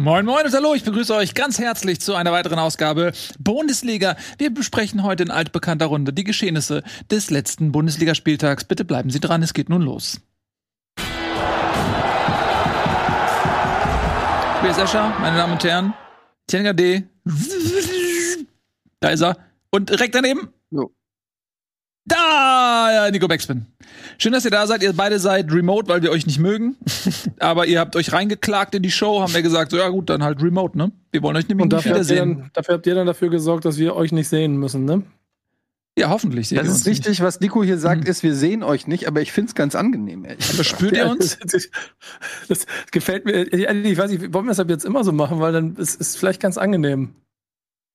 Moin Moin und hallo, ich begrüße euch ganz herzlich zu einer weiteren Ausgabe Bundesliga. Wir besprechen heute in altbekannter Runde die Geschehnisse des letzten Bundesligaspieltags. Bitte bleiben Sie dran, es geht nun los. Wer ist Escher, meine Damen und Herren? Tienga D. Da ist er. Und direkt daneben? Jo. Ja, Nico Backspin. Schön, dass ihr da seid. Ihr beide seid remote, weil wir euch nicht mögen. Aber ihr habt euch reingeklagt in die Show, haben wir gesagt, so, ja gut, dann halt remote, ne? Wir wollen euch nämlich Und nicht dafür habt, ihr wiedersehen. dann, dafür habt ihr dann dafür gesorgt, dass wir euch nicht sehen müssen, ne? Ja, hoffentlich. Das ist uns nicht. richtig, was Nico hier sagt, Mhm. ist, wir sehen euch nicht, aber ich find's ganz angenehm, ehrlich Aber spürt ihr uns? Das, das gefällt mir. Ich weiß nicht, wollen wir das ab jetzt immer so machen, weil dann ist es vielleicht ganz angenehm.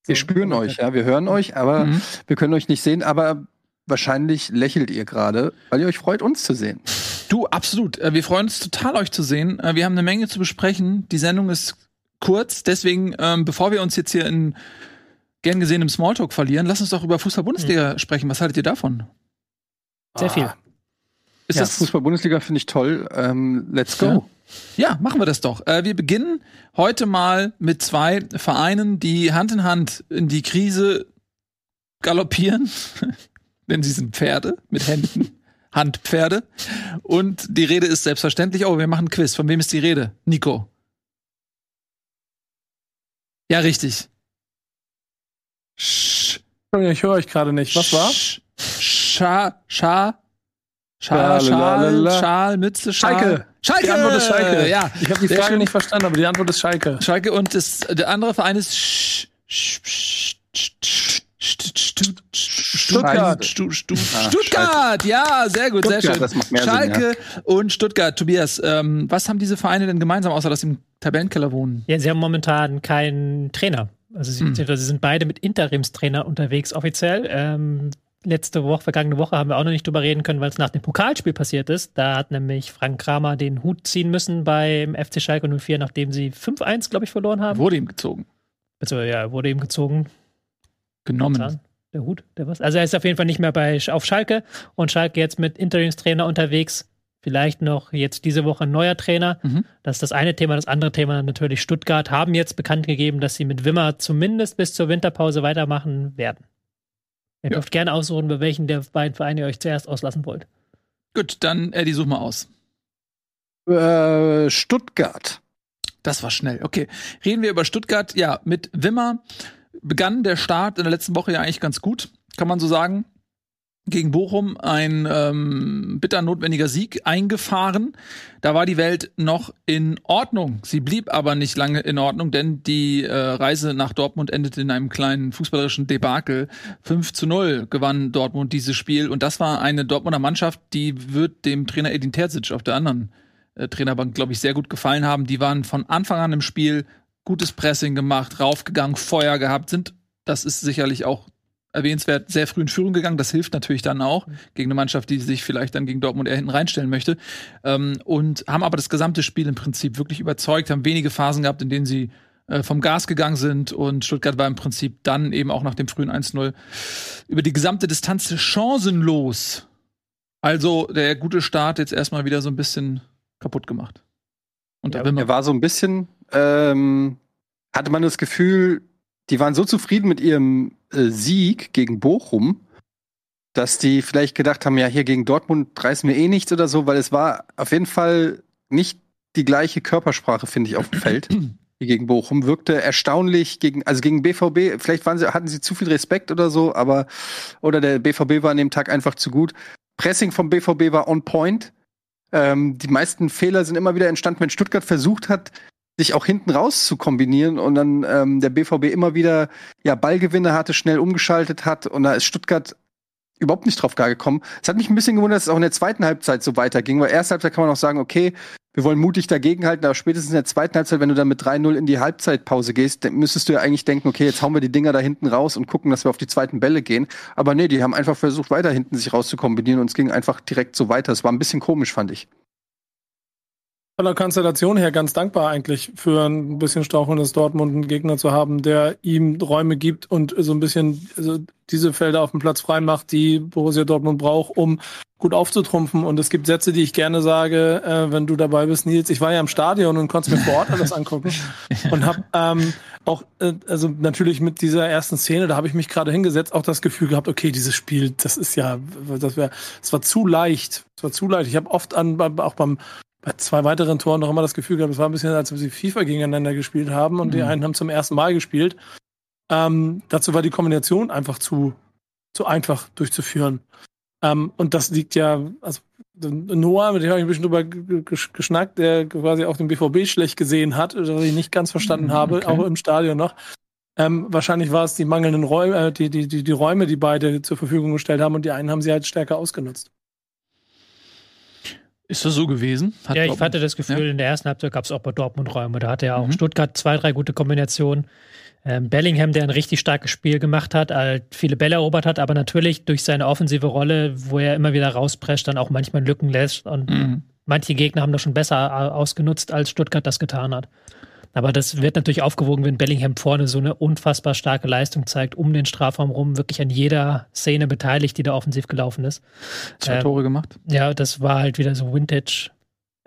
Wir spüren euch, ja, wir hören euch, aber Mhm. wir können euch nicht sehen, aber wahrscheinlich lächelt ihr gerade, weil ihr euch freut, uns zu sehen. Du, absolut. Äh, Wir freuen uns total, euch zu sehen. Äh, Wir haben eine Menge zu besprechen. Die Sendung ist kurz, deswegen, ähm, bevor wir uns jetzt hier in gern gesehenem Smalltalk verlieren, lass uns doch über Fußball-Bundesliga sprechen. Was haltet ihr davon? Sehr viel. Ah, Ist ja, das Fußball-Bundesliga finde ich toll. Ähm, let's go. Ja, machen wir das doch. Äh, wir beginnen heute mal mit zwei Vereinen, die Hand in Hand in die Krise galoppieren. Denn sie sind Pferde mit Händen. Handpferde. Und die Rede ist selbstverständlich, oh, wir machen ein Quiz. Von wem ist die Rede? Nico. Ja, richtig. Sch Ich höre euch gerade nicht. Was war? Sch Scha, Scha, Schal, Schal. Schal, Mütze, Schal. Schalke. Schalke. Die Antwort ist Schalke. Ja. Ich habe die Frage schön. nicht verstanden, aber die Antwort ist Schalke. Schalke und das, der andere Verein ist Sch- Sch- Sch- Sch- Sch- Stuttgart. Stu- Stu- Ah, Stuttgart, ja, sehr gut, sehr Stuttgart, schön. das macht mehr Sinn, Schalke und Stuttgart. Tobias, ähm, was haben diese Vereine denn gemeinsam, außer dass sie im Tabellenkeller wohnen? Ja, sie haben momentan keinen Trainer. Also sie, Hm. beziehungsweise sie sind beide mit Interimstrainer unterwegs offiziell. Ähm, letzte Woche, vergangene Woche haben wir auch noch nicht drüber reden können, weil es nach dem Pokalspiel passiert ist. Da hat nämlich Frank Kramer den Hut ziehen müssen beim FC Schalke 04, nachdem sie 5-1, glaube ich, verloren haben. Wurde ihm gezogen. Also ja, wurde ihm gezogen. Genommen. Zahn. Der Hut, der was? Also er ist auf jeden Fall nicht mehr bei, auf Schalke und Schalke jetzt mit Interimstrainer unterwegs. Vielleicht noch jetzt diese Woche ein neuer Trainer. Mhm. Das ist das eine Thema. Das andere Thema natürlich Stuttgart haben jetzt bekannt gegeben, dass sie mit Wimmer zumindest bis zur Winterpause weitermachen werden. Ihr Ja. dürft gerne aussuchen, bei welchen der beiden Vereine ihr euch zuerst auslassen wollt. Gut, dann Eddie, such mal aus. Äh, Stuttgart. Das war schnell. Okay. Reden wir über Stuttgart. Ja, mit Wimmer begann der Start in der letzten Woche ja eigentlich ganz gut, kann man so sagen. Gegen Bochum ein ähm, bitter notwendiger Sieg eingefahren. Da war die Welt noch in Ordnung. Sie blieb aber nicht lange in Ordnung, denn die äh, Reise nach Dortmund endete in einem kleinen fußballerischen Debakel. 5 zu 0 gewann Dortmund dieses Spiel. Und das war eine Dortmunder Mannschaft, die wird dem Trainer Edin Terzic auf der anderen äh, Trainerbank, glaube ich, sehr gut gefallen haben. Die waren von Anfang an im Spiel gutes Pressing gemacht, raufgegangen, Feuer gehabt, sind, das ist sicherlich auch erwähnenswert, sehr früh in Führung gegangen. Das hilft natürlich dann auch gegen eine Mannschaft, die sich vielleicht dann gegen Dortmund eher hinten reinstellen möchte. Ähm, und haben aber das gesamte Spiel im Prinzip wirklich überzeugt, haben wenige Phasen gehabt, in denen sie äh, vom Gas gegangen sind und Stuttgart war im Prinzip dann eben auch nach dem frühen 1-0 über die gesamte Distanz chancenlos. Also der gute Start jetzt erstmal wieder so ein bisschen kaputt gemacht. Und Ja, Er war so ein bisschen, ähm, hatte man das Gefühl, die waren so zufrieden mit ihrem äh, Sieg gegen Bochum, dass die vielleicht gedacht haben, ja, hier gegen Dortmund reißen wir eh nichts oder so, weil es war auf jeden Fall nicht die gleiche Körpersprache, finde ich, auf dem Feld. wie gegen Bochum wirkte erstaunlich gegen also gegen BVB vielleicht waren sie hatten sie zu viel Respekt oder so aber oder der BVB war an dem Tag einfach zu gut Pressing vom BVB war on point ähm, die meisten Fehler sind immer wieder entstanden wenn Stuttgart versucht hat sich auch hinten raus zu kombinieren und dann ähm, der BVB immer wieder ja Ballgewinne hatte schnell umgeschaltet hat und da ist Stuttgart überhaupt nicht drauf gar gekommen. Es hat mich ein bisschen gewundert, dass es auch in der zweiten Halbzeit so weiterging, weil erste Halbzeit kann man auch sagen, okay, wir wollen mutig dagegenhalten, aber spätestens in der zweiten Halbzeit, wenn du dann mit 3-0 in die Halbzeitpause gehst, dann müsstest du ja eigentlich denken, okay, jetzt hauen wir die Dinger da hinten raus und gucken, dass wir auf die zweiten Bälle gehen. Aber nee, die haben einfach versucht, weiter hinten sich rauszukombinieren und es ging einfach direkt so weiter. Es war ein bisschen komisch, fand ich. Von der Konstellation her ganz dankbar eigentlich für ein bisschen strauchelndes Dortmund einen Gegner zu haben, der ihm Räume gibt und so ein bisschen also diese Felder auf dem Platz frei macht, die Borussia Dortmund braucht, um gut aufzutrumpfen. Und es gibt Sätze, die ich gerne sage, äh, wenn du dabei bist, Nils. Ich war ja im Stadion und konnte mir vor Ort alles angucken und habe ähm, auch, äh, also natürlich mit dieser ersten Szene, da habe ich mich gerade hingesetzt, auch das Gefühl gehabt, okay, dieses Spiel, das ist ja, das wäre, es war zu leicht, es war zu leicht. Ich habe oft an, auch beim bei zwei weiteren Toren noch immer das Gefühl gehabt, es war ein bisschen, als ob sie FIFA gegeneinander gespielt haben und mhm. die einen haben zum ersten Mal gespielt. Ähm, dazu war die Kombination einfach zu, zu einfach durchzuführen. Ähm, und das liegt ja, also Noah, mit dem habe ich ein bisschen drüber geschnackt, der quasi auch den BVB schlecht gesehen hat, was ich nicht ganz verstanden mhm, habe, okay. auch im Stadion noch. Ähm, wahrscheinlich war es die mangelnden Räume, äh, die, die, die, die Räume, die beide zur Verfügung gestellt haben und die einen haben sie halt stärker ausgenutzt. Ist das so gewesen? Hat ja, ich hatte das Gefühl, ja? in der ersten Halbzeit gab es auch bei Dortmund Räume. Da hatte ja auch mhm. Stuttgart zwei, drei gute Kombinationen. Ähm, Bellingham, der ein richtig starkes Spiel gemacht hat, halt viele Bälle erobert hat, aber natürlich durch seine offensive Rolle, wo er immer wieder rausprescht, dann auch manchmal Lücken lässt. Und mhm. manche Gegner haben das schon besser ausgenutzt, als Stuttgart das getan hat. Aber das wird natürlich aufgewogen, wenn Bellingham vorne so eine unfassbar starke Leistung zeigt, um den Strafraum rum, wirklich an jeder Szene beteiligt, die da offensiv gelaufen ist. Zwei ähm, Tore gemacht. Ja, das war halt wieder so Vintage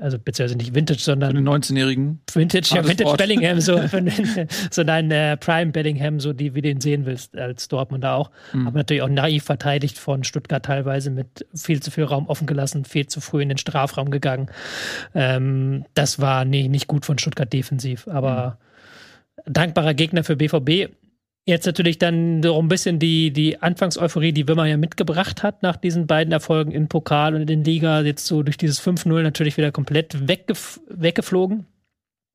also beziehungsweise nicht Vintage, sondern. Für den 19-Jährigen. Vintage, ja, Vintage Bellingham, so, so dein äh, Prime Bellingham, so die, wie den sehen willst, als Dortmunder auch. Mhm. Aber natürlich auch naiv verteidigt von Stuttgart teilweise mit viel zu viel Raum offen gelassen, viel zu früh in den Strafraum gegangen. Ähm, das war nee, nicht gut von Stuttgart defensiv, aber mhm. dankbarer Gegner für BVB. Jetzt natürlich dann so ein bisschen die, die Anfangseuphorie, die Wimmer ja mitgebracht hat nach diesen beiden Erfolgen in Pokal und in Liga, jetzt so durch dieses 5-0 natürlich wieder komplett weggef weggeflogen.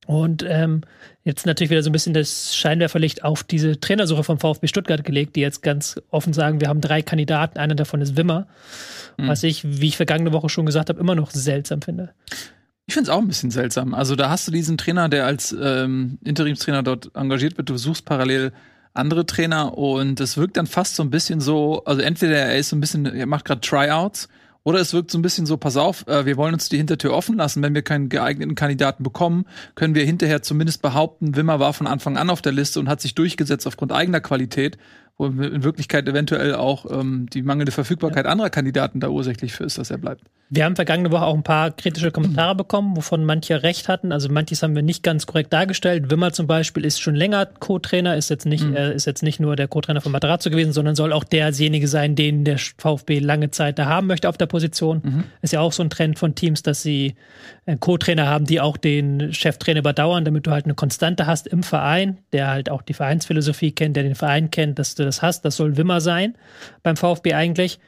Und ähm, jetzt natürlich wieder so ein bisschen das Scheinwerferlicht auf diese Trainersuche vom VfB Stuttgart gelegt, die jetzt ganz offen sagen, wir haben drei Kandidaten, einer davon ist Wimmer, mhm. was ich, wie ich vergangene Woche schon gesagt habe, immer noch seltsam finde. Ich finde es auch ein bisschen seltsam. Also da hast du diesen Trainer, der als ähm, Interimstrainer dort engagiert wird, du suchst parallel andere Trainer und es wirkt dann fast so ein bisschen so, also entweder er ist so ein bisschen, er macht gerade Tryouts oder es wirkt so ein bisschen so, pass auf, äh, wir wollen uns die Hintertür offen lassen. Wenn wir keinen geeigneten Kandidaten bekommen, können wir hinterher zumindest behaupten, Wimmer war von Anfang an auf der Liste und hat sich durchgesetzt aufgrund eigener Qualität wo in Wirklichkeit eventuell auch ähm, die mangelnde Verfügbarkeit ja. anderer Kandidaten da ursächlich für ist, dass er bleibt. Wir haben vergangene Woche auch ein paar kritische Kommentare bekommen, wovon manche recht hatten. Also manches haben wir nicht ganz korrekt dargestellt. Wimmer zum Beispiel ist schon länger Co-Trainer, ist jetzt nicht, mhm. äh, ist jetzt nicht nur der Co-Trainer von Materazzo gewesen, sondern soll auch derjenige sein, den der VfB lange Zeit da haben möchte auf der Position. Mhm. Ist ja auch so ein Trend von Teams, dass sie Co-Trainer haben, die auch den Cheftrainer überdauern, damit du halt eine Konstante hast im Verein, der halt auch die Vereinsphilosophie kennt, der den Verein kennt, dass du das hast. Das soll Wimmer sein beim VfB eigentlich.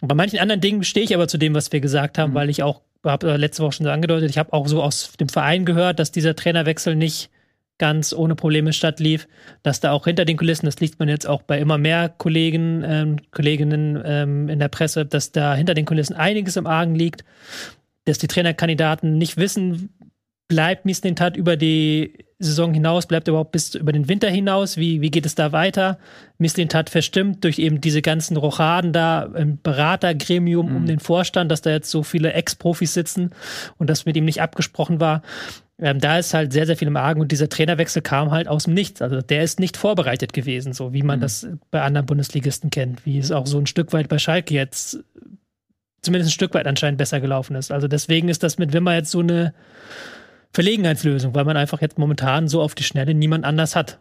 Und bei manchen anderen Dingen stehe ich aber zu dem, was wir gesagt haben, mhm. weil ich auch, habe letzte Woche schon so angedeutet, ich habe auch so aus dem Verein gehört, dass dieser Trainerwechsel nicht ganz ohne Probleme stattlief, dass da auch hinter den Kulissen, das liest man jetzt auch bei immer mehr Kollegen, ähm, Kolleginnen ähm, in der Presse, dass da hinter den Kulissen einiges im Argen liegt, dass die Trainerkandidaten nicht wissen, bleibt Mislintat über die Saison hinaus, bleibt er überhaupt bis über den Winter hinaus? Wie, wie geht es da weiter? Mislintat verstimmt durch eben diese ganzen Rochaden da im Beratergremium mhm. um den Vorstand, dass da jetzt so viele Ex-Profis sitzen und das mit ihm nicht abgesprochen war. Ähm, da ist halt sehr, sehr viel im Argen und dieser Trainerwechsel kam halt aus dem Nichts. Also der ist nicht vorbereitet gewesen, so wie man mhm. das bei anderen Bundesligisten kennt, wie es auch so ein Stück weit bei Schalke jetzt zumindest ein Stück weit anscheinend besser gelaufen ist. Also deswegen ist das mit Wimmer jetzt so eine Verlegenheitslösung, weil man einfach jetzt momentan so auf die Schnelle niemand anders hat.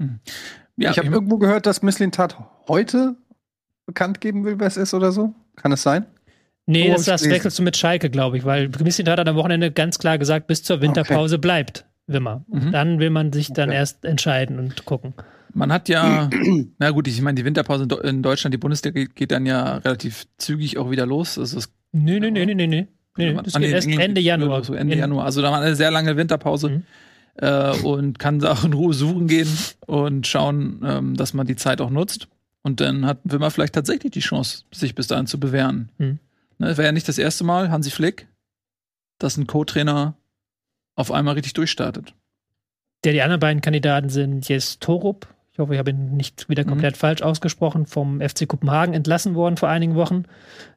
Hm. Ja, ich habe irgendwo gehört, dass Misslintat heute bekannt geben will, wer es ist oder so. Kann es sein? Nee, das, das wechselst du mit Schalke, glaube ich, weil Misslintat hat am Wochenende ganz klar gesagt, bis zur Winterpause okay. bleibt Wimmer. Mhm. Dann will man sich dann okay. erst entscheiden und gucken. Man hat ja, na gut, ich meine, die Winterpause in Deutschland, die Bundesliga geht dann ja relativ zügig auch wieder los. Das ist nö, nö, nö, nö, nö. Nee, das geht erst Ende Januar. So Ende Januar. Also da war eine sehr lange Winterpause mhm. äh, und kann auch in Ruhe suchen gehen und schauen, ähm, dass man die Zeit auch nutzt. Und dann hat Wimmer vielleicht tatsächlich die Chance, sich bis dahin zu bewähren. Mhm. Ne, Wäre ja nicht das erste Mal, Hansi Flick, dass ein Co-Trainer auf einmal richtig durchstartet. Der die anderen beiden Kandidaten sind Jes Torup, ich hoffe, ich habe ihn nicht wieder Mhm. komplett falsch ausgesprochen, vom FC Kopenhagen entlassen worden vor einigen Wochen.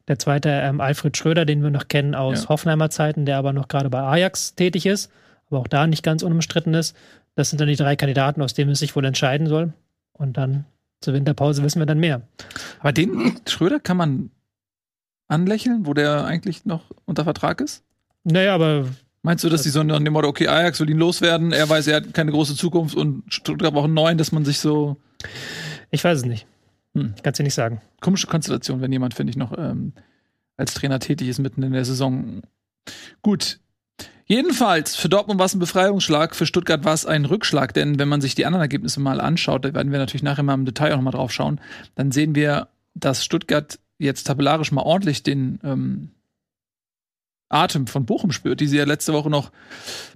Der zweite, ähm, Alfred Schröder, den wir noch kennen aus Ja. Hoffenheimer Zeiten, der aber noch gerade bei Ajax tätig ist, aber auch da nicht ganz unumstritten ist. Das sind dann die drei Kandidaten, aus denen es sich wohl entscheiden soll. Und dann zur Winterpause wissen wir dann mehr. Aber den Schröder kann man anlächeln, wo der eigentlich noch unter Vertrag ist? Naja, aber Meinst du, dass die so nach dem Motto, okay, Ajax will ihn loswerden, er weiß, er hat keine große Zukunft und Stuttgart braucht einen neuen, dass man sich so. ich weiß es nicht. Hm. Kannst du nicht sagen. Komische Konstellation, wenn jemand, finde ich, noch ähm, als Trainer tätig ist mitten in der Saison. Gut. Jedenfalls, für Dortmund war es ein Befreiungsschlag, für Stuttgart war es ein Rückschlag, denn wenn man sich die anderen Ergebnisse mal anschaut, da werden wir natürlich nachher mal im Detail auch noch mal drauf schauen, dann sehen wir, dass Stuttgart jetzt tabellarisch mal ordentlich den ähm, Atem von Bochum spürt, die sie ja letzte Woche noch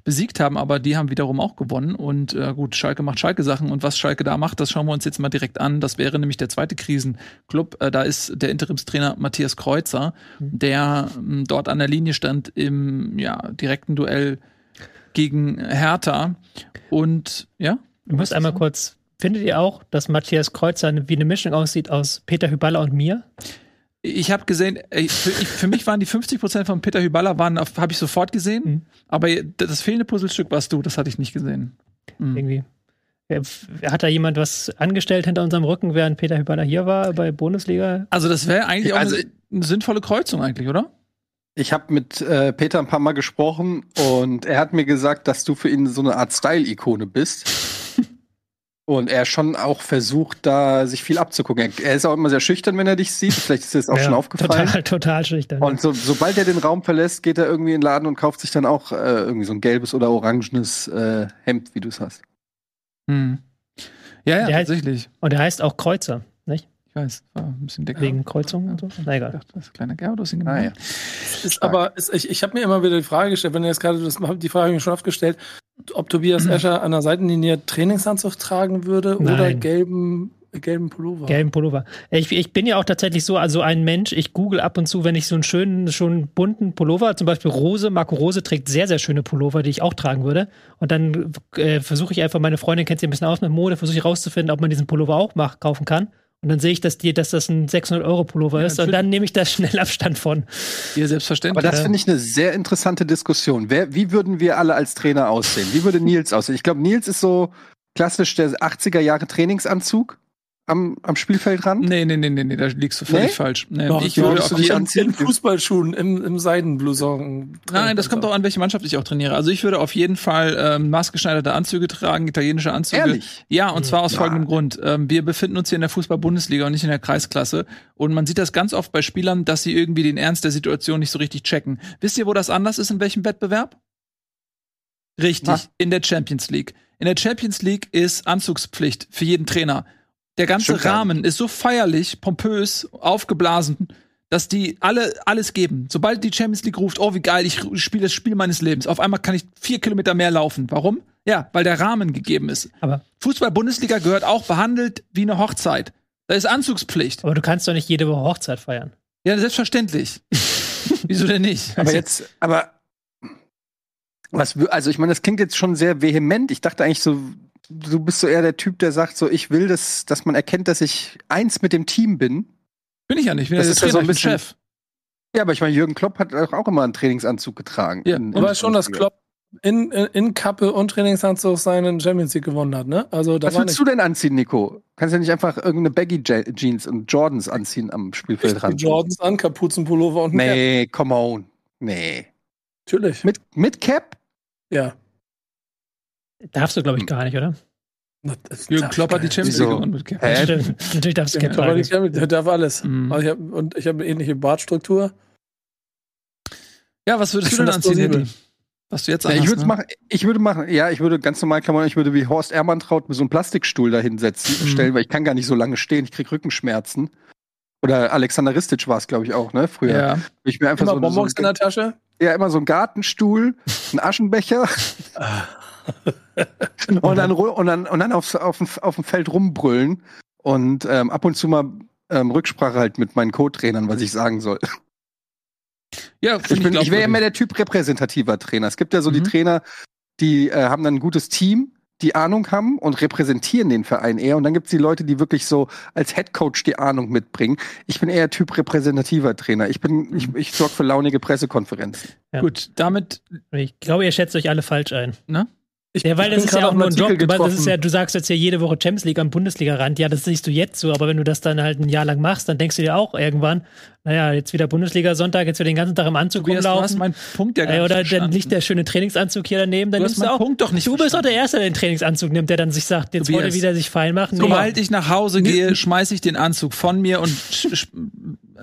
besiegt haben, aber die haben wiederum auch gewonnen. Und äh, gut, Schalke macht Schalke-Sachen und was Schalke da macht, das schauen wir uns jetzt mal direkt an. Das wäre nämlich der zweite Krisenclub. Äh, da ist der Interimstrainer Matthias Kreuzer, der ähm, dort an der Linie stand im ja, direkten Duell gegen Hertha. Und ja, Du musst einmal kurz. Findet ihr auch, dass Matthias Kreuzer wie eine Mischung aussieht aus Peter Hyballa und mir? Ich habe gesehen, für, ich, für mich waren die 50% von Peter Hyballa, waren habe ich sofort gesehen, Mhm. aber das fehlende Puzzlestück warst du, das hatte ich nicht gesehen. Mhm. Irgendwie. Äh, Hat da jemand was angestellt hinter unserem Rücken, während Peter Hyballa hier war bei Bundesliga? Also das wäre eigentlich auch Also- eine, eine sinnvolle Kreuzung eigentlich, oder? Ich habe mit äh, Peter ein paar Mal gesprochen und er hat mir gesagt, dass du für ihn so eine Art Style-Ikone bist. Und er schon auch versucht, da sich viel abzugucken. Er, ist auch immer sehr schüchtern, wenn er dich sieht. Vielleicht ist dir das auch Ja, schon aufgefallen. Total, total schüchtern. Und so, sobald er den Raum verlässt, geht er irgendwie in den Laden und kauft sich dann auch äh, irgendwie so ein gelbes oder orangenes äh, Hemd, wie du es hast. Hm. Ja, ja, Der heißt- tatsächlich. Und er heißt auch Kreuzer? Ich weiß, war ein bisschen dicker. Wegen Kreuzung und so. Na Ich egal. dachte, das ist ein kleiner hast ihn Ah, genommen. Ist aber, ist, ich, ich habe mir immer wieder die Frage gestellt, wenn ihr jetzt gerade das die Frage mir schon oft gestellt, ob Tobias Escher an der Seitenlinie Trainingsanzug tragen würde oder Nein. gelben, gelben Pullover. Gelben Pullover. Ich, ich bin ja auch tatsächlich so, also ein Mensch, ich google ab und zu, wenn ich so einen schönen, schon bunten Pullover, zum Beispiel Rose, Marco Rose trägt sehr, sehr schöne Pullover, die ich auch tragen würde. Und dann äh, versuche ich einfach, meine Freundin kennt sich ein bisschen aus mit Mode, versuche ich rauszufinden, ob man diesen Pullover auch mach, kaufen kann. Und dann sehe ich, dass, die, dass das ein 600-Euro-Pullover Ja, ist. Und dann nehme ich da schnell Abstand von. Ja, Aber selbstverständlich. das finde ich eine sehr interessante Diskussion. Wer, wie würden wir alle als Trainer aussehen? Wie würde Nils aussehen? Ich glaube, Nils ist so klassisch der 80er Jahre Trainingsanzug am, am Spielfeldrand. nee, nee, nee, nee, nee, da liegst du völlig Nee? falsch. Nee, Doch, ich würde dich jeden anziehen? in Fußballschuhen im, im Seidenblouson. Nein, das kommt auch an, welche Mannschaft ich auch trainiere. Also ich würde auf jeden Fall ähm, maßgeschneiderte Anzüge tragen, italienische Anzüge. Ehrlich? Ja, und zwar aus Ja. folgendem Grund. Ähm, wir befinden uns hier in der Fußball-Bundesliga und nicht in der Kreisklasse. Und man sieht das ganz oft bei Spielern, dass sie irgendwie den Ernst der Situation nicht so richtig checken. Wisst ihr, wo das anders ist, in welchem Wettbewerb? Richtig, Na? in der Champions League. In der Champions League ist Anzugspflicht für jeden Trainer. Der ganze Stimmt Rahmen ist so feierlich, pompös, aufgeblasen, dass die alle alles geben. Sobald die Champions League ruft, oh wie geil, ich spiele das Spiel meines Lebens. Auf einmal kann ich vier Kilometer mehr laufen. Warum? Ja, weil der Rahmen gegeben ist. Aber, Fußball-Bundesliga gehört auch behandelt wie eine Hochzeit. Da ist Anzugspflicht. aber du kannst doch nicht jede Woche Hochzeit feiern. Ja, selbstverständlich. Wieso denn nicht? Aber jetzt, aber was, also ich meine, das klingt jetzt schon sehr vehement. Ich dachte eigentlich so, du bist so eher der Typ, der sagt so, ich will, dass, dass man erkennt, dass ich eins mit dem Team bin. Bin ich ja nicht. Ich bin Das ja ist ja so ein ich bin bisschen- Chef. Ja, aber ich meine, Jürgen Klopp hat auch immer einen Trainingsanzug getragen. Ja, In- Aber in- schon, dass Klopp in, in, in Kappe und Trainingsanzug seinen Champions League gewonnen hat, ne? Also da Was willst du denn anziehen, Nico? Kannst du nicht einfach irgendeine Baggy Je- Jeans und Jordans anziehen am die Spielfeldrand? Jordans an, Kapuzenpullover und ein Cap. Nee, come on. Nee. Natürlich. Mit, mit Cap? Ja. Darfst du, glaube ich, gar nicht, oder? Das Jürgen Klopp hat die. Champions? League gewonnen mit? Stimmt. Natürlich darfst du aber tragen. nicht damit, der darf alles. Mhm. Also ich hab, und ich habe eine ähnliche Bartstruktur. Ja, was würdest Ich du denn das anziehen. Eddie? Was du jetzt Ja, ich ne? machen, ich würde machen, ja, ich würde ganz normal Klamotten, ich würde wie Horst Ermantraut mit so einem Plastikstuhl da hinsetzen, Mhm. stellen, weil ich kann gar nicht so lange stehen, ich krieg Rückenschmerzen. Oder Alexander Ristic war es, glaube ich, auch, ne? Früher. Ja. Ich mir einfach Immer so, so, Bonbons in der Tasche. ja, immer so einen Gartenstuhl, einen Aschenbecher und dann, und dann, und dann aufs, auf, dem, auf dem Feld rumbrüllen und ähm, ab und zu mal ähm, Rücksprache halt mit meinen Co-Trainern, was ich sagen soll. Ja, Ich, bin, ich wäre ja immer der Typ repräsentativer Trainer. Es gibt ja so die Mhm. Trainer, die äh, haben dann ein gutes Team, die Ahnung haben und repräsentieren den Verein eher. Und dann gibt's die Leute, die wirklich so als Headcoach die Ahnung mitbringen. Ich bin eher Typ repräsentativer Trainer. Ich bin, ich, ich sorge für launige Pressekonferenzen. Ja. Gut, damit, Ich glaube, ihr schätzt euch alle falsch ein. ne? Ich, Ja, weil das ist ja auch nur ein Job. Du, das ist ja, getroffen. du sagst jetzt ja jede Woche Champions League am Bundesliga-Rand. Ja, das siehst du jetzt so, aber wenn du das dann halt ein Jahr lang machst, dann denkst du dir auch irgendwann, naja, jetzt wieder Bundesliga-Sonntag, jetzt wieder den ganzen Tag im Anzug Tobias, du hast rumlaufen. meinen Punkt ja gar Ey, nicht oder dann liegt der schöne Trainingsanzug hier daneben, dann Du hast nimmst du meinen auch. Punkt doch nicht du bist doch verstanden. der Erste, der den Trainingsanzug nimmt, der dann sich sagt, jetzt Tobias, wollte wieder sich fein machen. Nee. Sobald ich nach Hause gehe, schmeiß ich den Anzug von mir und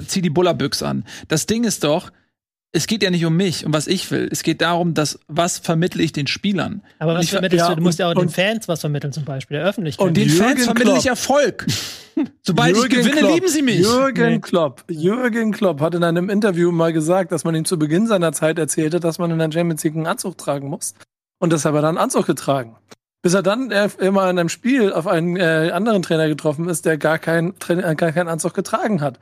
zieh die Bullerbüchs an. Das Ding ist doch, es geht ja nicht um mich und was ich will. Es geht darum, dass was vermittle ich den Spielern. aber was ich ver- vermittelst ja, du? Du musst ja auch den Fans was vermitteln, zum Beispiel, der Öffentlichkeit. Und Den Jürgen Fans vermittle ich Klopp. Erfolg. Sobald ich Jürgen gewinne, Klopp, lieben sie mich. Jürgen Nee. Klopp. Jürgen Klopp hat in einem Interview mal gesagt, dass man ihm zu Beginn seiner Zeit erzählte, dass man in der Champions League einen Anzug tragen muss. Und deshalb hat er einen Anzug getragen. Bis er dann äh, immer in einem Spiel auf einen äh, anderen Trainer getroffen ist, der gar, kein, Trainer- äh, gar keinen Anzug getragen hat.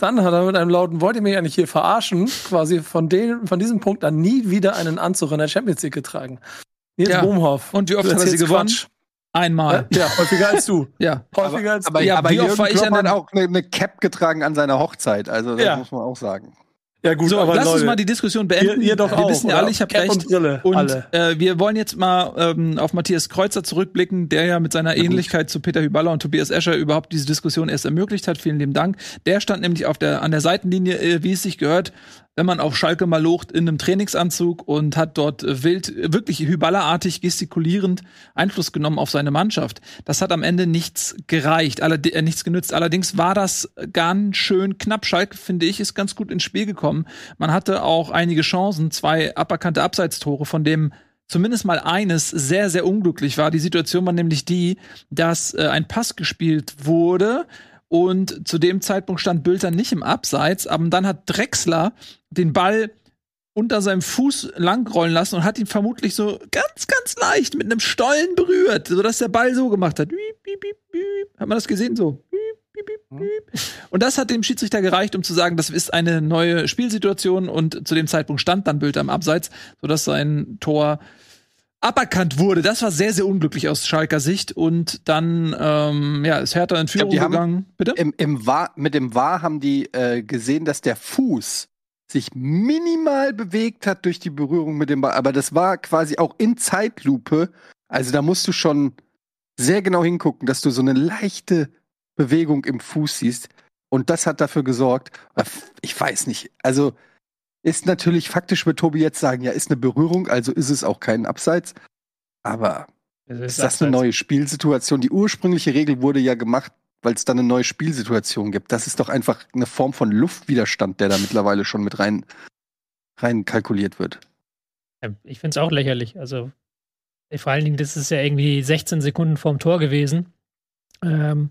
Dann hat er mit einem lauten, wollt ihr mich eigentlich hier verarschen, quasi von, dem, von diesem Punkt an nie wieder einen Anzug in der Champions League getragen. Nils Ja. Bohmhoff. Und wie oft hat er sie gewonnen? Quatsch. Einmal. Ja, häufiger als du. Ja. Häufiger als Aber, du. Ja, aber wie oft war ich Klopp einem- auch eine, eine Cap getragen an seiner Hochzeit. Also das Ja. muss man auch sagen. Ja, gut, So, aber lass uns Leute, mal die Diskussion beenden. Ihr, ihr doch wir auch. wissen ja oder? alle, ich habe recht. Und Brille, Und äh, wir wollen jetzt mal ähm, auf Matthias Kreuzer zurückblicken, der ja mit seiner Ähnlichkeit zu Peter Hüballer und Tobias Escher überhaupt diese Diskussion erst ermöglicht hat. Vielen lieben Dank. Der stand nämlich auf der, an der Seitenlinie, äh, wie es sich gehört, wenn man auf Schalke mal locht, in einem Trainingsanzug und hat dort wild, wirklich Hüballerartig gestikulierend Einfluss genommen auf seine Mannschaft. Das hat am Ende nichts gereicht, allerde äh, nichts genützt. Allerdings war das ganz schön knapp. Schalke, finde ich, ist ganz gut ins Spiel gekommen. Man hatte auch einige Chancen, zwei aberkannte Abseitstore, von dem zumindest mal eines sehr, sehr unglücklich war. Die Situation war nämlich die, dass äh, ein Pass gespielt wurde und zu dem Zeitpunkt stand Bülter nicht im Abseits, aber dann hat Drexler den Ball unter seinem Fuß langrollen lassen und hat ihn vermutlich so ganz, ganz leicht mit einem Stollen berührt, sodass der Ball so gemacht hat. Hat man das gesehen? So. Piep. Und das hat dem Schiedsrichter gereicht, um zu sagen, das ist eine neue Spielsituation und zu dem Zeitpunkt stand dann Bülter im Abseits, sodass sein Tor aberkannt wurde. Das war sehr, sehr unglücklich aus Schalker Sicht. Und dann ähm, ja, ist Hertha in Führung haben- gegangen. Bitte? Im, im War, mit dem War haben die äh, gesehen, dass der Fuß sich minimal bewegt hat durch die Berührung mit dem Ball. Aber das war quasi auch in Zeitlupe. Also da musst du schon sehr genau hingucken, dass du so eine leichte Bewegung im Fuß siehst. Und das hat dafür gesorgt, äh, ich weiß nicht, also ist natürlich faktisch, wird Tobi jetzt sagen, ja, ist eine Berührung, also ist es auch kein Abseits. Aber ist das eine neue Spielsituation? Die ursprüngliche Regel wurde ja gemacht, weil es dann eine neue Spielsituation gibt. Das ist doch einfach eine Form von Luftwiderstand, der da mittlerweile schon mit rein, rein kalkuliert wird. Ich finde es auch lächerlich. Also, vor allen Dingen, das ist ja irgendwie 16 Sekunden vorm Tor gewesen. Ähm,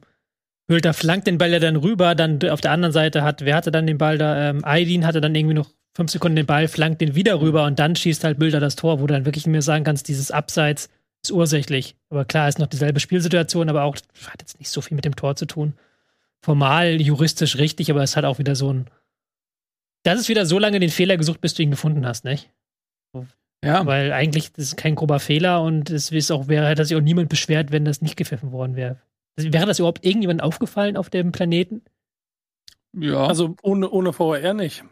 Hülter flankt den Ball ja dann rüber, dann auf der anderen Seite hat, wer hatte dann den Ball da? Ähm, Aydin hatte dann irgendwie noch fünf Sekunden den Ball, flankt den wieder rüber und dann schießt halt Bilder das Tor, wo du dann wirklich mir sagen kannst, dieses Abseits ist ursächlich. Aber klar, ist noch dieselbe Spielsituation, aber auch hat jetzt nicht so viel mit dem Tor zu tun. Formal, juristisch richtig, aber es hat auch wieder so ein. Das ist wieder so lange den Fehler gesucht, bis du ihn gefunden hast, nicht? Ja, Weil eigentlich das ist kein grober Fehler und es ist auch, wäre, hätte sich auch niemand beschwert, wenn das nicht gepfiffen worden wäre. Wäre das überhaupt irgendjemandem aufgefallen auf dem Planeten? ja. Also ohne, ohne VR nicht.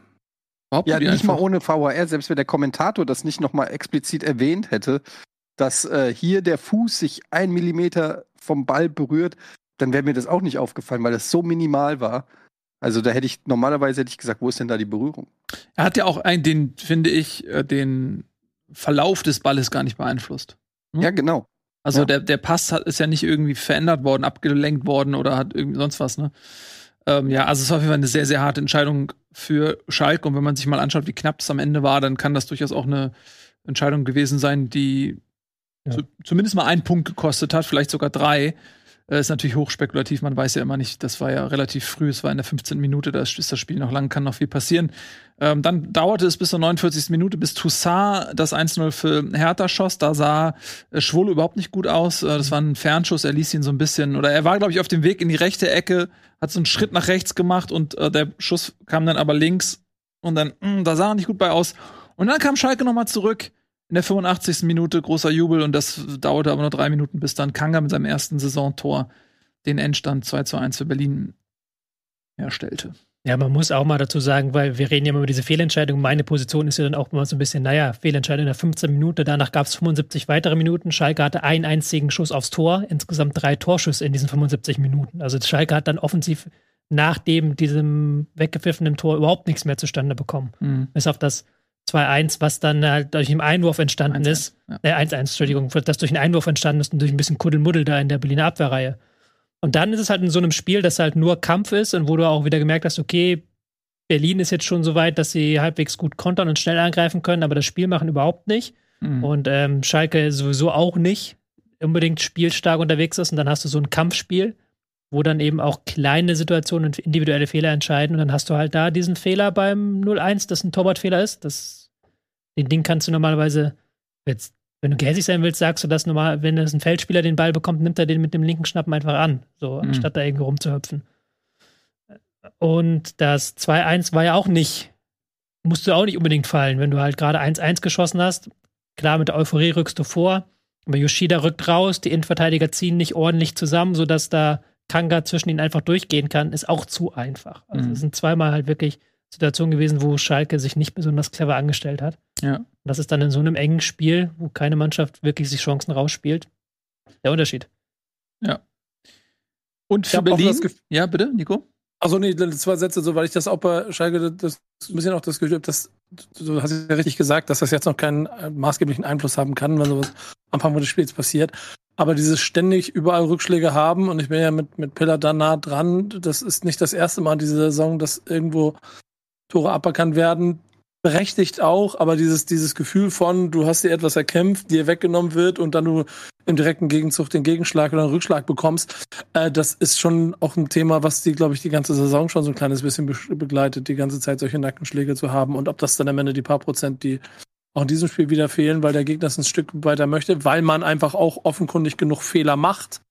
Behaupten Ja, nicht mal einfach. ohne VAR, selbst wenn der Kommentator das nicht nochmal explizit erwähnt hätte, dass äh, hier der Fuß sich ein Millimeter vom Ball berührt, dann wäre mir das auch nicht aufgefallen, weil das so minimal war. Also da hätte ich, normalerweise hätte ich gesagt, wo ist denn da die Berührung? Er hat ja auch ein, den, finde ich, äh, den Verlauf des Balles gar nicht beeinflusst. Hm? Ja, genau. Also Ja. der, der Pass hat, ist ja nicht irgendwie verändert worden, abgelenkt worden oder hat irgendwie sonst was, ne? Ähm, ja, also es war auf jeden Fall eine sehr, sehr harte Entscheidung für Schalke. Und wenn man sich mal anschaut, wie knapp es am Ende war, dann kann das durchaus auch eine Entscheidung gewesen sein, die Ja. zu, zumindest mal einen Punkt gekostet hat, vielleicht sogar drei. Äh, ist natürlich hochspekulativ, man weiß ja immer nicht, das war ja relativ früh, es war in der 15. Minute, da ist das Spiel noch lang, kann noch viel passieren. Ähm, dann dauerte es bis zur 49. Minute, bis Toussaint das 1-0 für Hertha schoss. Da sah äh, Schwolo überhaupt nicht gut aus. Äh, das war ein Fernschuss, er ließ ihn so ein bisschen, oder er war, glaube ich, auf dem Weg in die rechte Ecke, hat so einen Schritt nach rechts gemacht und äh, der Schuss kam dann aber links und dann, mh, da sah er nicht gut bei aus. Und dann kam Schalke noch mal zurück. In der 85. Minute großer Jubel und das dauerte aber nur drei Minuten, bis dann Kanga mit seinem ersten Saisontor den Endstand 2 zu 1 für Berlin herstellte. Ja, man muss auch mal dazu sagen, weil wir reden ja immer über diese Fehlentscheidung. Meine Position ist ja dann auch immer so ein bisschen, naja, Fehlentscheidung in der 15 Minute. Danach gab es 75 weitere Minuten. Schalke hatte einen einzigen Schuss aufs Tor, insgesamt drei Torschüsse in diesen 75 Minuten. Also Schalke hat dann offensiv nach dem diesem weggepfiffenen Tor überhaupt nichts mehr zustande bekommen. Mhm. Bis auf das 2-1, was dann halt durch einen Einwurf entstanden 1 -1, ist. Ja. Äh, 1-1, Entschuldigung, das durch einen Einwurf entstanden ist und durch ein bisschen Kuddelmuddel da in der Berliner Abwehrreihe. Und dann ist es halt in so einem Spiel, das halt nur Kampf ist und wo du auch wieder gemerkt hast, okay, Berlin ist jetzt schon so weit, dass sie halbwegs gut kontern und schnell angreifen können, aber das Spiel machen überhaupt nicht. Mhm. Und ähm, Schalke sowieso auch nicht unbedingt spielstark unterwegs ist. Und dann hast du so ein Kampfspiel, wo dann eben auch kleine Situationen und individuelle Fehler entscheiden. Und dann hast du halt da diesen Fehler beim 0-1, das ein Torwartfehler ist. Das, den Ding kannst du normalerweise jetzt wenn du gehässig sein willst, sagst du das normal, wenn es ein Feldspieler den Ball bekommt, nimmt er den mit dem linken Schnappen einfach an, so mhm. anstatt da irgendwie rumzuhüpfen. Und das 2-1 war ja auch nicht, musst du auch nicht unbedingt fallen, wenn du halt gerade 1-1 geschossen hast. Klar, mit der Euphorie rückst du vor, aber Yoshida rückt raus, die Innenverteidiger ziehen nicht ordentlich zusammen, sodass da Kanga zwischen ihnen einfach durchgehen kann, ist auch zu einfach. Also mhm. es sind zweimal halt wirklich Situation gewesen, wo Schalke sich nicht besonders clever angestellt hat. Ja. Und das ist dann in so einem engen Spiel, wo keine Mannschaft wirklich sich Chancen rausspielt, der Unterschied. Ja. Und für Berlin. ja, bitte, Nico? Also nee, zwei Sätze, so weil ich das auch bei Schalke das ein bisschen auch das Gefühl habe, dass du hast ja richtig gesagt, dass das jetzt noch keinen äh, maßgeblichen Einfluss haben kann, wenn sowas am Anfang des Spiels passiert. Aber dieses ständig überall Rückschläge haben und ich bin ja mit, mit Pillar da nah dran, das ist nicht das erste Mal diese Saison, dass irgendwo Tore aberkannt werden, berechtigt auch, aber dieses, dieses Gefühl von, du hast dir etwas erkämpft, dir weggenommen wird und dann du im direkten Gegenzug den Gegenschlag oder einen Rückschlag bekommst, äh, das ist schon auch ein Thema, was die, glaube ich, die ganze Saison schon so ein kleines bisschen be begleitet, die ganze Zeit solche Nackenschläge zu haben und ob das dann am Ende die paar Prozent, die auch in diesem Spiel wieder fehlen, weil der Gegner es ein Stück weiter möchte, weil man einfach auch offenkundig genug Fehler macht,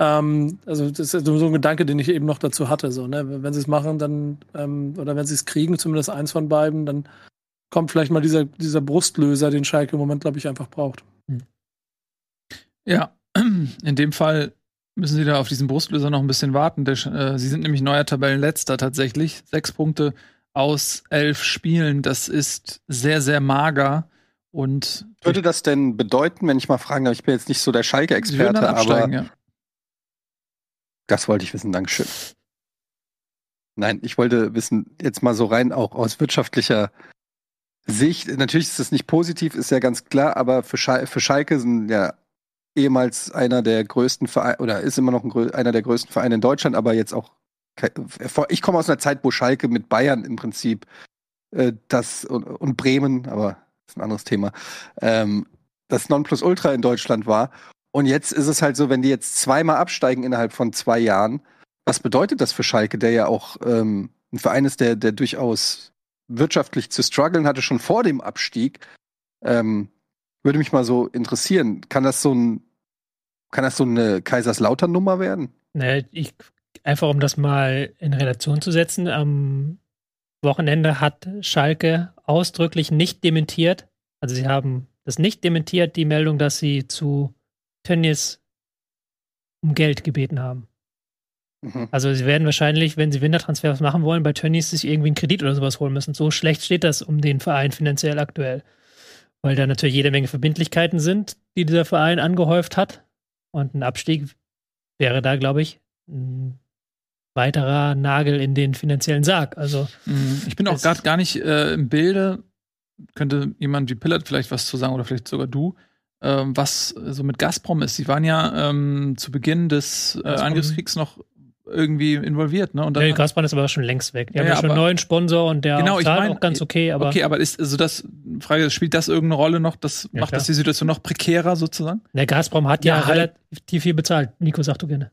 ähm, also das ist so ein Gedanke, den ich eben noch dazu hatte. So, ne? Wenn sie es machen, dann, ähm, oder wenn sie es kriegen, zumindest eins von beiden, dann kommt vielleicht mal dieser, dieser Brustlöser, den Schalke im Moment, glaube ich, einfach braucht. Hm. Ja, in dem Fall müssen sie da auf diesen Brustlöser noch ein bisschen warten. Der, äh, sie sind nämlich neuer Tabellenletzter tatsächlich. Sechs Punkte aus elf Spielen. Das ist sehr, sehr mager. Und würde das denn bedeuten, wenn ich mal fragen darf, ich bin jetzt nicht so der Schalke-Experte, aber ja. Das wollte ich wissen, Dankeschön. Nein, ich wollte wissen, jetzt mal so rein auch aus wirtschaftlicher Sicht. Natürlich ist das nicht positiv, ist ja ganz klar, aber für, Schal für Schalke sind ja ehemals einer der größten Vereine oder ist immer noch ein, einer der größten Vereine in Deutschland, aber jetzt auch. Ich komme aus einer Zeit, wo Schalke mit Bayern im Prinzip äh, das und, und, Bremen, aber das ist ein anderes Thema, ähm, das Nonplusultra in Deutschland war. Und jetzt ist es halt so, wenn die jetzt zweimal absteigen innerhalb von zwei Jahren, was bedeutet das für Schalke, der ja auch ähm, ein Verein ist, der, der durchaus wirtschaftlich zu strugglen hatte, schon vor dem Abstieg? Ähm, würde mich mal so interessieren. Kann das so ein, kann das so eine Kaiserslautern-Nummer werden? Ne, ich, einfach um das mal in Relation zu setzen, am Wochenende hat Schalke ausdrücklich nicht dementiert, also sie haben das nicht dementiert, die Meldung, dass sie zu Tönnies um Geld gebeten haben. Mhm. Also sie werden wahrscheinlich, wenn sie Wintertransfers machen wollen, bei Tönnies sich irgendwie einen Kredit oder sowas holen müssen. So schlecht steht das um den Verein finanziell aktuell. Weil da natürlich jede Menge Verbindlichkeiten sind, die dieser Verein angehäuft hat. Und ein Abstieg wäre da, glaube ich, ein weiterer Nagel in den finanziellen Sarg. Also mhm. ich bin auch gerade gar nicht äh, im Bilde. Könnte jemand wie Pillard vielleicht was zu sagen oder vielleicht sogar du ähm, was so mit Gazprom ist. Sie waren ja ähm, zu Beginn des äh, Angriffskriegs noch irgendwie involviert, ne? Und dann, ja, Gazprom ist aber schon längst weg. Die ja, haben ja schon einen neuen Sponsor und der genau, ich mein, auch ganz okay, aber. Okay, aber ist also das Frage, spielt das irgendeine Rolle noch? Das ja, macht klar. das die Situation noch prekärer sozusagen? Der Gazprom hat ja, ja halt. relativ viel bezahlt. Nico, sag du gerne.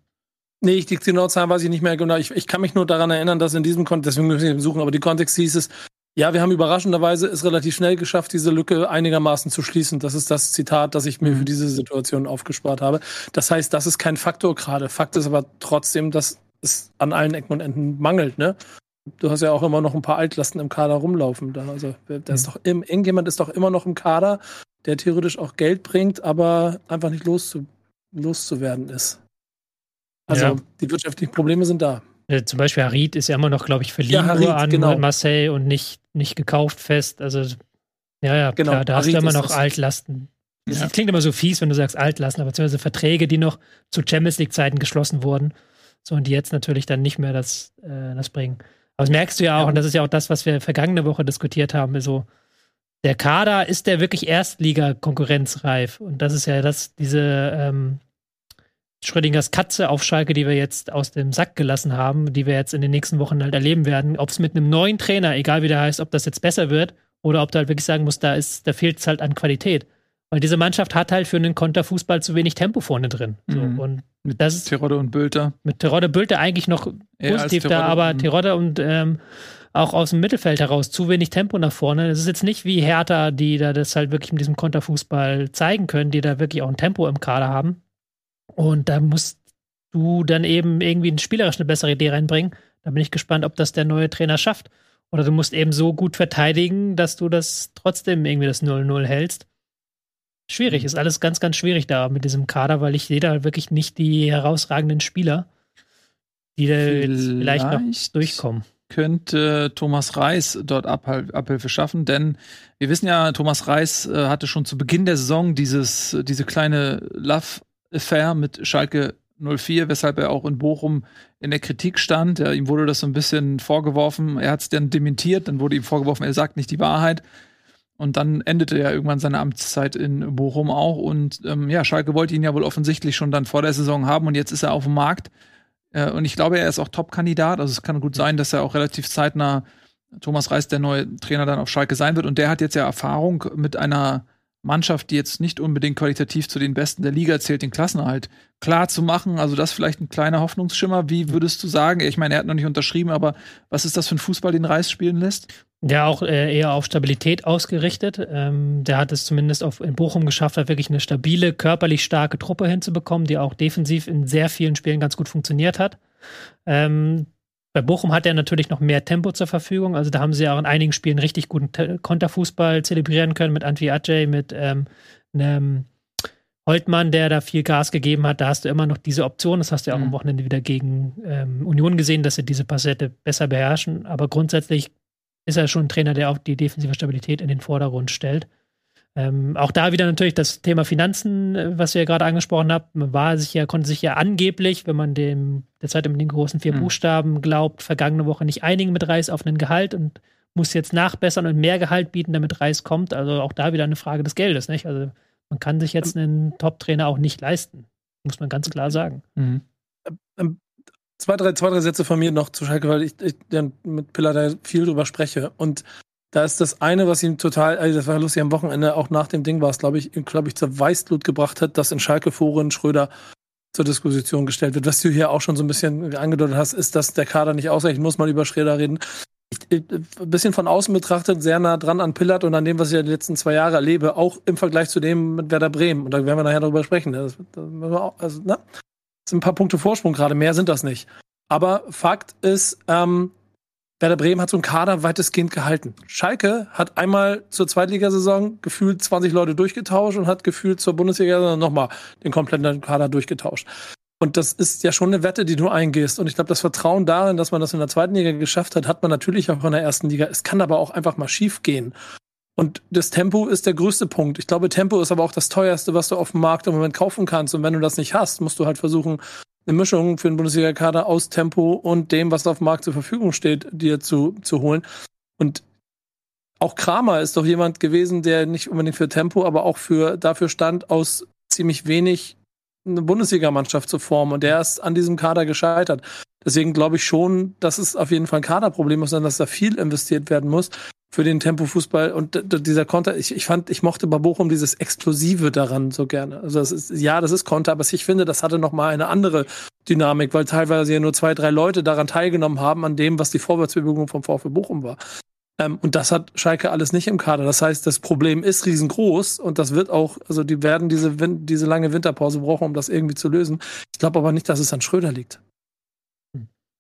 Nee, ich, die genaue Zahl weiß ich nicht mehr genau. Ich, ich kann mich nur daran erinnern, dass in diesem Kontext, deswegen müssen wir suchen, aber die Kontext hieß es, ja, wir haben überraschenderweise es relativ schnell geschafft, diese Lücke einigermaßen zu schließen. Das ist das Zitat, das ich mir für mhm. diese Situation aufgespart habe. Das heißt, das ist kein Faktor gerade. Fakt ist aber trotzdem, dass es an allen Ecken und Enden mangelt. Ne? du hast ja auch immer noch ein paar Altlasten im Kader rumlaufen. Da. Also, da ist doch im, irgendjemand ist doch immer noch im Kader, der theoretisch auch Geld bringt, aber einfach nicht loszu, loszuwerden ist. Also Ja. die wirtschaftlichen Probleme sind da. Zum Beispiel Harid ist ja immer noch, glaube ich, verliehen Ja, Harid, an genau. Marseille und nicht, nicht gekauft fest. Also, ja, ja, Genau, klar, da hast du Harid immer noch. Altlasten. Das Ja. klingt immer so fies, wenn du sagst Altlasten, aber beziehungsweise Verträge, die noch zu Champions League-Zeiten geschlossen wurden. So, und die jetzt natürlich dann nicht mehr das, äh, das bringen. Aber das merkst du ja auch, Ja. und das ist ja auch das, was wir vergangene Woche diskutiert haben, so, der Kader, ist der wirklich Erstliga-konkurrenzreif? Und das ist ja das, diese ähm, Schrödingers Katze auf Schalke, die wir jetzt aus dem Sack gelassen haben, die wir jetzt in den nächsten Wochen halt erleben werden, ob es mit einem neuen Trainer, egal wie der heißt, ob das jetzt besser wird oder ob du halt wirklich sagen musst, da ist, da fehlt es halt an Qualität. Weil diese Mannschaft hat halt für einen Konterfußball zu wenig Tempo vorne drin. So. Mhm. Und Mit das ist Terodde und Bülter. mit Terodde Bülte eigentlich noch Eher positiv da, aber mhm. Terodde und ähm, auch aus dem Mittelfeld heraus zu wenig Tempo nach vorne. Es ist jetzt nicht wie Hertha, die da das halt wirklich mit diesem Konterfußball zeigen können, die da wirklich auch ein Tempo im Kader haben. Und da musst du dann eben irgendwie ein spielerisch eine bessere Idee reinbringen. Da bin ich gespannt, ob das der neue Trainer schafft. Oder du musst eben so gut verteidigen, dass du das trotzdem irgendwie das 0-0 hältst. Schwierig, ist alles ganz, ganz schwierig da mit diesem Kader, weil ich sehe da wirklich nicht die herausragenden Spieler, die da jetzt vielleicht noch Vielleicht durchkommen. könnte Thomas Reis dort Abhil Abhilfe schaffen, denn wir wissen ja, Thomas Reis äh, hatte schon zu Beginn der Saison dieses, diese kleine Love-Affair mit Schalke 04, weshalb er auch in Bochum in der Kritik stand. Ja, ihm wurde das so ein bisschen vorgeworfen. Er hat es dann dementiert, dann wurde ihm vorgeworfen, er sagt nicht die Wahrheit. Und dann endete ja irgendwann seine Amtszeit in Bochum auch. Und ähm, ja, Schalke wollte ihn ja wohl offensichtlich schon dann vor der Saison haben und jetzt ist er auf dem Markt. Äh, und ich glaube, er ist auch Top-Kandidat. Also es kann gut sein, dass er auch relativ zeitnah Thomas Reis der neue Trainer dann auf Schalke sein wird. Und der hat jetzt ja Erfahrung mit einer Mannschaft, die jetzt nicht unbedingt qualitativ zu den Besten der Liga zählt, den Klassenerhalt klar zu machen. Also das vielleicht ein kleiner Hoffnungsschimmer. Wie würdest du sagen? Ich meine, er hat noch nicht unterschrieben, aber was ist das für ein Fußball, den Reis spielen lässt? Ja, auch äh, eher auf Stabilität ausgerichtet. Ähm, der hat es zumindest auf, in Bochum geschafft, hat wirklich eine stabile, körperlich starke Truppe hinzubekommen, die auch defensiv in sehr vielen Spielen ganz gut funktioniert hat. Ähm, bei Bochum hat er natürlich noch mehr Tempo zur Verfügung. Also da haben sie auch in einigen Spielen richtig guten Te Konterfußball zelebrieren können mit Antwi Ajay, mit ähm, einem Holtmann, der da viel Gas gegeben hat. Da hast du immer noch diese Option. Das hast du ja auch Mhm. am Wochenende wieder gegen ähm, Union gesehen, dass sie diese Passette besser beherrschen. Aber grundsätzlich ist er schon ein Trainer, der auch die defensive Stabilität in den Vordergrund stellt. Ähm, auch da wieder natürlich das Thema Finanzen, äh, was ihr ja gerade angesprochen habt. Man war sich ja, konnte sich ja angeblich, wenn man dem der Zeit mit den großen vier Mhm. Buchstaben glaubt, vergangene Woche nicht einigen mit Reis auf einen Gehalt und muss jetzt nachbessern und mehr Gehalt bieten, damit Reis kommt. Also auch da wieder eine Frage des Geldes, nicht? Also man kann sich jetzt einen Top-Trainer auch nicht leisten. Muss man ganz klar sagen. Mhm. Ähm, zwei, drei, zwei, drei Sätze von mir noch zu Schalke, weil ich, ich dann mit Piller da viel drüber spreche. Und da ist das eine, was ihm total, also das war lustig am Wochenende, auch nach dem Ding war es, glaube ich, glaube ich, zur Weißblut gebracht hat, dass in Schalke-Foren Schröder zur Disposition gestellt wird. Was du hier auch schon so ein bisschen angedeutet hast, ist, dass der Kader nicht ausreicht, muss man über Schröder reden. Ich, ich, ein bisschen von außen betrachtet, sehr nah dran an Pillard und an dem, was ich ja die letzten zwei Jahre erlebe, auch im Vergleich zu dem mit Werder Bremen. Und da werden wir nachher darüber sprechen. Das, das, auch- also, ne? Das sind ein paar Punkte Vorsprung gerade, mehr sind das nicht. Aber Fakt ist, ähm, Werder Bremen hat so einen Kader weitestgehend gehalten. Schalke hat einmal zur Zweitligasaison gefühlt 20 Leute durchgetauscht und hat gefühlt zur Bundesliga nochmal den kompletten Kader durchgetauscht. Und das ist ja schon eine Wette, die du eingehst. Und ich glaube, das Vertrauen darin, dass man das in der zweiten Liga geschafft hat, hat man natürlich auch in der ersten Liga. Es kann aber auch einfach mal schief gehen. Und das Tempo ist der größte Punkt. Ich glaube, Tempo ist aber auch das teuerste, was du auf dem Markt im Moment kaufen kannst. Und wenn du das nicht hast, musst du halt versuchen, eine Mischung für den Bundesliga-Kader aus Tempo und dem, was auf dem Markt zur Verfügung steht, dir zu, zu holen. Und auch Kramer ist doch jemand gewesen, der nicht unbedingt für Tempo, aber auch für dafür stand, aus ziemlich wenig eine Bundesligamannschaft zu formen. Und der ist an diesem Kader gescheitert. Deswegen glaube ich schon, dass es auf jeden Fall ein Kaderproblem ist und dass da viel investiert werden muss für den Tempofußball und dieser Konter, ich, ich fand, ich mochte bei Bochum dieses Explosive daran so gerne. Also das ist, ja, das ist Konter, aber ich finde, das hatte nochmal eine andere Dynamik, weil teilweise ja nur zwei, drei Leute daran teilgenommen haben, an dem, was die Vorwärtsbewegung vom VfB Bochum war. Ähm, und das hat Schalke alles nicht im Kader. Das heißt, das Problem ist riesengroß und das wird auch, also die werden diese, Win diese lange Winterpause brauchen, um das irgendwie zu lösen. Ich glaube aber nicht, dass es an Schröder liegt.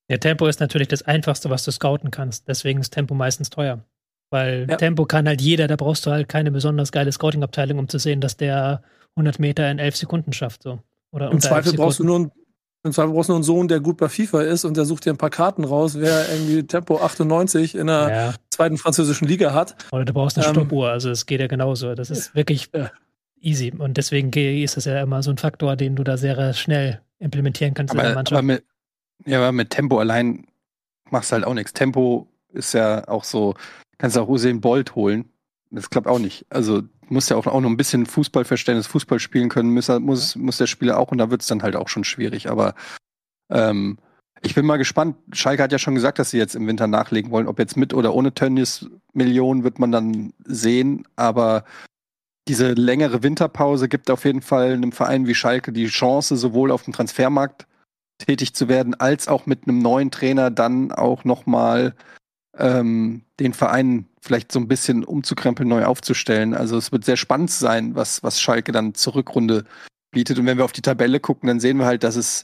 Ja, Tempo ist natürlich das Einfachste, was du scouten kannst. Deswegen ist Tempo meistens teuer. Weil Ja. Tempo kann halt jeder, da brauchst du halt keine besonders geile Scouting-Abteilung, um zu sehen, dass der 100 Meter in 11 Sekunden schafft. So. Oder Im Zweifel 11 brauchst du nur einen, Zweifel brauchst du nur einen Sohn, der gut bei FIFA ist und der sucht dir ein paar Karten raus, wer irgendwie Tempo 98 in der Ja, zweiten französischen Liga hat. oder du brauchst eine Ähm, Stoppuhr. Also es geht ja genauso. Das ist wirklich Ja. easy. Und deswegen ge- ist das ja immer so ein Faktor, den du da sehr schnell implementieren kannst in der Aber, Mannschaft. aber, mit, ja, aber mit Tempo allein machst du halt auch nichts. Tempo ist ja auch so, kannst auch Usain Bolt holen. Das klappt auch nicht. Also muss ja auch, auch noch ein bisschen Fußballverständnis, Fußball spielen können, muss, muss, muss der Spieler auch und da wird es dann halt auch schon schwierig. Aber ähm, ich bin mal gespannt. Schalke hat ja schon gesagt, dass sie jetzt im Winter nachlegen wollen. Ob jetzt mit oder ohne Tönnies Millionen wird man dann sehen. Aber diese längere Winterpause gibt auf jeden Fall einem Verein wie Schalke die Chance, sowohl auf dem Transfermarkt tätig zu werden, als auch mit einem neuen Trainer dann auch nochmal ähm, den Verein vielleicht so ein bisschen umzukrempeln, neu aufzustellen. Also es wird sehr spannend sein, was, was Schalke dann zur Rückrunde bietet. Und wenn wir auf die Tabelle gucken, dann sehen wir halt, dass es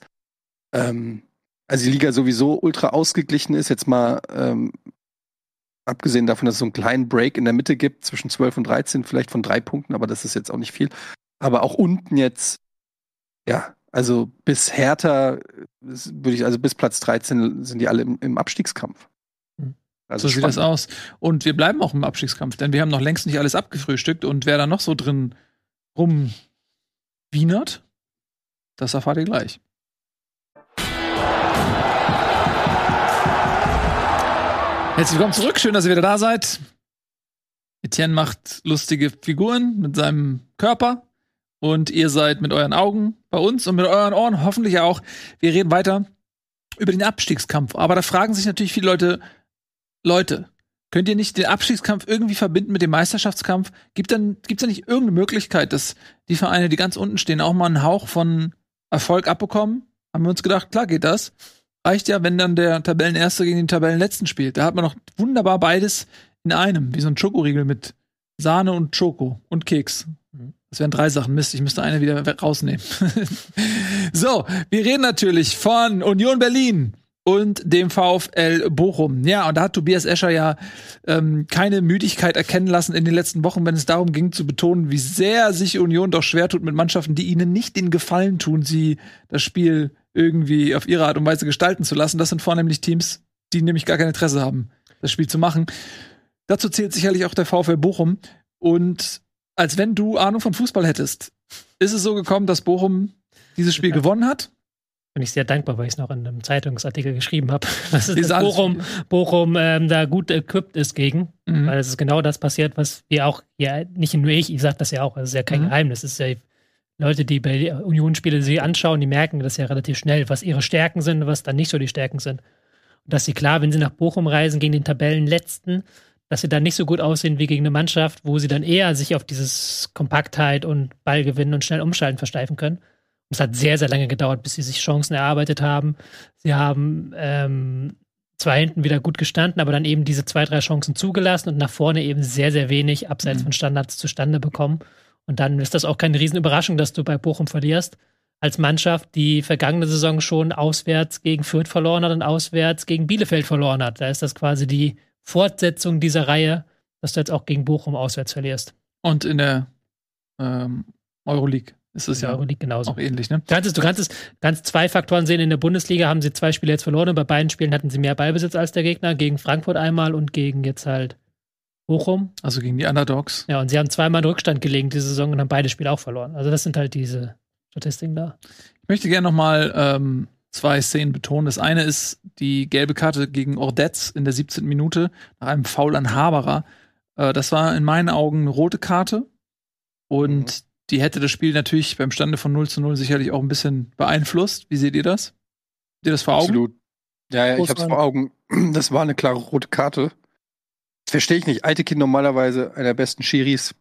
ähm, also die Liga sowieso ultra ausgeglichen ist. Jetzt mal ähm, abgesehen davon, dass es so einen kleinen Break in der Mitte gibt, zwischen 12 und 13, vielleicht von drei Punkten, aber das ist jetzt auch nicht viel. Aber auch unten jetzt, ja, also bis Hertha, würde ich, also bis Platz 13 sind die alle im, im Abstiegskampf. Also so sieht das aus. Und wir bleiben auch im Abstiegskampf, denn wir haben noch längst nicht alles abgefrühstückt und wer da noch so drin rumwienert, das erfahrt ihr gleich. Herzlich willkommen zurück, schön, dass ihr wieder da seid. Etienne macht lustige Figuren mit seinem Körper und ihr seid mit euren Augen bei uns und mit euren Ohren hoffentlich auch. Wir reden weiter über den Abstiegskampf. Aber da fragen sich natürlich viele Leute, Leute, könnt ihr nicht den Abstiegskampf irgendwie verbinden mit dem Meisterschaftskampf? Gibt dann gibt's da nicht irgendeine Möglichkeit, dass die Vereine, die ganz unten stehen, auch mal einen Hauch von Erfolg abbekommen? Haben wir uns gedacht, klar geht das. Reicht ja, wenn dann der Tabellenerste gegen den Tabellenletzten spielt. Da hat man noch wunderbar beides in einem, wie so ein Schokoriegel mit Sahne und Schoko und Keks. Das wären drei Sachen. Mist, ich müsste eine wieder rausnehmen. so, wir reden natürlich von Union Berlin und dem VfL Bochum. Ja, und da hat Tobias Escher ja ähm, keine Müdigkeit erkennen lassen in den letzten Wochen, wenn es darum ging zu betonen, wie sehr sich Union doch schwer tut mit Mannschaften, die ihnen nicht den Gefallen tun, sie das Spiel irgendwie auf ihre Art und Weise gestalten zu lassen. Das sind vornehmlich Teams, die nämlich gar kein Interesse haben, das Spiel zu machen. Dazu zählt sicherlich auch der VfL Bochum. Und als wenn du Ahnung von Fußball hättest, ist es so gekommen, dass Bochum dieses Spiel Ja. gewonnen hat. Bin ich sehr dankbar, weil ich es noch in einem Zeitungsartikel geschrieben habe, dass alles- Bochum, Bochum ähm, da gut equipped ist gegen. Mhm. Weil es ist genau das passiert, was wir auch, ja, nicht nur ich, ich sage das ja auch, es ist ja kein Mhm. Geheimnis. Es ist ja Leute, die bei Union-Spiele sich anschauen, die merken das ja relativ schnell, was ihre Stärken sind, was dann nicht so die Stärken sind. Und dass sie klar, wenn sie nach Bochum reisen gegen den Tabellenletzten, dass sie dann nicht so gut aussehen wie gegen eine Mannschaft, wo sie dann eher sich auf dieses Kompaktheit und Ballgewinnen und schnell umschalten versteifen können. Es hat sehr, sehr lange gedauert, bis sie sich Chancen erarbeitet haben. Sie haben ähm, zwar hinten wieder gut gestanden, aber dann eben diese zwei, drei Chancen zugelassen und nach vorne eben sehr, sehr wenig abseits Mhm. von Standards zustande bekommen. Und dann ist das auch keine Riesenüberraschung, dass du bei Bochum verlierst. Als Mannschaft, die vergangene Saison schon auswärts gegen Fürth verloren hat und auswärts gegen Bielefeld verloren hat. Da ist das quasi die Fortsetzung dieser Reihe, dass du jetzt auch gegen Bochum auswärts verlierst. Und in der ähm, Euroleague ist es der ja Euroleague genauso. auch ähnlich, ne? Du kannst, es, du kannst es ganz zwei Faktoren sehen. In der Bundesliga haben sie zwei Spiele jetzt verloren und bei beiden Spielen hatten sie mehr Ballbesitz als der Gegner. Gegen Frankfurt einmal und gegen jetzt halt Bochum. Also gegen die Underdogs. Ja, und sie haben zweimal in Rückstand gelegen diese Saison und haben beide Spiele auch verloren. Also das sind halt diese Statistiken da. Ich möchte gerne noch mal ähm, zwei Szenen betonen. Das eine ist die gelbe Karte gegen Ordetz in der 17. Minute nach einem Foul an Haberer. Äh, das war in meinen Augen eine rote Karte und Mhm. Die hätte das Spiel natürlich beim Stande von 0 zu 0 sicherlich auch ein bisschen beeinflusst. Wie seht ihr das? Habt ihr das vor Augen? Absolut. Ja, ja, ich hab's vor Augen. Das war eine klare rote Karte. Verstehe ich nicht. Aitekin normalerweise einer der besten Schiris.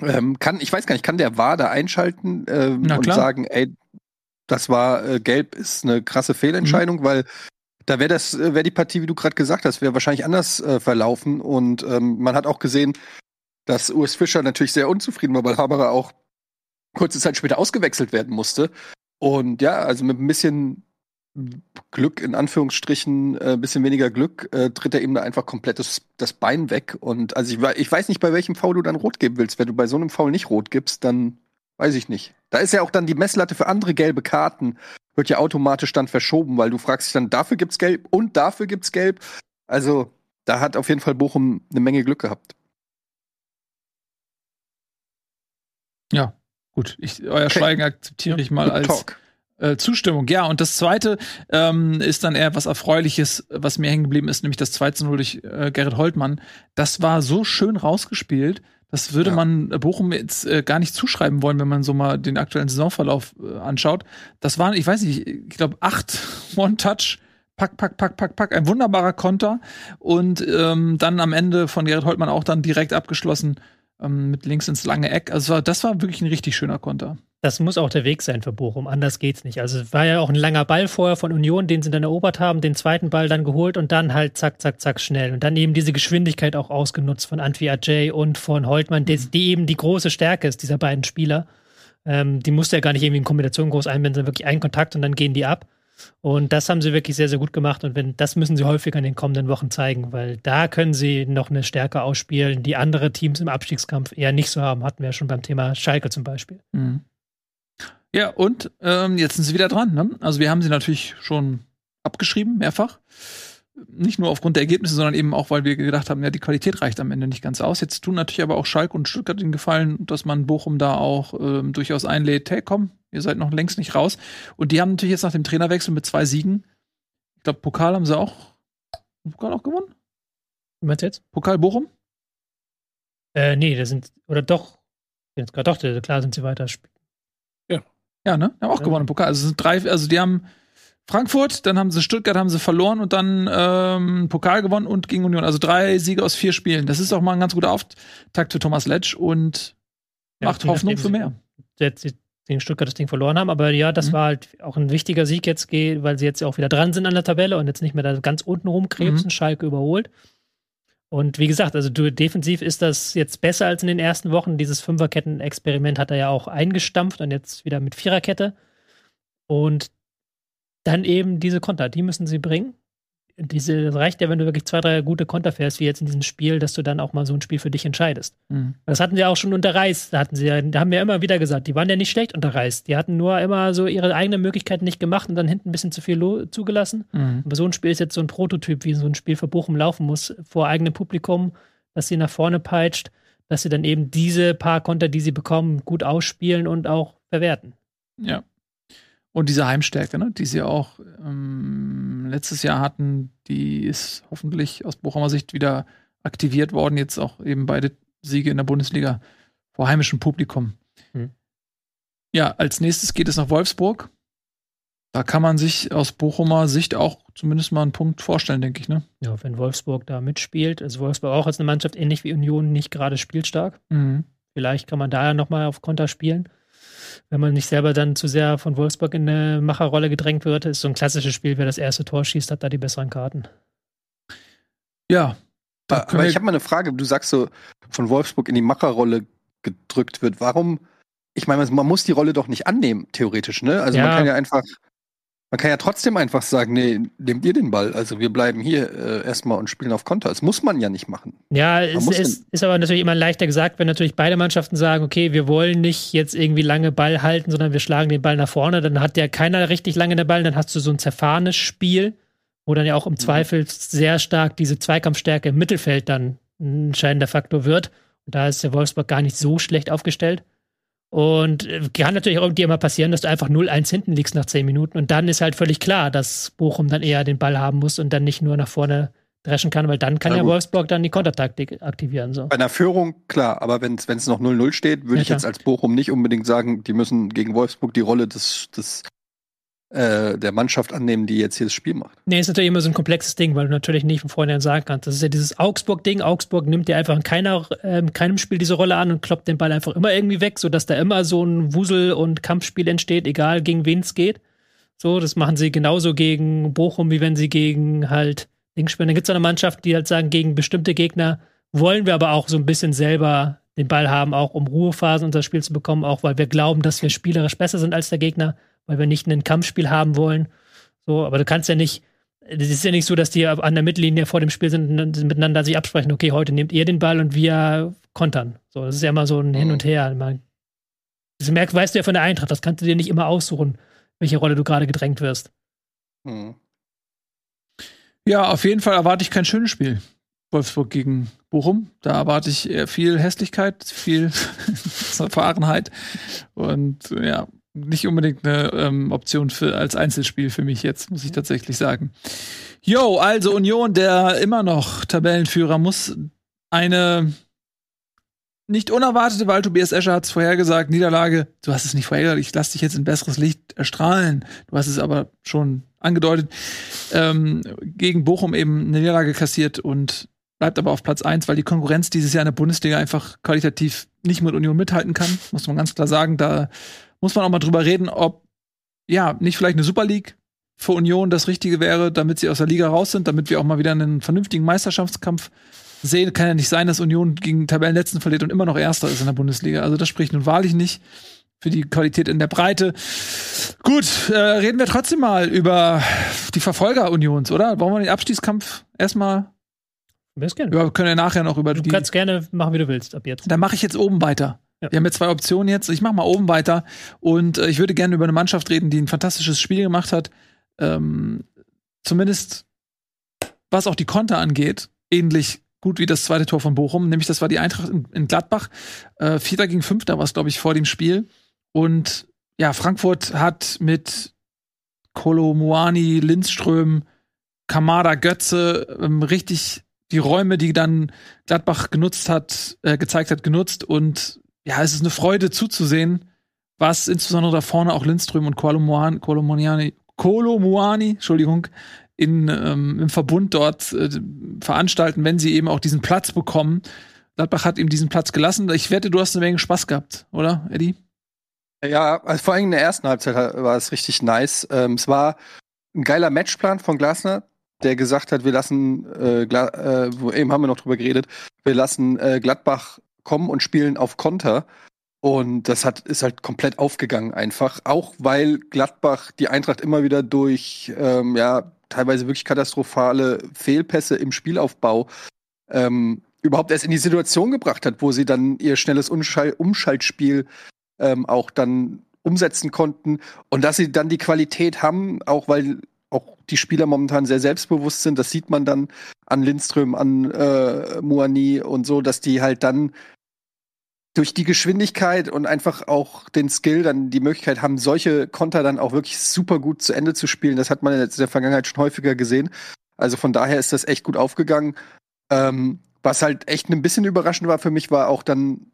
Ähm, kann, ich weiß gar nicht, kann der da einschalten ähm, und sagen, ey, das war äh, gelb, ist eine krasse Fehlentscheidung, weil da wäre das, äh, wäre die Partie, wie du gerade gesagt hast, wäre wahrscheinlich anders äh, verlaufen. Und ähm, man hat auch gesehen, dass Urs Fischer natürlich sehr unzufrieden war, weil Haberer auch kurze Zeit später ausgewechselt werden musste. Und ja, also mit ein bisschen Glück in Anführungsstrichen, äh, bisschen weniger Glück, äh, tritt er ihm da einfach komplett das, das Bein weg. Und also ich, ich weiß nicht, bei welchem Foul du dann rot geben willst. Wenn du bei so einem Foul nicht rot gibst, dann weiß ich nicht. Da ist ja auch dann die Messlatte für andere gelbe Karten, wird ja automatisch dann verschoben, weil du fragst dich dann, dafür gibt's gelb und dafür gibt's gelb. Also, da hat auf jeden Fall Bochum eine Menge Glück gehabt. Ja, gut. Ich, euer okay. Schweigen akzeptiere ich mal als. Äh, Zustimmung. Ja, und das zweite ähm, ist dann eher was Erfreuliches, was mir hängen geblieben ist, nämlich das 2 0 durch äh, Gerrit Holtmann. Das war so schön rausgespielt. Das würde ja. man Bochum jetzt äh, gar nicht zuschreiben wollen, wenn man so mal den aktuellen Saisonverlauf äh, anschaut. Das waren, ich weiß nicht, ich glaube, acht One-Touch. Pack, pack, pack, pack, pack, ein wunderbarer Konter. Und ähm, dann am Ende von Gerrit Holtmann auch dann direkt abgeschlossen ähm, mit links ins lange Eck. Also das war wirklich ein richtig schöner Konter. Das muss auch der Weg sein für Bochum, anders geht's nicht. Also es war ja auch ein langer Ball vorher von Union, den sie dann erobert haben, den zweiten Ball dann geholt und dann halt zack, zack, zack schnell. Und dann eben diese Geschwindigkeit auch ausgenutzt von Antwi Ajay und von Holtmann, die, die, eben die große Stärke ist dieser beiden Spieler. Ähm, die musste ja gar nicht irgendwie in Kombination groß einbinden, sondern wirklich einen Kontakt und dann gehen die ab. Und das haben sie wirklich sehr, sehr gut gemacht. Und wenn, das müssen sie häufiger in den kommenden Wochen zeigen, weil da können sie noch eine Stärke ausspielen, die andere Teams im Abstiegskampf eher nicht so haben. Hatten wir ja schon beim Thema Schalke zum Beispiel. Mhm. Ja, und ähm, jetzt sind sie wieder dran. Ne? Also wir haben sie natürlich schon abgeschrieben, mehrfach. Nicht nur aufgrund der Ergebnisse, sondern eben auch, weil wir gedacht haben, ja, die Qualität reicht am Ende nicht ganz aus. Jetzt tun natürlich aber auch Schalke und Stuttgart den Gefallen, dass man Bochum da auch ähm, durchaus einlädt. Hey, komm, ihr seid noch längst nicht raus. Und die haben natürlich jetzt nach dem Trainerwechsel mit zwei Siegen, ich glaube, Pokal haben sie auch, Pokal auch gewonnen? Wie meinst du jetzt? Pokal Bochum? Äh, nee, da sind, oder doch, jetzt gerade doch, klar sind sie weiter. Ja, ne? Haben auch ja. gewonnen im Pokal. Also sind drei, also die haben Frankfurt, dann haben sie Stuttgart, haben sie verloren und dann ähm, Pokal gewonnen und gegen Union. Also drei Siege aus vier Spielen. Das ist auch mal ein ganz guter Auftakt für Thomas Letsch und ja, macht Hoffnung für mehr. Jetzt gegen Stuttgart das Ding verloren haben, aber ja, das mhm. war halt auch ein wichtiger Sieg jetzt, weil sie jetzt auch wieder dran sind an der Tabelle und jetzt nicht mehr da ganz unten rumkrebsen, mhm. Schalke überholt. Und wie gesagt, also du, defensiv ist das jetzt besser als in den ersten Wochen. Dieses Fünferketten-Experiment hat er ja auch eingestampft und jetzt wieder mit Viererkette. Und dann eben diese Konter, die müssen sie bringen diese, das reicht ja, wenn du wirklich zwei, drei gute Konter fährst, wie jetzt in diesem Spiel, dass du dann auch mal so ein Spiel für dich entscheidest. Mhm. Das hatten sie auch schon unter Reis. Da hatten sie ja, da haben wir ja immer wieder gesagt, die waren ja nicht schlecht unter Reis. Die hatten nur immer so ihre eigenen Möglichkeiten nicht gemacht und dann hinten ein bisschen zu viel zugelassen. Mhm. Aber so ein Spiel ist jetzt so ein Prototyp, wie so ein Spiel für Bochum laufen muss, vor eigenem Publikum, dass sie nach vorne peitscht, dass sie dann eben diese paar Konter, die sie bekommen, gut ausspielen und auch verwerten. Ja. Und diese Heimstärke, ne, die sie auch ähm, letztes Jahr hatten, die ist hoffentlich aus Bochumer Sicht wieder aktiviert worden. Jetzt auch eben beide Siege in der Bundesliga vor heimischem Publikum. Hm. Ja, als nächstes geht es nach Wolfsburg. Da kann man sich aus Bochumer Sicht auch zumindest mal einen Punkt vorstellen, denke ich. Ne? Ja, wenn Wolfsburg da mitspielt, ist Wolfsburg auch als eine Mannschaft ähnlich wie Union nicht gerade spielstark. Mhm. Vielleicht kann man da ja nochmal auf Konter spielen wenn man nicht selber dann zu sehr von Wolfsburg in eine Macherrolle gedrängt wird, ist so ein klassisches Spiel, wer das erste Tor schießt, hat da die besseren Karten. Ja. Aber ich habe mal eine Frage. Du sagst so, von Wolfsburg in die Macherrolle gedrückt wird. Warum? Ich meine, man muss die Rolle doch nicht annehmen, theoretisch, ne? Also ja. man kann ja einfach man kann ja trotzdem einfach sagen, nee, nehmt ihr den Ball. Also wir bleiben hier äh, erstmal und spielen auf Konter. Das muss man ja nicht machen. Ja, es ist, ist, aber natürlich immer leichter gesagt, wenn natürlich beide Mannschaften sagen, okay, wir wollen nicht jetzt irgendwie lange Ball halten, sondern wir schlagen den Ball nach vorne. Dann hat ja keiner richtig lange den Ball. Dann hast du so ein zerfahrenes Spiel, wo dann ja auch im mhm. Zweifel sehr stark diese Zweikampfstärke im Mittelfeld dann ein entscheidender Faktor wird. Und da ist der Wolfsburg gar nicht so schlecht aufgestellt. Und äh, kann natürlich auch dir immer passieren, dass du einfach 0-1 hinten liegst nach 10 Minuten. Und dann ist halt völlig klar, dass Bochum dann eher den Ball haben muss und dann nicht nur nach vorne dreschen kann, weil dann kann ja, ja Wolfsburg dann die Kontertaktik aktivieren. So. Bei einer Führung, klar, aber wenn es noch 0-0 steht, würde ja, ich jetzt als Bochum nicht unbedingt sagen, die müssen gegen Wolfsburg die Rolle des, des äh, der Mannschaft annehmen, die jetzt hier das Spiel macht. Nee, ist natürlich immer so ein komplexes Ding, weil du natürlich nicht von vornherein sagen kannst. Das ist ja dieses Augsburg-Ding. Augsburg nimmt dir einfach in keiner, äh, keinem Spiel diese Rolle an und kloppt den Ball einfach immer irgendwie weg, sodass da immer so ein Wusel- und Kampfspiel entsteht, egal gegen wen es geht. So, das machen sie genauso gegen Bochum, wie wenn sie gegen halt Dings spielen. Dann gibt es eine Mannschaft, die halt sagen, gegen bestimmte Gegner wollen wir aber auch so ein bisschen selber den Ball haben, auch um Ruhephasen unser Spiel zu bekommen, auch weil wir glauben, dass wir spielerisch besser sind als der Gegner weil wir nicht ein Kampfspiel haben wollen. So, aber du kannst ja nicht, es ist ja nicht so, dass die an der Mittellinie vor dem Spiel sind und miteinander sich absprechen, okay, heute nehmt ihr den Ball und wir kontern. So, das ist ja immer so ein Hin Mhm. und Her. Man, das merkst, weißt du ja von der Eintracht, das kannst du dir nicht immer aussuchen, welche Rolle du gerade gedrängt wirst. Hm. Ja, auf jeden Fall erwarte ich kein schönes Spiel. Wolfsburg gegen Bochum. Da erwarte ich eher viel Hässlichkeit, viel Verfahrenheit und äh, ja, nicht unbedingt eine ähm, Option für als Einzelspiel für mich jetzt, muss ich tatsächlich sagen. Jo, also Union, der immer noch Tabellenführer, muss eine nicht unerwartete, weil Tobias Escher hat es vorhergesagt, Niederlage, du hast es nicht vorhergesagt, ich lass dich jetzt in besseres Licht erstrahlen. Du hast es aber schon angedeutet. Ähm, gegen Bochum eben eine Niederlage kassiert und bleibt aber auf Platz 1, weil die Konkurrenz dieses Jahr in der Bundesliga einfach qualitativ nicht mit Union mithalten kann, muss man ganz klar sagen. Da muss man auch mal drüber reden, ob ja, nicht vielleicht eine Super League für Union das Richtige wäre, damit sie aus der Liga raus sind, damit wir auch mal wieder einen vernünftigen Meisterschaftskampf sehen. Kann ja nicht sein, dass Union gegen Tabellenletzten verliert und immer noch Erster ist in der Bundesliga. Also das spricht nun wahrlich nicht für die Qualität in der Breite. Gut, äh, reden wir trotzdem mal über die Verfolger Unions, oder? Wollen wir den Abstiegskampf erstmal? Du wir können ja nachher noch über Du die. kannst gerne machen, wie du willst, ab jetzt. Dann mache ich jetzt oben weiter. Ja. Wir haben jetzt zwei Optionen jetzt. Ich mache mal oben weiter. Und äh, ich würde gerne über eine Mannschaft reden, die ein fantastisches Spiel gemacht hat. Ähm, zumindest was auch die Konter angeht, ähnlich gut wie das zweite Tor von Bochum. Nämlich das war die Eintracht in, in Gladbach. Äh, Vierter gegen Fünfter war es, glaube ich, vor dem Spiel. Und ja, Frankfurt hat mit Kolomuani, Lindström, Kamada, Götze ähm, richtig die Räume, die dann Gladbach genutzt hat, äh, gezeigt hat, genutzt. Und ja, es ist eine Freude zuzusehen, was insbesondere da vorne auch Lindström und Kolomuani, Kolomuani Entschuldigung, in, ähm, im Verbund dort äh, veranstalten, wenn sie eben auch diesen Platz bekommen. Gladbach hat ihm diesen Platz gelassen. Ich wette, du hast eine Menge Spaß gehabt, oder, Eddie? Ja, also vor allem in der ersten Halbzeit war es richtig nice. Ähm, es war ein geiler Matchplan von Glasner, der gesagt hat, wir lassen, äh, Gla äh, eben haben wir noch drüber geredet, wir lassen äh, Gladbach kommen und spielen auf Konter. Und das hat, ist halt komplett aufgegangen einfach. Auch weil Gladbach die Eintracht immer wieder durch, ähm, ja, teilweise wirklich katastrophale Fehlpässe im Spielaufbau ähm, überhaupt erst in die Situation gebracht hat, wo sie dann ihr schnelles Umschall Umschaltspiel ähm, auch dann umsetzen konnten und dass sie dann die Qualität haben, auch weil die Spieler momentan sehr selbstbewusst sind. Das sieht man dann an Lindström, an äh, Muani und so, dass die halt dann durch die Geschwindigkeit und einfach auch den Skill dann die Möglichkeit haben, solche Konter dann auch wirklich super gut zu Ende zu spielen. Das hat man in der Vergangenheit schon häufiger gesehen. Also von daher ist das echt gut aufgegangen. Ähm, was halt echt ein bisschen überraschend war für mich, war auch dann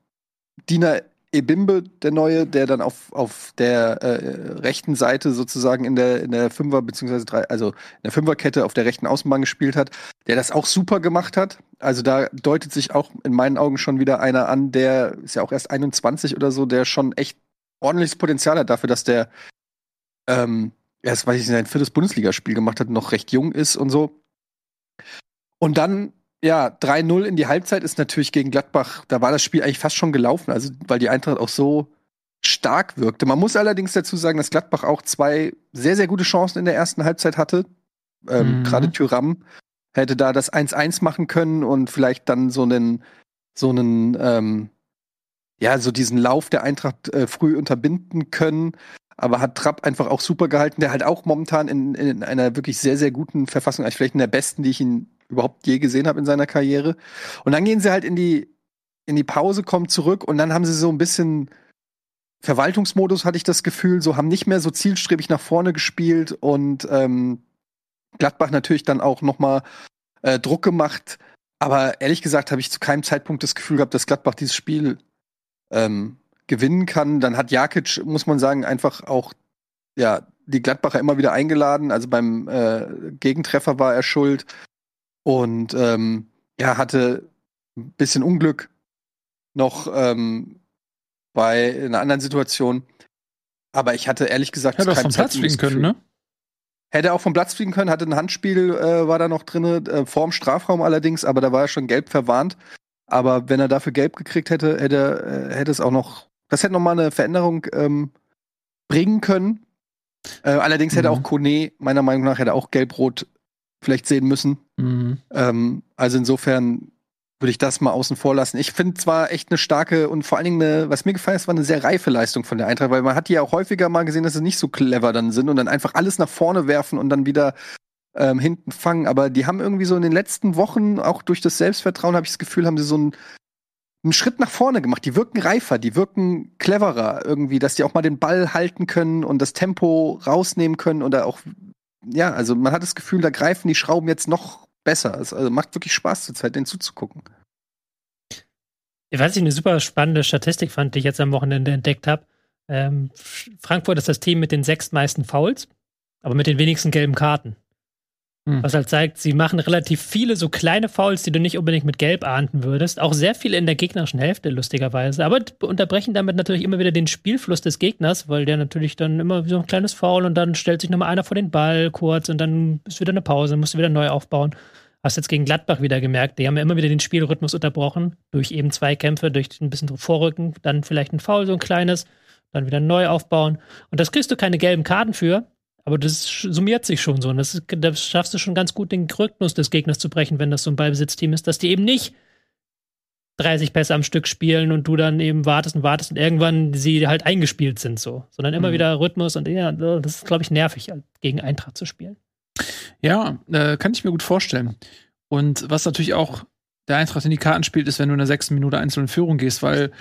Dina Ebimbe, der neue, der dann auf, auf der äh, rechten Seite sozusagen in der, in der Fünfer, beziehungsweise drei, also in der Fünferkette auf der rechten Außenbahn gespielt hat, der das auch super gemacht hat. Also da deutet sich auch in meinen Augen schon wieder einer an, der ist ja auch erst 21 oder so, der schon echt ordentliches Potenzial hat dafür, dass der ähm, erst, weiß ich nicht, sein viertes Bundesligaspiel gemacht hat, noch recht jung ist und so. Und dann ja, 3-0 in die Halbzeit ist natürlich gegen Gladbach, da war das Spiel eigentlich fast schon gelaufen, also weil die Eintracht auch so stark wirkte. Man muss allerdings dazu sagen, dass Gladbach auch zwei sehr, sehr gute Chancen in der ersten Halbzeit hatte. Ähm, Mhm. Gerade Tyram hätte da das 1-1 machen können und vielleicht dann so einen, so einen, ähm, ja, so diesen Lauf der Eintracht äh, früh unterbinden können. Aber hat Trapp einfach auch super gehalten, der halt auch momentan in, in einer wirklich sehr, sehr guten Verfassung, eigentlich vielleicht in der besten, die ich ihn überhaupt je gesehen habe in seiner Karriere. Und dann gehen sie halt in die, in die Pause, kommen zurück und dann haben sie so ein bisschen Verwaltungsmodus, hatte ich das Gefühl, so haben nicht mehr so zielstrebig nach vorne gespielt und ähm, Gladbach natürlich dann auch noch mal äh, Druck gemacht. Aber ehrlich gesagt habe ich zu keinem Zeitpunkt das Gefühl gehabt, dass Gladbach dieses Spiel ähm, gewinnen kann. Dann hat Jakic, muss man sagen, einfach auch ja die Gladbacher immer wieder eingeladen. Also beim äh, Gegentreffer war er schuld und ähm, ja hatte ein bisschen Unglück noch ähm, bei einer anderen Situation. Aber ich hatte ehrlich gesagt Hätte auch vom Platz fliegen können, ne? Hätte auch vom Platz fliegen können, hatte ein Handspiel, äh, war da noch drin, äh, vorm Strafraum allerdings, aber da war er schon gelb verwarnt. Aber wenn er dafür gelb gekriegt hätte, hätte, äh, hätte es auch noch, das hätte noch mal eine Veränderung ähm, bringen können. Äh, allerdings hätte Mhm. auch Kone, meiner Meinung nach, hätte auch Gelb-Rot vielleicht sehen müssen. Mhm. Ähm, also insofern würde ich das mal außen vor lassen. Ich finde zwar echt eine starke und vor allen Dingen eine, was mir gefallen ist, war eine sehr reife Leistung von der Eintracht, weil man hat die ja auch häufiger mal gesehen, dass sie nicht so clever dann sind und dann einfach alles nach vorne werfen und dann wieder ähm, hinten fangen. Aber die haben irgendwie so in den letzten Wochen, auch durch das Selbstvertrauen, habe ich das Gefühl, haben sie so einen, einen Schritt nach vorne gemacht. Die wirken reifer, die wirken cleverer irgendwie, dass die auch mal den Ball halten können und das Tempo rausnehmen können oder auch, ja, also man hat das Gefühl, da greifen die Schrauben jetzt noch besser. Es also macht wirklich Spaß zur Zeit, denen zuzugucken. Was ich eine super spannende Statistik fand, die ich jetzt am Wochenende entdeckt habe. Ähm, Frankfurt ist das Team mit den sechstmeisten Fouls, aber mit den wenigsten gelben Karten. Hm. Was halt zeigt, sie machen relativ viele so kleine Fouls, die du nicht unbedingt mit Gelb ahnden würdest. Auch sehr viele in der gegnerischen Hälfte, lustigerweise. Aber unterbrechen damit natürlich immer wieder den Spielfluss des Gegners, weil der natürlich dann immer so ein kleines Foul und dann stellt sich nochmal einer vor den Ball kurz und dann ist wieder eine Pause, musst du wieder neu aufbauen. Hast jetzt gegen Gladbach wieder gemerkt, die haben ja immer wieder den Spielrhythmus unterbrochen, durch eben Zweikämpfe, durch ein bisschen Vorrücken, dann vielleicht ein Foul, so ein kleines, dann wieder neu aufbauen. Und das kriegst du keine gelben Karten für, aber das summiert sich schon so. Und das, das schaffst du schon ganz gut, den Rhythmus des Gegners zu brechen, wenn das so ein Ballbesitzteam ist, dass die eben nicht 30 Pässe am Stück spielen und du dann eben wartest und wartest und irgendwann sie halt eingespielt sind so, sondern immer Mhm. wieder Rhythmus und ja, das ist, glaube ich, nervig, gegen Eintracht zu spielen. Ja, äh, kann ich mir gut vorstellen. Und was natürlich auch der Eintracht in die Karten spielt, ist, wenn du in der sechsten Minute einzeln in Führung gehst, weil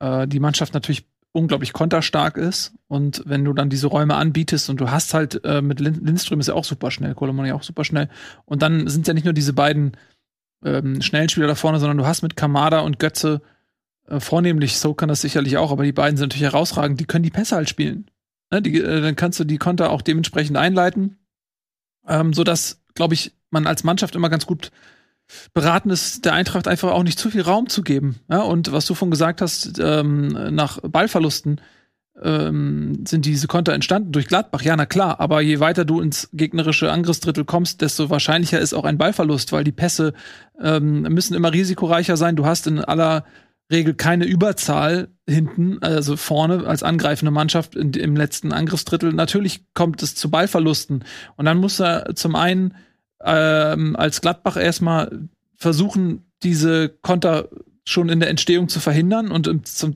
äh, die Mannschaft natürlich unglaublich konterstark ist. Und wenn du dann diese Räume anbietest und du hast halt äh, mit Lin Lindström ist ja auch super schnell, Kolomon ja auch super schnell. Und dann sind ja nicht nur diese beiden ähm, schnellen Spieler da vorne, sondern du hast mit Kamada und Götze äh, vornehmlich, so kann das sicherlich auch, aber die beiden sind natürlich herausragend, die können die Pässe halt spielen. Ne? Die, äh, dann kannst du die Konter auch dementsprechend einleiten ähm, so dass, glaube ich, man als Mannschaft immer ganz gut beraten ist, der Eintracht einfach auch nicht zu viel Raum zu geben. Ja, und was du von gesagt hast, ähm, nach Ballverlusten ähm, sind diese Konter entstanden durch Gladbach. Ja, na klar, aber je weiter du ins gegnerische Angriffsdrittel kommst, desto wahrscheinlicher ist auch ein Ballverlust, weil die Pässe ähm, müssen immer risikoreicher sein. Du hast in aller Regel keine Überzahl hinten, also vorne als angreifende Mannschaft in, im letzten Angriffsdrittel. Natürlich kommt es zu Ballverlusten. Und dann muss er zum einen ähm, als Gladbach erstmal versuchen, diese Konter schon in der Entstehung zu verhindern. Und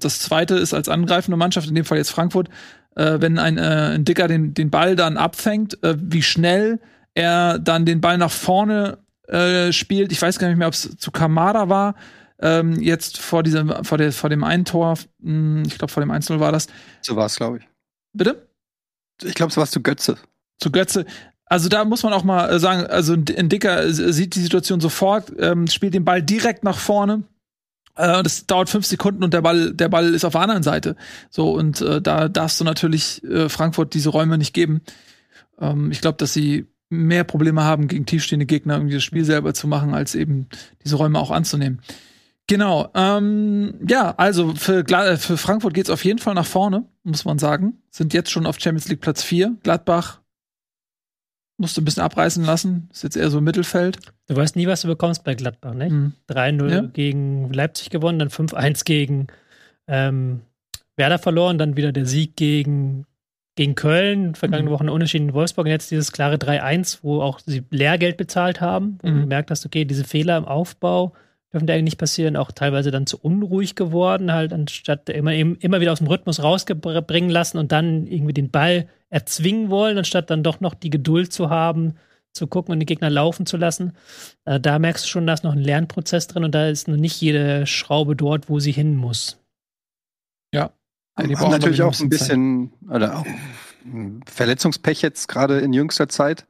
das zweite ist als angreifende Mannschaft, in dem Fall jetzt Frankfurt, äh, wenn ein, äh, ein Dicker den, den Ball dann abfängt, äh, wie schnell er dann den Ball nach vorne äh, spielt. Ich weiß gar nicht mehr, ob es zu Kamada war. Ähm, jetzt vor diesem, vor, der, vor dem einen Tor, mh, ich glaube vor dem 1-0 war das. So war es, glaube ich. Bitte? Ich glaube, es war zu Götze. zu Götze. Also da muss man auch mal äh, sagen, also ein Dicker äh, sieht die Situation sofort, ähm, spielt den Ball direkt nach vorne. Äh, das dauert fünf Sekunden und der Ball, der Ball ist auf der anderen Seite. So, und äh, da darfst du natürlich äh, Frankfurt diese Räume nicht geben. Ähm, ich glaube, dass sie mehr Probleme haben, gegen tiefstehende Gegner irgendwie das Spiel selber zu machen, als eben diese Räume auch anzunehmen. Genau. Ähm, ja, also für, Gla für Frankfurt geht's auf jeden Fall nach vorne, muss man sagen. Sind jetzt schon auf Champions League Platz 4. Gladbach musste ein bisschen abreißen lassen. Ist jetzt eher so im Mittelfeld. Du weißt nie, was du bekommst bei Gladbach, ne? Mhm. 3-0 Ja. gegen Leipzig gewonnen, dann 5-1 gegen ähm, Werder verloren, dann wieder der Sieg gegen, gegen Köln, vergangene Mhm. Woche ein Unentschieden in Wolfsburg und jetzt dieses klare 3-1, wo auch sie Lehrgeld bezahlt haben, wo Mhm. du gemerkt hast, okay, diese Fehler im Aufbau dürfen da eigentlich nicht passieren, auch teilweise dann zu unruhig geworden, halt anstatt immer, eben, immer wieder aus dem Rhythmus rausbringen lassen und dann irgendwie den Ball erzwingen wollen, anstatt dann doch noch die Geduld zu haben, zu gucken und die Gegner laufen zu lassen. Äh, da merkst du schon, da ist noch ein Lernprozess drin und da ist noch nicht jede Schraube dort, wo sie hin muss. Ja, die Haben brauchen natürlich auch ein bisschen, oder auch ein Verletzungspech jetzt gerade in jüngster Zeit.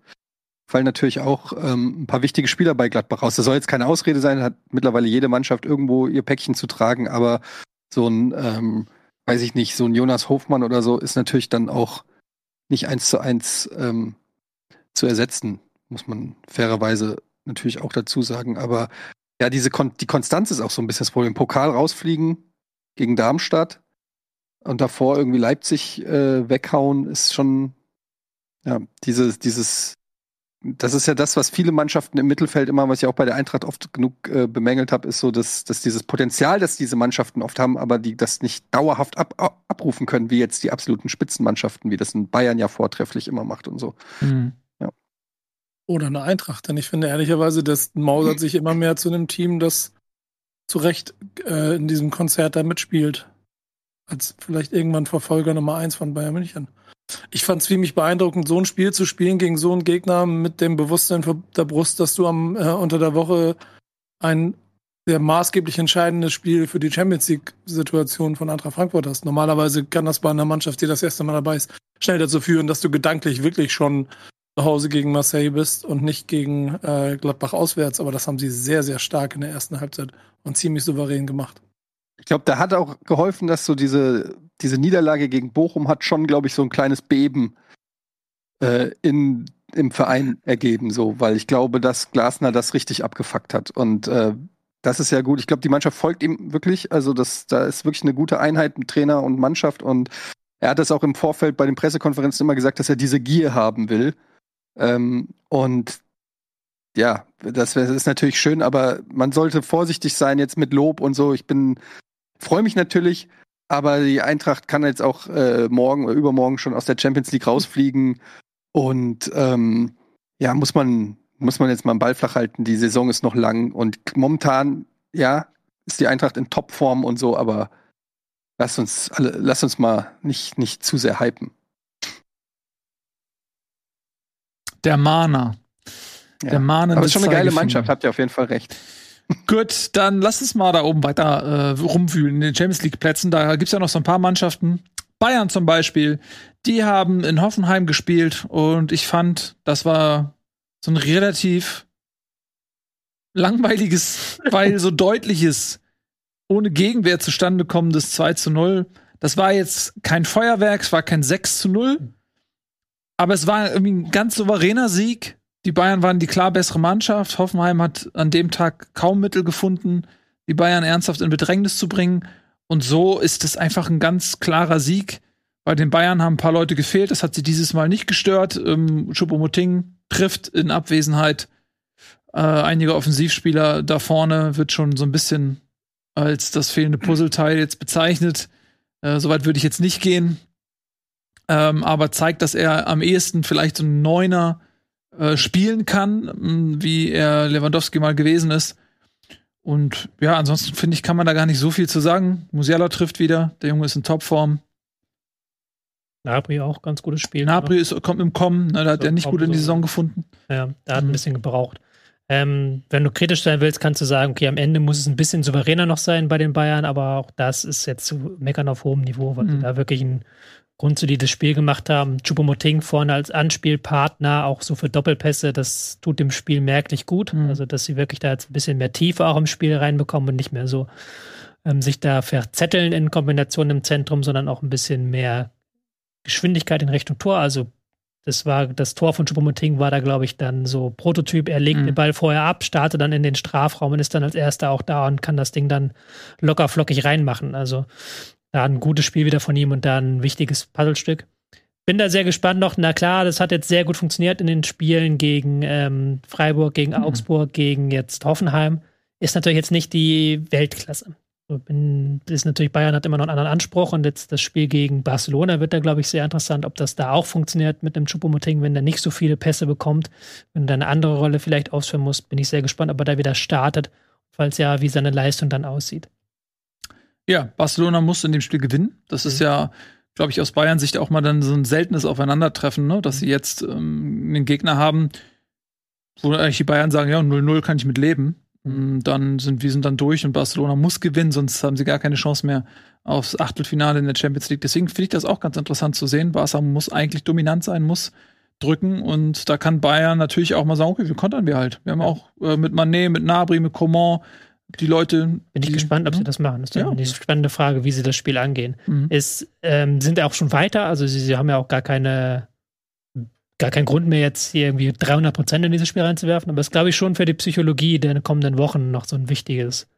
Fallen natürlich auch ähm, ein paar wichtige Spieler bei Gladbach raus. Das soll jetzt keine Ausrede sein, hat mittlerweile jede Mannschaft irgendwo ihr Päckchen zu tragen, aber so ein, ähm, weiß ich nicht, so ein Jonas Hofmann oder so ist natürlich dann auch nicht eins zu eins ähm, zu ersetzen, muss man fairerweise natürlich auch dazu sagen. Aber ja, diese Kon die Konstanz ist auch so ein bisschen das Problem. Pokal rausfliegen gegen Darmstadt und davor irgendwie Leipzig äh, weghauen, ist schon, ja, dieses, dieses das ist ja das, was viele Mannschaften im Mittelfeld immer, was ich auch bei der Eintracht oft genug äh, bemängelt habe, ist so, dass, dass dieses Potenzial, das diese Mannschaften oft haben, aber die das nicht dauerhaft ab, ab, abrufen können, wie jetzt die absoluten Spitzenmannschaften, wie das in Bayern ja vortrefflich immer macht und so. Mhm. Ja. Oder eine Eintracht, denn ich finde ehrlicherweise, das mausert sich immer mehr zu einem Team, das zu Recht äh, in diesem Konzert da mitspielt. Als vielleicht irgendwann Verfolger Nummer eins von Bayern München. Ich fand es ziemlich beeindruckend, so ein Spiel zu spielen gegen so einen Gegner mit dem Bewusstsein vor der Brust, dass du am äh, unter der Woche ein sehr maßgeblich entscheidendes Spiel für die Champions League-Situation von Eintracht Frankfurt hast. Normalerweise kann das bei einer Mannschaft, die das erste Mal dabei ist, schnell dazu führen, dass du gedanklich wirklich schon zu Hause gegen Marseille bist und nicht gegen äh, Gladbach auswärts. Aber das haben sie sehr, sehr stark in der ersten Halbzeit und ziemlich souverän gemacht. Ich glaube, da hat auch geholfen, dass so diese, diese Niederlage gegen Bochum hat schon, glaube ich, so ein kleines Beben äh, in, im Verein ergeben, so, weil ich glaube, dass Glasner das richtig abgefuckt hat. Und äh, das ist ja gut. Ich glaube, die Mannschaft folgt ihm wirklich. Also, das, da ist wirklich eine gute Einheit mit Trainer und Mannschaft. Und er hat das auch im Vorfeld bei den Pressekonferenzen immer gesagt, dass er diese Gier haben will. Ähm, und ja, das, das ist natürlich schön, aber man sollte vorsichtig sein jetzt mit Lob und so. Ich bin freue mich natürlich, aber die Eintracht kann jetzt auch äh, morgen oder übermorgen schon aus der Champions League rausfliegen. Und ähm, ja, muss man, muss man jetzt mal einen Ball flach halten. Die Saison ist noch lang und momentan, ja, ist die Eintracht in Topform und so, aber lass uns alle, lass uns mal nicht, nicht zu sehr hypen. Der Mana. Ja. Der Mana. Aber ist schon eine geile Mannschaft, habt ihr auf jeden Fall recht. Gut, dann lass uns mal da oben weiter äh, rumwühlen in den Champions League Plätzen. Da gibt's ja noch so ein paar Mannschaften. Bayern zum Beispiel, die haben in Hoffenheim gespielt und ich fand, das war so ein relativ langweiliges, weil so deutliches, ohne Gegenwehr zustande kommendes 2 zu 0. Das war jetzt kein Feuerwerk, es war kein 6 zu 0, aber es war irgendwie ein ganz souveräner Sieg die Bayern waren die klar bessere Mannschaft. Hoffenheim hat an dem Tag kaum Mittel gefunden, die Bayern ernsthaft in Bedrängnis zu bringen. Und so ist es einfach ein ganz klarer Sieg. Bei den Bayern haben ein paar Leute gefehlt. Das hat sie dieses Mal nicht gestört. Ähm, Choupo-Moting trifft in Abwesenheit äh, einige Offensivspieler da vorne. Wird schon so ein bisschen als das fehlende Puzzleteil jetzt bezeichnet. Äh, Soweit würde ich jetzt nicht gehen. Ähm, aber zeigt, dass er am ehesten vielleicht so ein Neuner äh, spielen kann, wie er Lewandowski mal gewesen ist. Und ja, ansonsten finde ich, kann man da gar nicht so viel zu sagen. Musiala trifft wieder, der Junge ist in Topform. Nabri auch ganz gutes Spiel. Nabri ist, kommt im Kommen, ne, da hat er nicht gut in die Saison gefunden. Ja, da hat mhm. ein bisschen gebraucht. Ähm, wenn du kritisch sein willst, kannst du sagen, okay, am Ende muss es ein bisschen souveräner noch sein bei den Bayern, aber auch das ist jetzt zu meckern auf hohem Niveau, weil mhm. sie da wirklich ein grundsolides Spiel gemacht haben. Chupomoting vorne als Anspielpartner, auch so für Doppelpässe, das tut dem Spiel merklich gut. Mhm. Also, dass sie wirklich da jetzt ein bisschen mehr Tiefe auch im Spiel reinbekommen und nicht mehr so ähm, sich da verzetteln in Kombination im Zentrum, sondern auch ein bisschen mehr Geschwindigkeit in Richtung Tor. Also, das war, das Tor von Chupomoting war da, glaube ich, dann so Prototyp. Er legt mhm. den Ball vorher ab, startet dann in den Strafraum und ist dann als erster auch da und kann das Ding dann locker flockig reinmachen. Also, da ein gutes Spiel wieder von ihm und da ein wichtiges Puzzlestück. Bin da sehr gespannt noch. Na klar, das hat jetzt sehr gut funktioniert in den Spielen gegen ähm, Freiburg, gegen mhm. Augsburg, gegen jetzt Hoffenheim. Ist natürlich jetzt nicht die Weltklasse. Bin, ist natürlich Bayern hat immer noch einen anderen Anspruch und jetzt das Spiel gegen Barcelona wird da, glaube ich, sehr interessant, ob das da auch funktioniert mit dem Choupo-Moting, wenn der nicht so viele Pässe bekommt, wenn er eine andere Rolle vielleicht ausführen muss, bin ich sehr gespannt, ob er da wieder startet, falls ja, wie seine Leistung dann aussieht. Ja, Barcelona muss in dem Spiel gewinnen. Das mhm. ist ja, glaube ich, aus Bayern Sicht auch mal dann so ein seltenes Aufeinandertreffen, ne? dass sie jetzt ähm, einen Gegner haben, wo eigentlich die Bayern sagen, ja, 0-0 kann ich mit leben. Mhm. Dann sind wir sind dann durch und Barcelona muss gewinnen, sonst haben sie gar keine Chance mehr aufs Achtelfinale in der Champions League. Deswegen finde ich das auch ganz interessant zu sehen. Barca muss eigentlich dominant sein, muss drücken und da kann Bayern natürlich auch mal sagen, okay, wir kontern wir halt. Wir haben auch äh, mit Manet, mit Nabri, mit Coman die Leute. Bin ich gespannt, ob sie das machen. Das ist ja. eine spannende Frage, wie sie das Spiel angehen. Mhm. Es ähm, sind auch schon weiter, also sie, sie haben ja auch gar keine gar keinen Grund mehr, jetzt hier irgendwie 300 Prozent in dieses Spiel reinzuwerfen. Aber es ist, glaube ich, schon für die Psychologie der kommenden Wochen noch so ein wichtiges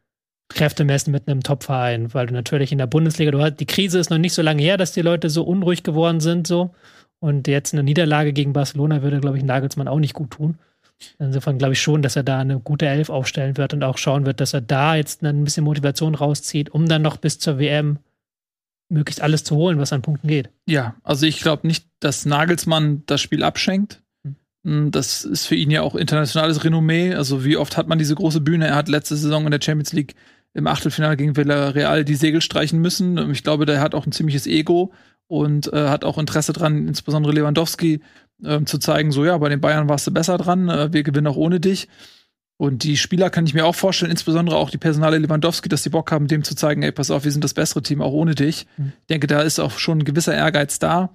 Kräftemessen mit einem Topverein, weil du natürlich in der Bundesliga, du hast, die Krise ist noch nicht so lange her, dass die Leute so unruhig geworden sind, so. Und jetzt eine Niederlage gegen Barcelona würde, glaube ich, Nagelsmann auch nicht gut tun. Insofern glaube ich schon, dass er da eine gute Elf aufstellen wird und auch schauen wird, dass er da jetzt ein bisschen Motivation rauszieht, um dann noch bis zur WM möglichst alles zu holen, was an Punkten geht. Ja, also ich glaube nicht, dass Nagelsmann das Spiel abschenkt. Hm, Das ist für ihn ja auch internationales Renommee. Also wie oft hat man diese große Bühne? Er hat letzte Saison in der Champions League im Achtelfinale gegen Villarreal die Segel streichen müssen. Ich glaube, der hat auch ein ziemliches Ego und äh, hat auch Interesse dran, insbesondere Lewandowski ähm, zu zeigen, so ja, bei den Bayern warst du besser dran, äh, wir gewinnen auch ohne dich. Und die Spieler kann ich mir auch vorstellen, insbesondere auch die Personale Lewandowski, dass die Bock haben, dem zu zeigen, ey, pass auf, wir sind das bessere Team auch ohne dich. Mhm. Ich denke, da ist auch schon ein gewisser Ehrgeiz da.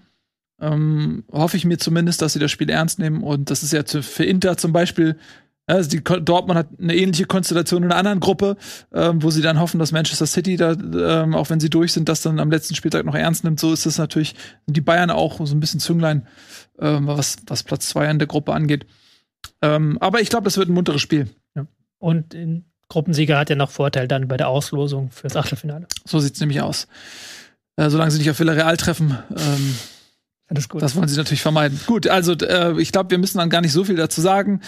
Ähm, hoffe ich mir zumindest, dass sie das Spiel ernst nehmen. Und das ist ja für Inter zum Beispiel, also die, Dortmund hat eine ähnliche Konstellation in einer anderen Gruppe, ähm, wo sie dann hoffen, dass Manchester City da, ähm, auch wenn sie durch sind, das dann am letzten Spieltag noch ernst nimmt. So ist es natürlich, die Bayern auch so ein bisschen Zünglein, ähm, was, was Platz zwei in der Gruppe angeht. Ähm, aber ich glaube, das wird ein munteres Spiel. Und ein Gruppensieger hat ja noch Vorteil dann bei der Auslosung fürs Achtelfinale. So sieht's nämlich aus. Äh, solange sie nicht auf Villarreal treffen, ähm, Alles gut. Das wollen sie natürlich vermeiden. Gut, also äh, ich glaube, wir müssen dann gar nicht so viel dazu sagen,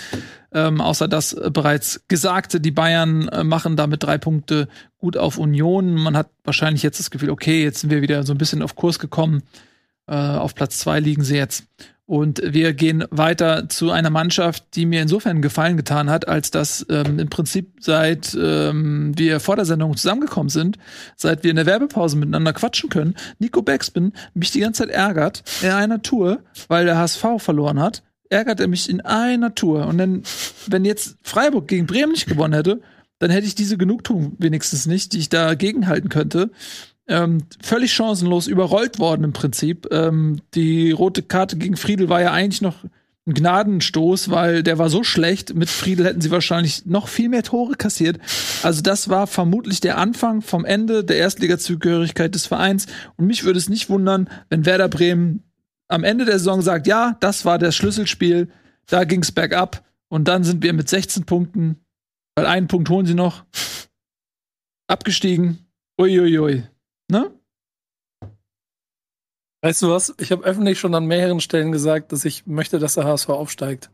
ähm, außer das äh, bereits Gesagte. Die Bayern äh, machen damit drei Punkte gut auf Union. Man hat wahrscheinlich jetzt das Gefühl, okay, jetzt sind wir wieder so ein bisschen auf Kurs gekommen. Äh, auf Platz zwei liegen sie jetzt. Und wir gehen weiter zu einer Mannschaft, die mir insofern Gefallen getan hat, als dass ähm, im Prinzip seit ähm, wir vor der Sendung zusammengekommen sind, seit wir in der Werbepause miteinander quatschen können, Nico Backspin mich die ganze Zeit ärgert in einer Tour, weil der HSV verloren hat, ärgert er mich in einer Tour. Und dann, wenn jetzt Freiburg gegen Bremen nicht gewonnen hätte, dann hätte ich diese Genugtuung wenigstens nicht, die ich da gegenhalten könnte. Ähm, völlig chancenlos überrollt worden im Prinzip. Ähm, die rote Karte gegen Friedel war ja eigentlich noch ein Gnadenstoß, weil der war so schlecht. Mit Friedel hätten sie wahrscheinlich noch viel mehr Tore kassiert. Also das war vermutlich der Anfang vom Ende der Erstligazugehörigkeit des Vereins. Und mich würde es nicht wundern, wenn Werder Bremen am Ende der Saison sagt, ja, das war das Schlüsselspiel, da ging's bergab. Und dann sind wir mit 16 Punkten, weil einen Punkt holen sie noch, abgestiegen. Uiuiui. Ne? Weißt du was? Ich habe öffentlich schon an mehreren Stellen gesagt, dass ich möchte, dass der HSV aufsteigt.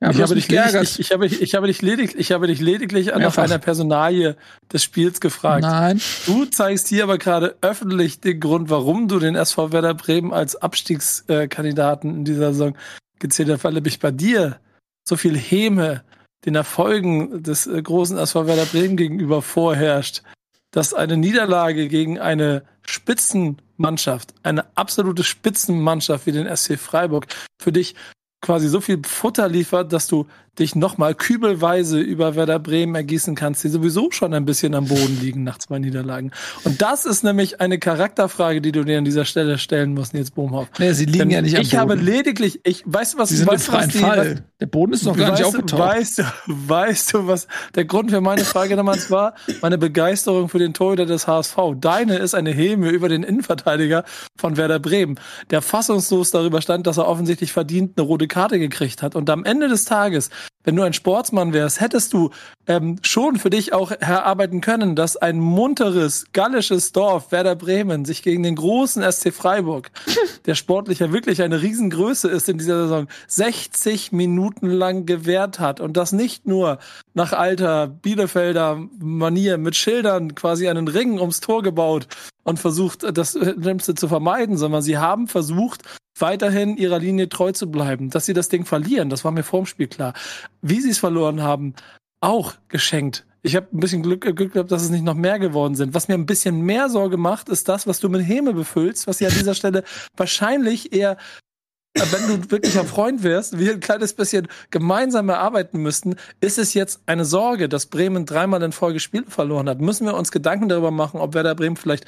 Ja, ich, habe dich geärgert. lediglich, ich, ich, habe, ich, habe dich lediglich, ich habe dich lediglich nach einer Personalie des Spiels gefragt. Nein. Du zeigst hier aber gerade öffentlich den Grund, warum du den SV Werder Bremen als Abstiegskandidaten in dieser Saison gezählt hast, weil nämlich bei dir so viel Häme den Erfolgen des äh, großen SV Werder Bremen gegenüber vorherrscht, dass eine Niederlage gegen eine Spitzenmannschaft, eine absolute Spitzenmannschaft wie den SC Freiburg für dich quasi so viel Futter liefert, dass du dich nochmal kübelweise über Werder Bremen ergießen kannst, die sowieso schon ein bisschen am Boden liegen nach zwei Niederlagen. Und das ist nämlich eine Charakterfrage, die du dir an dieser Stelle stellen musst, Nils Bohmhoff. Nee, sie liegen Denn ja nicht am ich habe Boden. lediglich, ich weiß was, Sie sind weißt, du, was die, Fall. Der Boden ist noch gar nicht weißt, aufgetaucht. weißt, du, weißt du, was der Grund für meine Frage damals war? Meine Begeisterung für den Torhüter des HSV. Deine ist eine Häme über den Innenverteidiger von Werder Bremen, der fassungslos darüber stand, dass er offensichtlich verdient eine rote Karte gekriegt hat. Und am Ende des Tages, wenn du ein Sportsmann wärst, hättest du ähm, schon für dich auch erarbeiten können, dass ein munteres, gallisches Dorf, Werder Bremen, sich gegen den großen SC Freiburg, der sportlich ja wirklich eine Riesengröße ist in dieser Saison, 60 Minuten lang gewehrt hat. Und das nicht nur nach alter Bielefelder Manier mit Schildern quasi einen Ring ums Tor gebaut und versucht, das Schlimmste zu vermeiden, sondern sie haben versucht, weiterhin ihrer Linie treu zu bleiben. Dass sie das Ding verlieren, das war mir vorm Spiel klar. Wie sie es verloren haben, auch geschenkt. Ich habe ein bisschen Glück, Glück gehabt, dass es nicht noch mehr geworden sind. Was mir ein bisschen mehr Sorge macht, ist das, was du mit Häme befüllst, was sie an dieser Stelle wahrscheinlich eher, wenn du wirklich ein Freund wärst, wir ein kleines bisschen gemeinsam erarbeiten müssten, ist es jetzt eine Sorge, dass Bremen dreimal in Folge Spiele verloren hat. Müssen wir uns Gedanken darüber machen, ob Werder Bremen vielleicht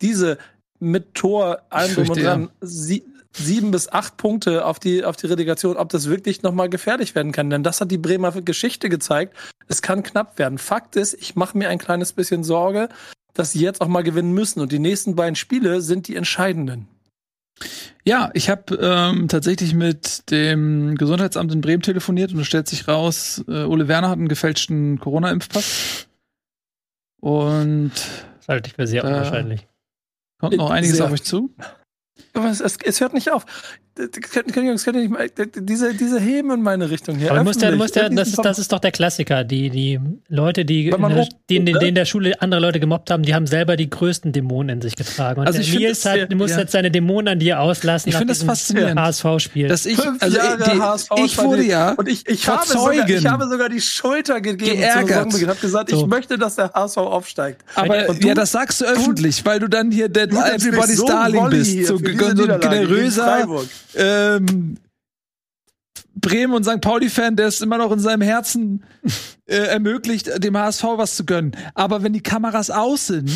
diese mit Tor, allem drum und dran, sie, sieben bis acht Punkte auf die, auf die Relegation, ob das wirklich nochmal gefährlich werden kann. Denn das hat die Bremer Geschichte gezeigt. Es kann knapp werden. Fakt ist, ich mache mir ein kleines bisschen Sorge, dass sie jetzt auch mal gewinnen müssen. Und die nächsten beiden Spiele sind die entscheidenden. Ja, ich habe ähm, tatsächlich mit dem Gesundheitsamt in Bremen telefoniert und es stellt sich raus, äh, Ole Werner hat einen gefälschten Corona-Impfpass. Und Das halte ich für sehr Äh, unwahrscheinlich. kommt noch einiges Sehr. auf euch zu. Es, es, es hört nicht auf. Das könnt- könnt ihr- das könnt ihr nicht mal- Diese, diese Heben in meine Richtung hier. Aber musst ja, musst ja, das, ist, das ist doch der Klassiker. Die, die Leute, die in, der, die, in, den- ne? die in der Schule andere Leute gemobbt haben, die haben selber die größten Dämonen in sich getragen. Und Also ich Nils das sehr- hat, muss ja. jetzt seine Dämonen an dir auslassen. Ich nach find das faszinierend. HSV-Spiel. Dass ich, Fünf also Jahre die, HSV ich wurde ja Und ich, ich, habe sogar, ich habe sogar die Schulter gegeben Geärgert. Saisonbeginn. habe gesagt, So. ich möchte, dass der HSV aufsteigt. Aber Und du- ja, das sagst du öffentlich, weil du dann hier mich Everybody's so Darling bist. So, so generöser Freiburg. Ähm, Bremen und St. Pauli-Fan, der es immer noch in seinem Herzen äh, ermöglicht, dem HSV was zu gönnen. Aber wenn die Kameras aus sind,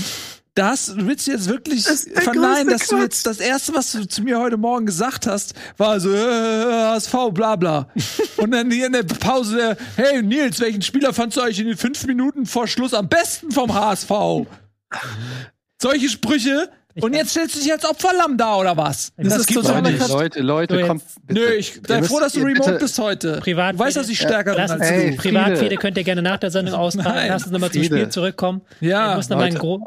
das willst du jetzt wirklich Das verneinen, dass du Quatsch. jetzt das erste, was du zu mir heute Morgen gesagt hast, war so äh, HSV, bla bla. und dann hier in der Pause, der, hey Nils, welchen Spieler fandst du eigentlich in den fünf Minuten vor Schluss am besten vom HSV? Solche Sprüche. Und jetzt stellst du dich als Opferlamm da, oder was? Das ist gibt's total doch Leute, nicht. Leute, Leute, So, kommt. bitte. Nö, ich sei froh, dass du remote bist heute. Privat- du weißt, dass ich stärker bin Lass als Ey, du. Privatfehde Friede. könnt ihr gerne nach der Sendung austragen. Lass uns nochmal zum. Spiel zurückkommen. Ja, ich muss. Gro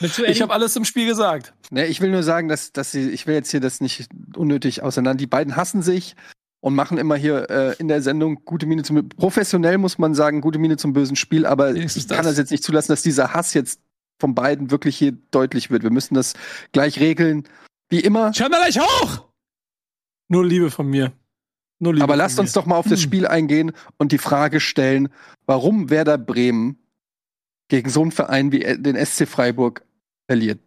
du, Ich habe alles im Spiel gesagt. Ne, ich will nur sagen, dass, dass sie, ich will jetzt hier das nicht unnötig auseinander. Die beiden hassen sich und machen immer hier äh, in der Sendung gute Miene zum professionell muss man sagen, gute Miene zum bösen Spiel, aber ich kann das. das jetzt nicht zulassen, dass dieser Hass jetzt von beiden wirklich hier deutlich wird. Wir müssen das gleich regeln, wie immer. Schau mal gleich hoch! Nur Liebe von mir. Nur Liebe Aber von lasst mir. uns doch mal auf das Hm. Spiel eingehen und die Frage stellen, warum Werder Bremen gegen so einen Verein wie den SC Freiburg verliert.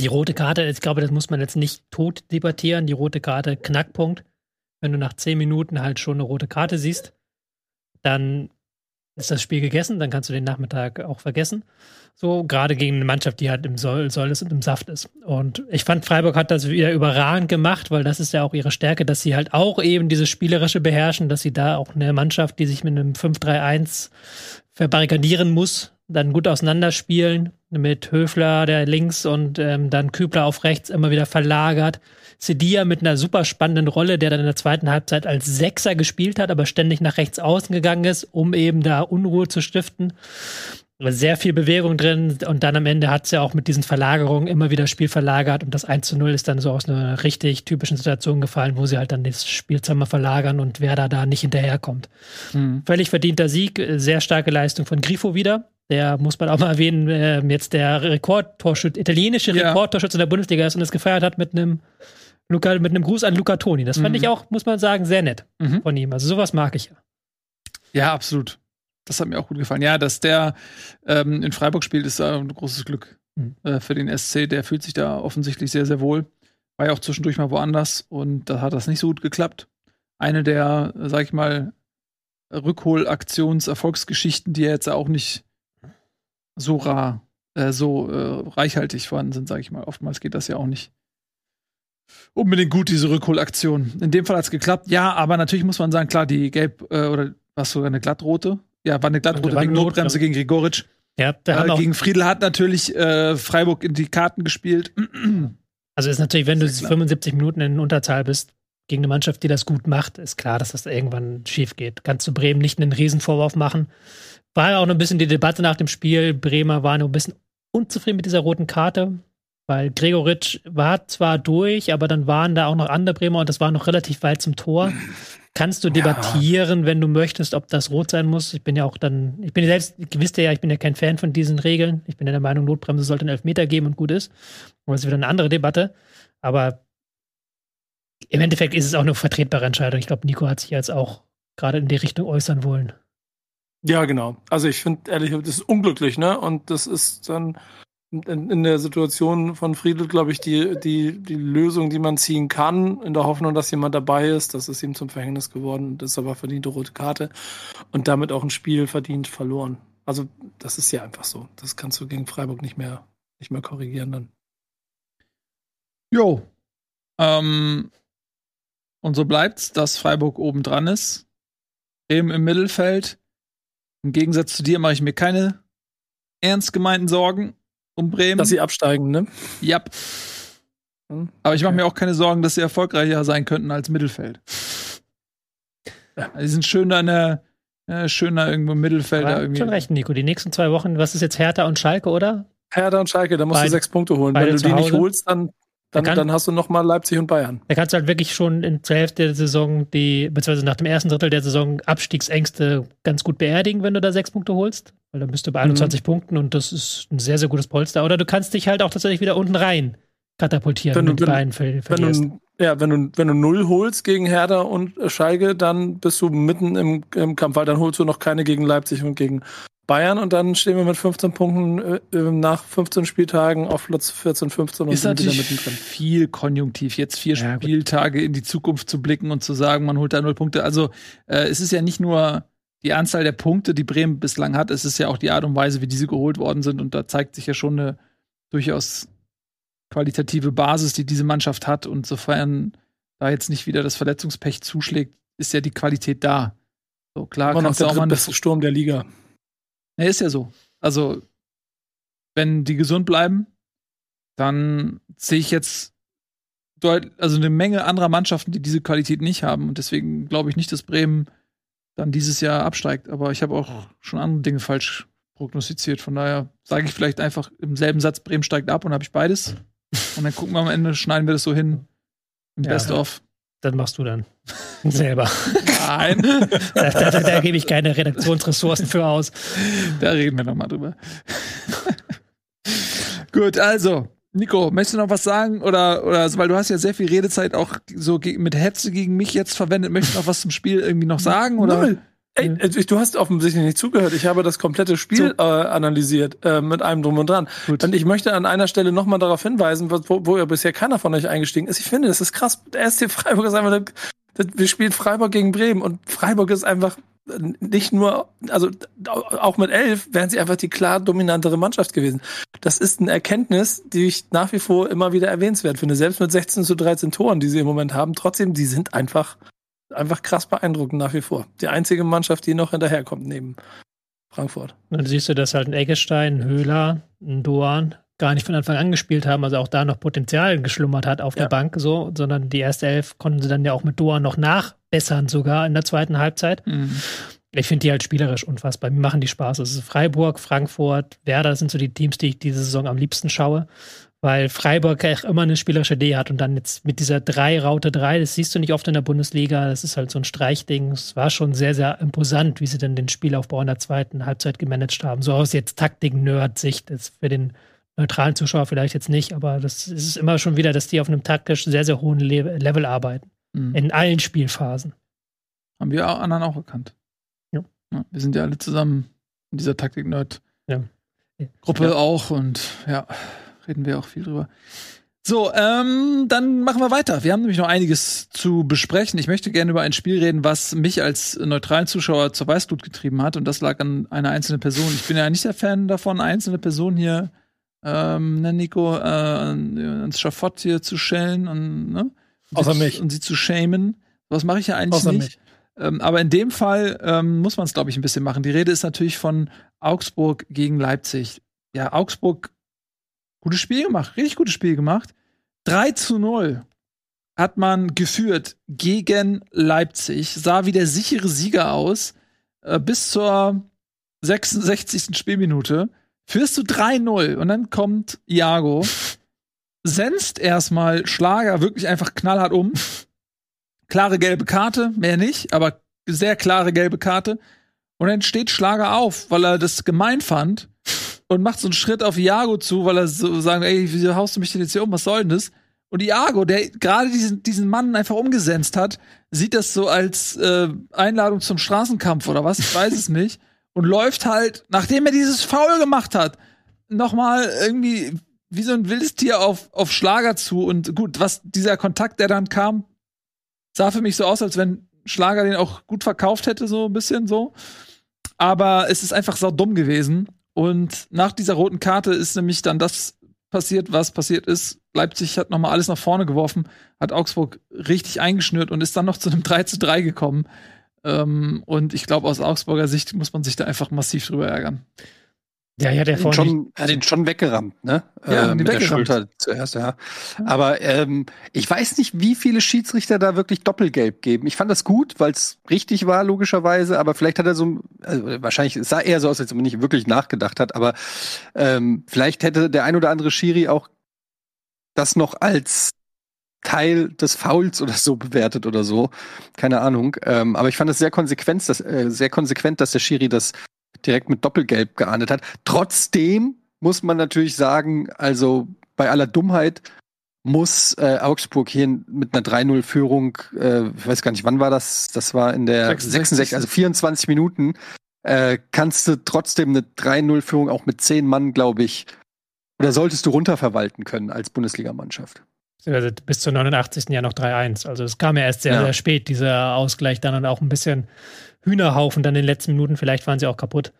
Die rote Karte, ich glaube, das muss man jetzt nicht tot debattieren. Die rote Karte, Knackpunkt. Wenn du nach zehn Minuten halt schon eine rote Karte siehst, dann ist das Spiel gegessen, dann kannst du den Nachmittag auch vergessen. So, gerade gegen eine Mannschaft, die halt im Soll, Soll ist und im Saft ist. Und ich fand, Freiburg hat das wieder überragend gemacht, weil das ist ja auch ihre Stärke, dass sie halt auch eben dieses Spielerische beherrschen, dass sie da auch eine Mannschaft, die sich mit einem 5-3-1 verbarrikadieren muss, dann gut auseinanderspielen mit Höfler, der links und ähm, dann Kübler auf rechts immer wieder verlagert. Sedia mit einer super spannenden Rolle, der dann in der zweiten Halbzeit als Sechser gespielt hat, aber ständig nach rechts außen gegangen ist, um eben da Unruhe zu stiften. Sehr viel Bewegung drin und dann am Ende hat es ja auch mit diesen Verlagerungen immer wieder Spiel verlagert und das 1 zu 0 ist dann so aus einer richtig typischen Situation gefallen, wo sie halt dann das Spielzimmer verlagern und wer da da nicht hinterherkommt. Hm. Völlig verdienter Sieg, sehr starke Leistung von Grifo wieder. Der muss man auch mal erwähnen, äh, jetzt der Rekordtorschütze, italienische Ja. Rekordtorschütze in der Bundesliga ist und das gefeiert hat mit einem Luca, mit einem Gruß an Luca Toni. Das fand Mhm. ich auch, muss man sagen, sehr nett Mhm. von ihm. Also sowas mag ich ja. Ja, absolut. Das hat mir auch gut gefallen. Ja, dass der ähm, in Freiburg spielt, ist ein großes Glück Mhm. äh, für den SC. Der fühlt sich da offensichtlich sehr, sehr wohl. War ja auch zwischendurch mal woanders und da hat das nicht so gut geklappt. Eine der, äh, sag ich mal, Rückholaktions-Erfolgsgeschichten, die ja jetzt auch nicht so rar, äh, so äh, reichhaltig vorhanden sind, sag ich mal. Oftmals geht das ja auch nicht unbedingt gut, diese Rückholaktion. In dem Fall hat es geklappt. Ja, aber natürlich muss man sagen, klar, die gelb äh, oder was sogar eine glattrote. Ja, war eine glattrote wegen Notbremse gegen Grigoric. Ja, da Äh, auch, gegen Friedel hat natürlich äh, Freiburg in die Karten gespielt. also ist natürlich, wenn du Sehr klar. 75 Minuten in Unterzahl bist, gegen eine Mannschaft, die das gut macht, ist klar, dass das irgendwann schief geht. Kannst du Bremen nicht einen Riesenvorwurf machen. War ja auch noch ein bisschen die Debatte nach dem Spiel. Bremer war noch ein bisschen unzufrieden mit dieser roten Karte, weil Gregoritsch war zwar durch, aber dann waren da auch noch andere Bremer und das war noch relativ weit zum Tor. Kannst du debattieren, wenn du möchtest, ob das rot sein muss? Ich bin ja auch dann, ich bin ja selbst, ihr wisst ja, ich bin ja kein Fan von diesen Regeln. Ich bin ja der Meinung, Notbremse sollte einen Elfmeter geben und gut ist. Aber das ist wieder eine andere Debatte. Aber im Endeffekt ist es auch eine vertretbare Entscheidung. Ich glaube, Nico hat sich jetzt auch gerade in die Richtung äußern wollen. Ja, genau. Also ich finde ehrlich, das ist unglücklich, ne? Und das ist dann in, in der Situation von Friedel, glaube ich, die, die, die Lösung, die man ziehen kann, in der Hoffnung, dass jemand dabei ist. Das ist ihm zum Verhängnis geworden. Das ist aber verdiente rote Karte. Und damit auch ein Spiel verdient verloren. Also, das ist ja einfach so. Das kannst du gegen Freiburg nicht mehr, nicht mehr korrigieren dann. Jo. Ähm, und so bleibt's, dass Freiburg oben dran ist. Eben im Mittelfeld. Im Gegensatz zu dir mache ich mir keine ernst gemeinten Sorgen um Bremen. Dass sie absteigen, ne? ja. Hm? Aber ich mache Okay. mir auch keine Sorgen, dass sie erfolgreicher sein könnten als Mittelfeld. Ja. Die sind schön da in der, äh, schön da irgendwo im Mittelfeld. da Aber irgendwie. schon recht, Nico. Die nächsten zwei Wochen, was ist jetzt Hertha und Schalke, oder? Hertha und Schalke, da musst Beide- du sechs Punkte holen. Wenn du die nicht holst, dann Dann, kann- dann hast du noch mal Leipzig und Bayern. Da kannst du halt wirklich schon in zur Hälfte der Saison die, beziehungsweise nach dem ersten Drittel der Saison Abstiegsängste ganz gut beerdigen, wenn du da sechs Punkte holst. Weil dann bist du bei 21 Punkten und das ist ein sehr, sehr gutes Polster. Oder du kannst dich halt auch tatsächlich wieder unten rein katapultieren, Wenn du- du wenn- Beinen ver Wenn du, ja, wenn du, wenn du null holst gegen Hertha und Schalke, dann bist du mitten im, im Kampf, weil dann holst du noch keine gegen Leipzig und gegen Bayern und dann stehen wir mit 15 Punkten äh, äh, nach 15 Spieltagen auf Platz 14, 15 und Ist sind wieder natürlich mittendrin. viel konjunktiv, jetzt vier Ja, gut. Spieltage in die Zukunft zu blicken und zu sagen, man holt da null Punkte. Also äh, es ist ja nicht nur die Anzahl der Punkte, die Bremen bislang hat, es ist ja auch die Art und Weise, wie diese geholt worden sind. Und da zeigt sich ja schon eine durchaus qualitative Basis, die diese Mannschaft hat. Und sofern da jetzt nicht wieder das Verletzungspech zuschlägt, ist ja die Qualität da. So klar, Immer noch kannst der auch mal drittbeste Sturm der Liga. Ne, ist ja so. Also, wenn die gesund bleiben, dann sehe ich jetzt also eine Menge anderer Mannschaften, die diese Qualität nicht haben. Und deswegen glaube ich nicht, dass Bremen dann dieses Jahr absteigt. Aber ich habe auch schon andere Dinge falsch prognostiziert. Von daher sage ich vielleicht einfach im selben Satz, Bremen steigt ab und habe ich beides. Und dann gucken wir am Ende, schneiden wir das so hin. Im Ja. Best-of. Das machst du dann selber. Nein, da, da, da, da gebe ich keine Redaktionsressourcen für aus. da reden wir noch mal drüber. Gut, also, Nico, möchtest du noch was sagen? Oder, oder, weil du hast ja sehr viel Redezeit auch so mit Hetze gegen mich jetzt verwendet. Möchtest du noch was zum Spiel irgendwie noch sagen? Oder? Null. Ey, äh, du hast offensichtlich nicht zugehört. Ich habe das komplette Spiel äh, analysiert äh, mit allem drum und dran. Gut. Und ich möchte an einer Stelle nochmal darauf hinweisen, wo, wo ja bisher keiner von euch eingestiegen ist. Ich finde, das ist krass. Der SC Freiburg ist einfach, das, wir spielen Freiburg gegen Bremen und Freiburg ist einfach nicht nur, also auch mit elf wären sie einfach die klar dominantere Mannschaft gewesen. Das ist eine Erkenntnis, die ich nach wie vor immer wieder erwähnenswert finde. Selbst mit 16 zu 13 Toren, die sie im Moment haben, trotzdem, die sind einfach einfach krass beeindruckend nach wie vor. Die einzige Mannschaft, die noch hinterherkommt neben Frankfurt. Dann siehst du, dass halt ein Eggestein, ein Höhler, ein Doan gar nicht von Anfang an gespielt haben, also auch da noch Potenzial geschlummert hat auf Ja. der Bank, so, sondern die erste Elf konnten sie dann ja auch mit Doan noch nachbessern, sogar in der zweiten Halbzeit. Mhm. Ich finde die halt spielerisch unfassbar. Mir machen die Spaß. Es ist Freiburg, Frankfurt, Werder sind so die Teams, die ich diese Saison am liebsten schaue, weil Freiburg echt immer eine spielerische Idee hat und dann jetzt mit dieser drei Raute 3, das siehst du nicht oft in der Bundesliga, das ist halt so ein Streichding. Es war schon sehr, sehr imposant, wie sie dann den Spielaufbau in der zweiten Halbzeit gemanagt haben. So aus jetzt Taktik-Nerd-Sicht, ist für den neutralen Zuschauer vielleicht jetzt nicht, aber das ist immer schon wieder, dass die auf einem taktisch sehr, sehr hohen Le Level arbeiten. Mhm. In allen Spielphasen. Haben wir auch- anderen auch erkannt. Ja. wir sind ja alle zusammen in dieser Taktik-Nerd-Gruppe Ja. auch und ja, reden wir auch viel drüber. So, ähm, dann machen wir weiter. Wir haben nämlich noch einiges zu besprechen. Ich möchte gerne über ein Spiel reden, was mich als neutralen Zuschauer zur Weißglut getrieben hat. Und das lag an einer einzelnen Person. Ich bin ja nicht der Fan davon, einzelne Personen hier, ähm, ne, Nico, äh, ans Schafott hier zu schellen und, ne? Und Außer sie, mich. Und sie zu shamen. Was mache ich ja eigentlich Außer nicht. mich. Ähm, aber in dem Fall ähm, muss man es, glaube ich, ein bisschen machen. Die Rede ist natürlich von Augsburg gegen Leipzig. Ja, Augsburg, gutes Spiel gemacht, richtig gutes Spiel gemacht. 3 zu 0 hat man geführt gegen Leipzig, sah wie der sichere Sieger aus, äh, bis zur 66. Spielminute. Führst du 3-0 und dann kommt Iago, senzt erstmal Schlager wirklich einfach knallhart um. Klare gelbe Karte, mehr nicht, aber sehr klare gelbe Karte. Und dann steht Schlager auf, weil er das gemein fand und macht so einen Schritt auf Iago zu, weil er so sagt, ey, wieso haust du mich denn jetzt hier um, was soll denn das? Und Iago, der gerade diesen, diesen Mann einfach umgesetzt hat, sieht das so als äh, Einladung zum Straßenkampf oder was, ich weiß es nicht. Und läuft halt, nachdem er dieses Foul gemacht hat, nochmal irgendwie wie so ein wildes Tier auf, auf Schlager zu. Und gut, was dieser Kontakt, der dann kam, sah für mich so aus, als wenn Schlager den auch gut verkauft hätte, so ein bisschen so. Aber es ist einfach sau dumm gewesen. Und nach dieser roten Karte ist nämlich dann das passiert, was passiert ist. Leipzig hat nochmal alles nach vorne geworfen, hat Augsburg richtig eingeschnürt und ist dann noch zu einem 3 zu 3 gekommen. Ähm, und ich glaube, aus Augsburger Sicht muss man sich da einfach massiv drüber ärgern. Ja, ja, der Er vorhin. schon, er hat ihn schon weggerammt, ne? Ja, äh, mit der weggerammt. Schulter zuerst, ja. Aber ähm, ich weiß nicht, wie viele Schiedsrichter da wirklich Doppelgelb geben. Ich fand das gut, weil es richtig war, logischerweise, aber vielleicht hat er so, also wahrscheinlich, es sah eher so aus, als ob er nicht wirklich nachgedacht hat, aber ähm, vielleicht hätte der ein oder andere Schiri auch das noch als Teil des Fouls oder so bewertet oder so. Keine Ahnung. Ähm, aber ich fand es sehr konsequent, dass, äh, sehr konsequent, dass der Schiri das direkt mit Doppelgelb geahndet hat. Trotzdem muss man natürlich sagen, also bei aller Dummheit muss äh, Augsburg hier mit einer 3-0-Führung, äh, ich weiß gar nicht, wann war das? Das war in der 66, 66 also 24 Minuten, äh, kannst du trotzdem eine 3-0-Führung auch mit 10 Mann, glaube ich, oder solltest du runterverwalten können als Bundesligamannschaft. Also bis zur 89. ja noch 3-1. Also es kam ja erst sehr, ja. sehr spät, dieser Ausgleich dann und auch ein bisschen Hühnerhaufen dann in den letzten Minuten. Vielleicht waren sie auch kaputt.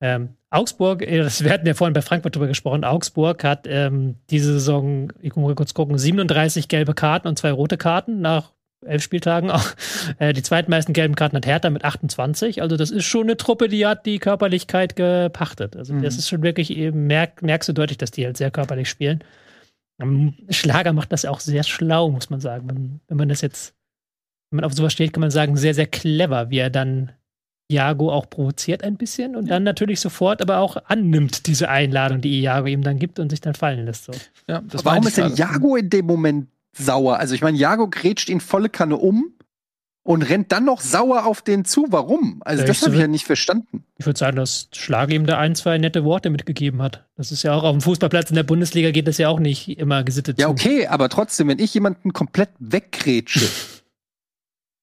Ähm, Augsburg, äh, das, wir hatten ja vorhin bei Frankfurt drüber gesprochen, Augsburg hat ähm, diese Saison, ich muss mal kurz gucken, 37 gelbe Karten und zwei rote Karten nach elf Spieltagen. Auch, äh, die zweitmeisten gelben Karten hat Hertha mit 28. Also das ist schon eine Truppe, die hat die Körperlichkeit gepachtet. Also mhm. das ist schon wirklich, eben, merk, merkst du deutlich, dass die halt sehr körperlich spielen. Ähm, Schlager macht das auch sehr schlau, muss man sagen. Wenn, wenn man das jetzt, wenn man auf sowas steht, kann man sagen, sehr, sehr clever, wie er dann Iago auch provoziert ein bisschen und ja. dann natürlich sofort aber auch annimmt diese Einladung, die Iago ihm dann gibt und sich dann fallen lässt. So. Ja, Warum ist denn Iago in dem Moment sauer? Also ich meine, Iago grätscht ihn volle Kanne um und rennt dann noch sauer auf den zu. Warum? Also ja, das habe ich ja nicht verstanden. Ich würde sagen, dass Schlag ihm da ein, zwei nette Worte mitgegeben hat. Das ist ja auch auf dem Fußballplatz in der Bundesliga geht das ja auch nicht immer gesittet Ja, zu. okay, aber trotzdem, wenn ich jemanden komplett weggrätsche,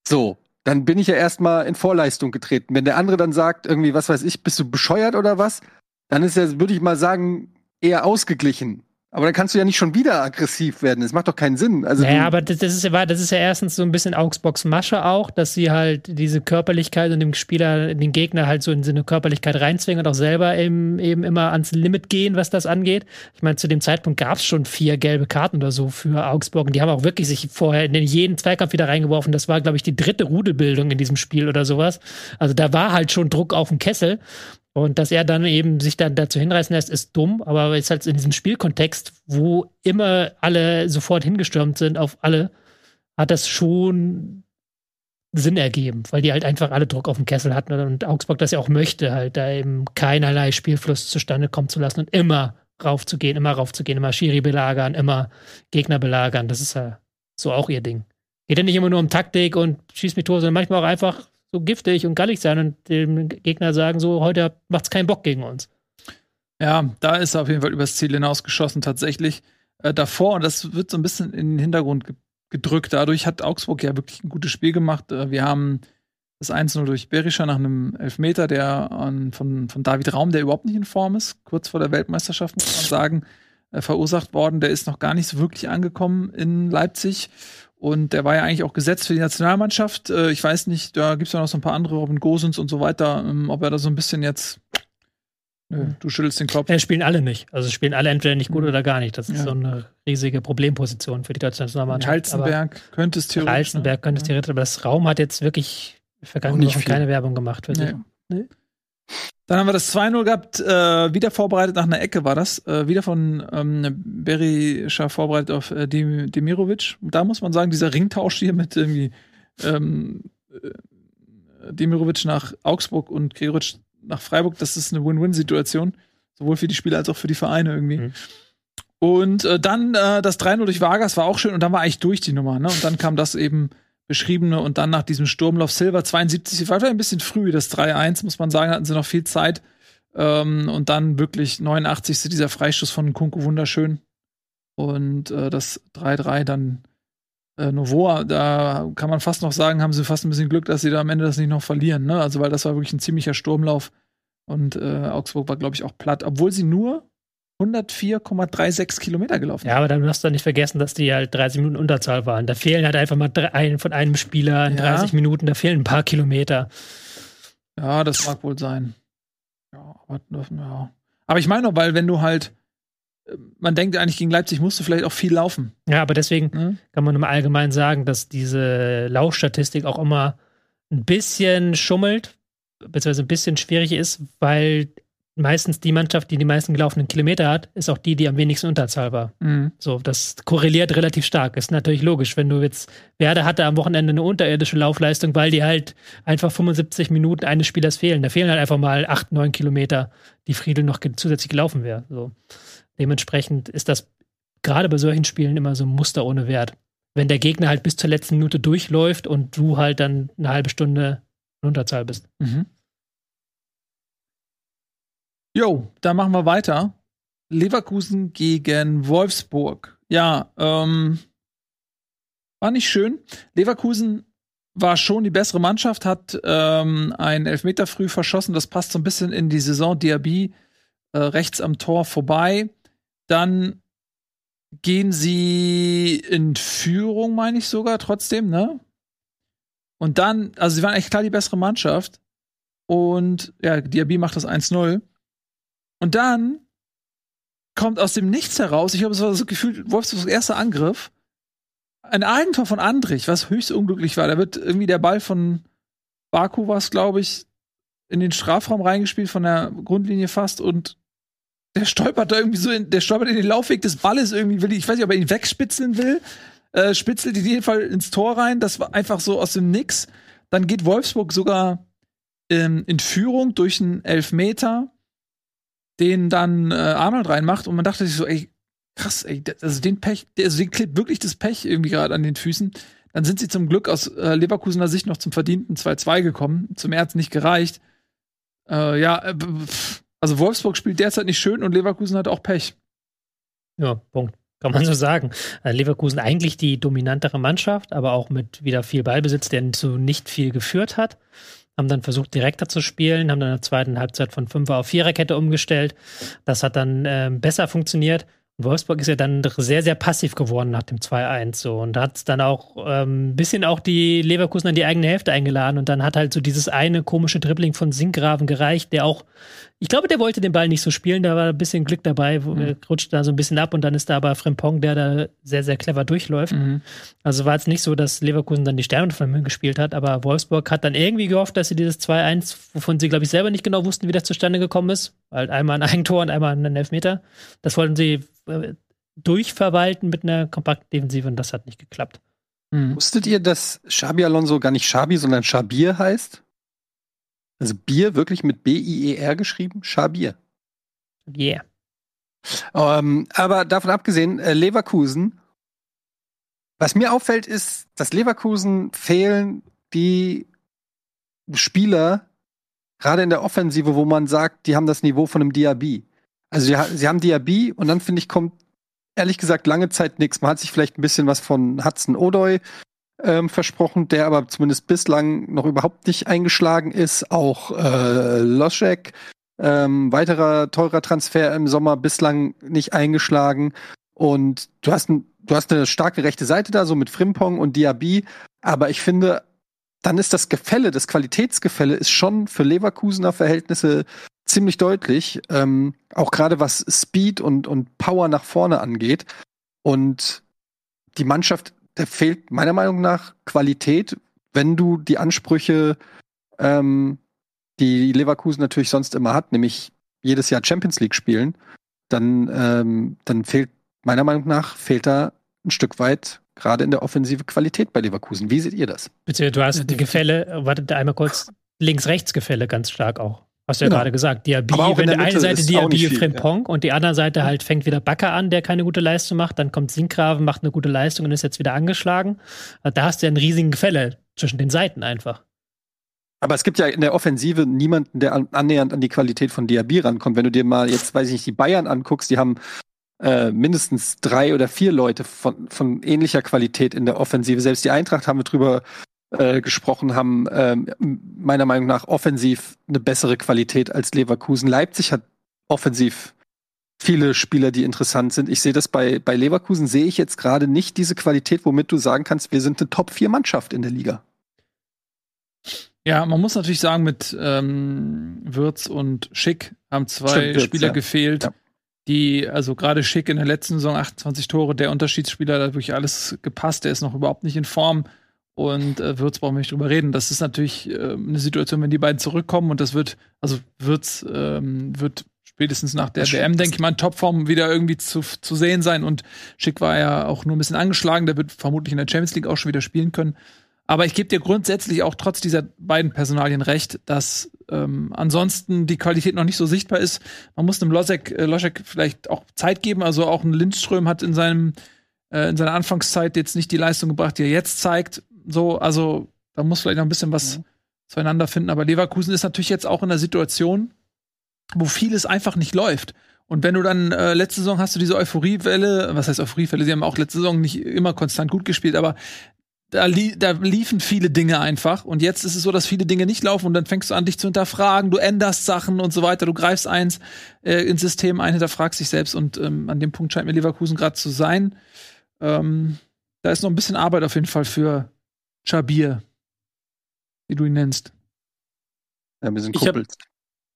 so, dann bin ich ja erstmal in Vorleistung getreten. Wenn der andere dann sagt, irgendwie, was weiß ich, bist du bescheuert oder was, dann ist er, würde ich mal sagen, eher ausgeglichen. Aber dann kannst du ja nicht schon wieder aggressiv werden. Das macht doch keinen Sinn. Also naja, aber das, das, ist ja, das ist ja erstens so ein bisschen Augsburgs Masche auch, dass sie halt diese Körperlichkeit und dem Spieler, den Gegner halt so in so eine Körperlichkeit reinzwingen und auch selber eben, eben immer ans Limit gehen, was das angeht. Ich meine, zu dem Zeitpunkt gab es schon vier gelbe Karten oder so für Augsburg und die haben auch wirklich sich vorher in jeden Zweikampf wieder reingeworfen. Das war, glaube ich, die dritte Rudelbildung in diesem Spiel oder sowas. Also da war halt schon Druck auf dem Kessel. Und dass er dann eben sich dann dazu hinreißen lässt, ist dumm, aber ist halt in diesem Spielkontext, wo immer alle sofort hingestürmt sind auf alle, hat das schon Sinn ergeben, weil die halt einfach alle Druck auf dem Kessel hatten und Augsburg das ja auch möchte, halt da eben keinerlei Spielfluss zustande kommen zu lassen und immer raufzugehen, immer raufzugehen, immer Schiri belagern, immer Gegner belagern. Das ist ja so auch ihr Ding. Geht ja nicht immer nur um Taktik und schießt mit Tore, sondern manchmal auch einfach so giftig und gallig sein und dem Gegner sagen, so heute macht's keinen Bock gegen uns. Ja, da ist er auf jeden Fall übers Ziel hinausgeschossen, tatsächlich. Äh, davor, und das wird so ein bisschen in den Hintergrund ge gedrückt, dadurch hat Augsburg ja wirklich ein gutes Spiel gemacht. Äh, wir haben das 1-0 durch Berischer nach einem Elfmeter, der an, von, von David Raum, der überhaupt nicht in Form ist, kurz vor der Weltmeisterschaft, muss man sagen, äh, verursacht worden. Der ist noch gar nicht so wirklich angekommen in Leipzig. Und der war ja eigentlich auch gesetzt für die Nationalmannschaft. Äh, ich weiß nicht, da gibt es ja noch so ein paar andere, Robin Gosens und so weiter, ähm, ob er da so ein bisschen jetzt. Nö, du schüttelst den Kopf. Ja, spielen alle nicht. Also spielen alle entweder nicht gut mhm. oder gar nicht. Das ist ja. so eine riesige Problemposition für die deutsche Nationalmannschaft. Halstenberg könnte es theoretisch. Halstenberg ne? könnte es theoretisch, aber das Raum hat jetzt wirklich vergangene Wochen keine Werbung gemacht für nee. Nee? Dann haben wir das 2-0 gehabt, äh, wieder vorbereitet nach einer Ecke war das. Äh, wieder von ähm, Berischer vorbereitet auf äh, Demirovic. Da muss man sagen, dieser Ringtausch hier mit irgendwie ähm, äh, Demirovic nach Augsburg und Gregoritsch nach Freiburg, das ist eine Win-Win-Situation. Sowohl für die Spieler als auch für die Vereine irgendwie. Mhm. Und äh, dann äh, das 3-0 durch Vargas war auch schön und dann war eigentlich durch die Nummer. Ne? Und dann kam das eben beschriebene und dann nach diesem Sturmlauf Silver 72, war vielleicht ein bisschen früh, das 3-1, muss man sagen, hatten sie noch viel Zeit. Ähm, und dann wirklich 89. dieser Freistoß von Kunku wunderschön. Und äh, das 3-3 dann äh, Novoa, da kann man fast noch sagen, haben sie fast ein bisschen Glück, dass sie da am Ende das nicht noch verlieren. Ne? Also, weil das war wirklich ein ziemlicher Sturmlauf. Und äh, Augsburg war, glaube ich, auch platt, obwohl sie nur 104,36 Kilometer gelaufen. Ja, aber dann hast du nicht vergessen, dass die halt 30 Minuten Unterzahl waren. Da fehlen halt einfach mal drei, von einem Spieler in ja. 30 Minuten, da fehlen ein paar Kilometer. Ja, das mag wohl sein. Ja, aber, ja. aber ich meine, weil wenn du halt, man denkt eigentlich, gegen Leipzig musst du vielleicht auch viel laufen. Ja, aber deswegen mhm. kann man im Allgemeinen sagen, dass diese Laufstatistik auch immer ein bisschen schummelt, beziehungsweise ein bisschen schwierig ist, weil meistens die Mannschaft, die die meisten gelaufenen Kilometer hat, ist auch die, die am wenigsten Unterzahl war. Mhm. So, das korreliert relativ stark. Ist natürlich logisch, wenn du jetzt, Werder hatte am Wochenende eine unterirdische Laufleistung, weil die halt einfach 75 Minuten eines Spielers fehlen. Da fehlen halt einfach mal 8, 9 Kilometer, die Friedel noch zusätzlich gelaufen wäre. So. Dementsprechend ist das gerade bei solchen Spielen immer so ein Muster ohne Wert. Wenn der Gegner halt bis zur letzten Minute durchläuft und du halt dann eine halbe Stunde in Unterzahl bist. Mhm. Jo, dann machen wir weiter. Leverkusen gegen Wolfsburg. Ja, ähm, war nicht schön. Leverkusen war schon die bessere Mannschaft, hat ähm, einen Elfmeter früh verschossen. Das passt so ein bisschen in die Saison. Diaby äh, rechts am Tor vorbei. Dann gehen sie in Führung, meine ich sogar, trotzdem, ne? Und dann, also sie waren echt klar die bessere Mannschaft. Und ja, Diaby macht das 1-0. Und dann kommt aus dem Nichts heraus, ich habe so das Gefühl, Wolfsburgs erster Angriff, ein Eigentor von Andrich, was höchst unglücklich war. Da wird irgendwie der Ball von Baku, was glaube ich, in den Strafraum reingespielt, von der Grundlinie fast und der stolpert da irgendwie so, in, der stolpert in den Laufweg des Balles irgendwie, will ich, ich weiß nicht, ob er ihn wegspitzeln will, äh, spitzelt in jedem Fall ins Tor rein, das war einfach so aus dem Nix. Dann geht Wolfsburg sogar ähm, in Führung durch einen Elfmeter den dann äh, Arnold reinmacht und man dachte sich so, ey, krass, ey, also den Pech, also den klebt wirklich das Pech irgendwie gerade an den Füßen. Dann sind sie zum Glück aus äh, Leverkusener Sicht noch zum verdienten 2-2 gekommen. Zum März nicht gereicht. Äh, ja, äh, also Wolfsburg spielt derzeit nicht schön und Leverkusen hat auch Pech. Ja, Punkt. Kann man so sagen. Äh, Leverkusen eigentlich die dominantere Mannschaft, aber auch mit wieder viel Ballbesitz, der zu nicht viel geführt hat haben dann versucht, direkter zu spielen, haben dann in der zweiten Halbzeit von Fünfer auf Viererkette umgestellt. Das hat dann äh, besser funktioniert. Wolfsburg ist ja dann sehr, sehr passiv geworden nach dem 2-1 so und hat dann auch ähm, ein bisschen auch die Leverkusen an die eigene Hälfte eingeladen und dann hat halt so dieses eine komische Dribbling von Sinkgraven gereicht, der auch ich glaube, der wollte den Ball nicht so spielen, da war ein bisschen Glück dabei, mhm. rutscht da so ein bisschen ab und dann ist da aber Frimpong, der da sehr, sehr clever durchläuft. Mhm. Also war es nicht so, dass Leverkusen dann die Sterne von ihm gespielt hat, aber Wolfsburg hat dann irgendwie gehofft, dass sie dieses 2-1, wovon sie, glaube ich, selber nicht genau wussten, wie das zustande gekommen ist, halt einmal ein Eigentor und einmal ein Elfmeter. Das wollten sie äh, durchverwalten mit einer kompakten Defensive und das hat nicht geklappt. Mhm. Wusstet ihr, dass Xabi Alonso gar nicht Xabi, sondern Xabir heißt? Also Bier wirklich mit B-I-E-R geschrieben? Scharbier. Yeah. Ähm, aber davon abgesehen, äh, Leverkusen. Was mir auffällt, ist, dass Leverkusen fehlen die Spieler, gerade in der Offensive, wo man sagt, die haben das Niveau von einem Diaby. Also sie, sie haben Diaby und dann finde ich, kommt ehrlich gesagt lange Zeit nichts. Man hat sich vielleicht ein bisschen was von Hudson Odoi ähm, versprochen, der aber zumindest bislang noch überhaupt nicht eingeschlagen ist. Auch äh, Loschek, ähm, weiterer teurer Transfer im Sommer, bislang nicht eingeschlagen. Und du hast, du hast eine starke rechte Seite da, so mit Frimpong und Diaby. Aber ich finde, dann ist das Gefälle, das Qualitätsgefälle ist schon für Leverkusener Verhältnisse ziemlich deutlich. Ähm, auch gerade was Speed und, und Power nach vorne angeht. Und die Mannschaft da fehlt meiner Meinung nach Qualität, wenn du die Ansprüche, ähm, die Leverkusen natürlich sonst immer hat, nämlich jedes Jahr Champions League spielen, dann, ähm, dann fehlt meiner Meinung nach fehlt da ein Stück weit gerade in der offensive Qualität bei Leverkusen. Wie seht ihr das? Bitte, du hast die Gefälle, wartet einmal kurz, Links-Rechts-Gefälle ganz stark auch. Hast du ja genau. gerade gesagt. Diaby, wenn die eine Seite Diaby Frimpong ja. und die andere Seite halt fängt wieder Backer an, der keine gute Leistung macht, dann kommt Sinkgraven, macht eine gute Leistung und ist jetzt wieder angeschlagen. Da hast du ja einen riesigen Gefälle zwischen den Seiten einfach. Aber es gibt ja in der Offensive niemanden, der annähernd an die Qualität von Diaby rankommt. Wenn du dir mal jetzt, weiß ich nicht, die Bayern anguckst, die haben äh, mindestens drei oder vier Leute von, von ähnlicher Qualität in der Offensive. Selbst die Eintracht haben wir drüber äh, gesprochen haben, ähm, meiner Meinung nach offensiv eine bessere Qualität als Leverkusen. Leipzig hat offensiv viele Spieler, die interessant sind. Ich sehe das bei, bei Leverkusen, sehe ich jetzt gerade nicht diese Qualität, womit du sagen kannst, wir sind eine Top-4-Mannschaft in der Liga. Ja, man muss natürlich sagen, mit ähm, Würz und Schick haben zwei Stimmt, Spieler ja. gefehlt, ja. die, also gerade Schick in der letzten Saison 28 Tore, der Unterschiedsspieler, da hat wirklich alles gepasst, der ist noch überhaupt nicht in Form und äh, Würz brauchen wir nicht drüber reden. Das ist natürlich äh, eine Situation, wenn die beiden zurückkommen und das wird, also Würz ähm, wird spätestens nach der WM, denke ich mal, in Topform wieder irgendwie zu, zu sehen sein. Und Schick war ja auch nur ein bisschen angeschlagen, der wird vermutlich in der Champions League auch schon wieder spielen können. Aber ich gebe dir grundsätzlich auch trotz dieser beiden Personalien recht, dass ähm, ansonsten die Qualität noch nicht so sichtbar ist. Man muss dem Losek, äh, Loschek vielleicht auch Zeit geben. Also auch ein Lindström hat in seinem äh, in seiner Anfangszeit jetzt nicht die Leistung gebracht, die er jetzt zeigt. So, also da muss vielleicht noch ein bisschen was ja. zueinander finden. Aber Leverkusen ist natürlich jetzt auch in der Situation, wo vieles einfach nicht läuft. Und wenn du dann äh, letzte Saison hast du diese Euphoriewelle, was heißt Euphoriewelle? Sie haben auch letzte Saison nicht immer konstant gut gespielt, aber da, li da liefen viele Dinge einfach. Und jetzt ist es so, dass viele Dinge nicht laufen und dann fängst du an, dich zu hinterfragen, du änderst Sachen und so weiter, du greifst eins äh, ins System ein, hinterfragst dich selbst und ähm, an dem Punkt scheint mir Leverkusen gerade zu sein. Ähm, da ist noch ein bisschen Arbeit auf jeden Fall für Chabir, wie du ihn nennst. Ja, wir sind Kumpels.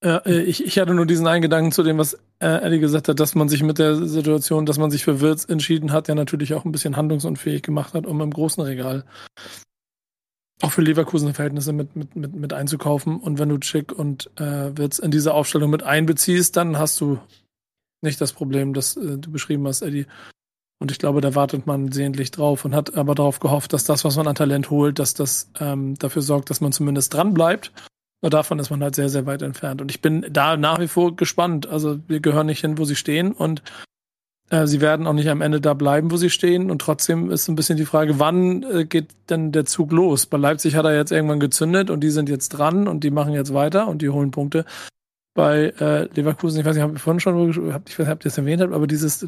Ja, äh, ich, ich hatte nur diesen einen Gedanken zu dem, was äh, Eddie gesagt hat, dass man sich mit der Situation, dass man sich für Wirtz entschieden hat, ja natürlich auch ein bisschen handlungsunfähig gemacht hat, um im großen Regal auch für Leverkusen Verhältnisse mit, mit, mit, mit einzukaufen. Und wenn du Chick und äh, Wirtz in diese Aufstellung mit einbeziehst, dann hast du nicht das Problem, das äh, du beschrieben hast, Eddie. Und ich glaube, da wartet man sehnlich drauf und hat aber darauf gehofft, dass das, was man an Talent holt, dass das ähm, dafür sorgt, dass man zumindest dran bleibt nur davon ist man halt sehr, sehr weit entfernt. Und ich bin da nach wie vor gespannt. Also wir gehören nicht hin, wo sie stehen und äh, sie werden auch nicht am Ende da bleiben, wo sie stehen. Und trotzdem ist ein bisschen die Frage, wann äh, geht denn der Zug los? Bei Leipzig hat er jetzt irgendwann gezündet und die sind jetzt dran und die machen jetzt weiter und die holen Punkte bei äh, Leverkusen, ich weiß nicht, habe ich vorhin schon, hab, ich weiß nicht, ob ihr das erwähnt habt, aber dieses,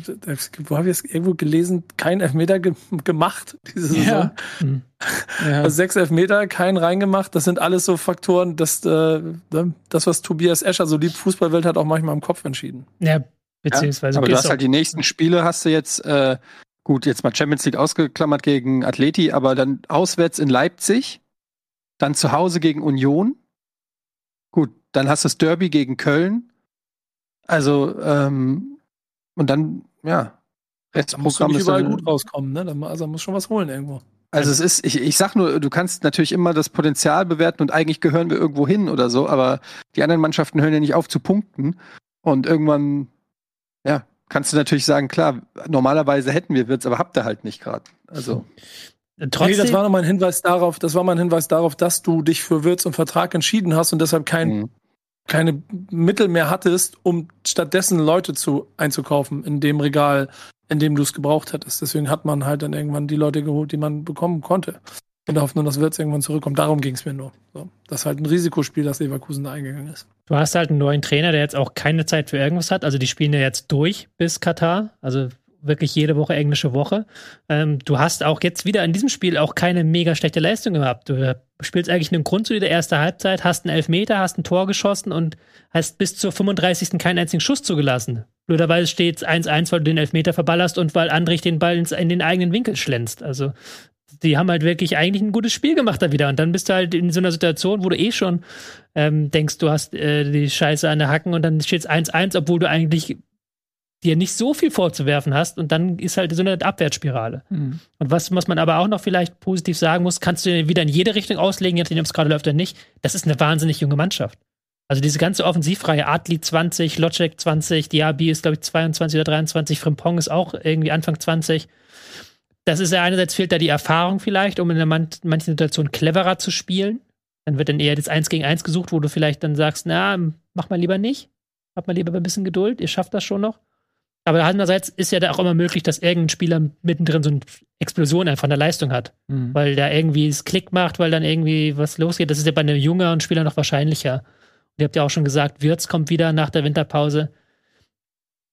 wo habe ich es irgendwo gelesen, kein Elfmeter ge gemacht diese Saison. Ja. Hm. ja. Also sechs Elfmeter, kein reingemacht, das sind alles so Faktoren, dass äh, ne, das, was Tobias Escher so liebt, Fußballwelt hat auch manchmal im Kopf entschieden. Ja, beziehungsweise. Ja, aber du hast halt die nächsten Spiele, hast du jetzt, äh, gut, jetzt mal Champions League ausgeklammert gegen Atleti, aber dann auswärts in Leipzig, dann zu Hause gegen Union, dann hast du das Derby gegen Köln. Also, ähm, und dann, ja, Restprogramm da ist überall gut rauskommen, ne? Also muss schon was holen irgendwo. Also es ist, ich, ich sag nur, du kannst natürlich immer das Potenzial bewerten und eigentlich gehören wir irgendwo hin oder so, aber die anderen Mannschaften hören ja nicht auf zu punkten. Und irgendwann, ja, kannst du natürlich sagen, klar, normalerweise hätten wir Wirtz, aber habt ihr halt nicht gerade. Also. Trotzdem, nee, das war noch ein Hinweis darauf, das war mein Hinweis darauf, dass du dich für Wirtz und Vertrag entschieden hast und deshalb kein, mhm. Keine Mittel mehr hattest, um stattdessen Leute zu einzukaufen in dem Regal, in dem du es gebraucht hättest. Deswegen hat man halt dann irgendwann die Leute geholt, die man bekommen konnte. In der Hoffnung, dass Wirtz irgendwann zurückkommt. Darum ging es mir nur. So. Das ist halt ein Risikospiel, das Leverkusen da eingegangen ist. Du hast halt einen neuen Trainer, der jetzt auch keine Zeit für irgendwas hat. Also die spielen ja jetzt durch bis Katar. Also wirklich jede Woche englische Woche. Ähm, du hast auch jetzt wieder in diesem Spiel auch keine mega schlechte Leistung gehabt. Du spielst eigentlich einen Grund zu der ersten Halbzeit, hast einen Elfmeter, hast ein Tor geschossen und hast bis zur 35. keinen einzigen Schuss zugelassen. Blöderweise steht es 1-1, weil du den Elfmeter verballerst und weil Andrich den Ball in den eigenen Winkel schlänzt. Also die haben halt wirklich eigentlich ein gutes Spiel gemacht da wieder. Und dann bist du halt in so einer Situation, wo du eh schon ähm, denkst, du hast äh, die Scheiße an der Hacken und dann steht es 1-1, obwohl du eigentlich dir nicht so viel vorzuwerfen hast und dann ist halt so eine Abwärtsspirale. Mhm. Und was, was man aber auch noch vielleicht positiv sagen muss, kannst du wieder in jede Richtung auslegen, je nachdem, ob es gerade läuft oder nicht. Das ist eine wahnsinnig junge Mannschaft. Also diese ganze offensivreihe, Adli 20, Locek 20, Diaby ist, glaube ich, 22 oder 23, Frimpong ist auch irgendwie Anfang 20. Das ist ja einerseits fehlt da die Erfahrung vielleicht, um in man manchen Situation cleverer zu spielen. Dann wird dann eher das 1 gegen 1 gesucht, wo du vielleicht dann sagst, na, mach mal lieber nicht. Hab mal lieber ein bisschen Geduld, ihr schafft das schon noch. Aber andererseits ist ja da auch immer möglich, dass irgendein Spieler mittendrin so eine Explosion einfach in der Leistung hat. Mhm. Weil der irgendwie es Klick macht, weil dann irgendwie was losgeht. Das ist ja bei einem jüngeren Spieler noch wahrscheinlicher. Und ihr habt ja auch schon gesagt, Wirtz kommt wieder nach der Winterpause.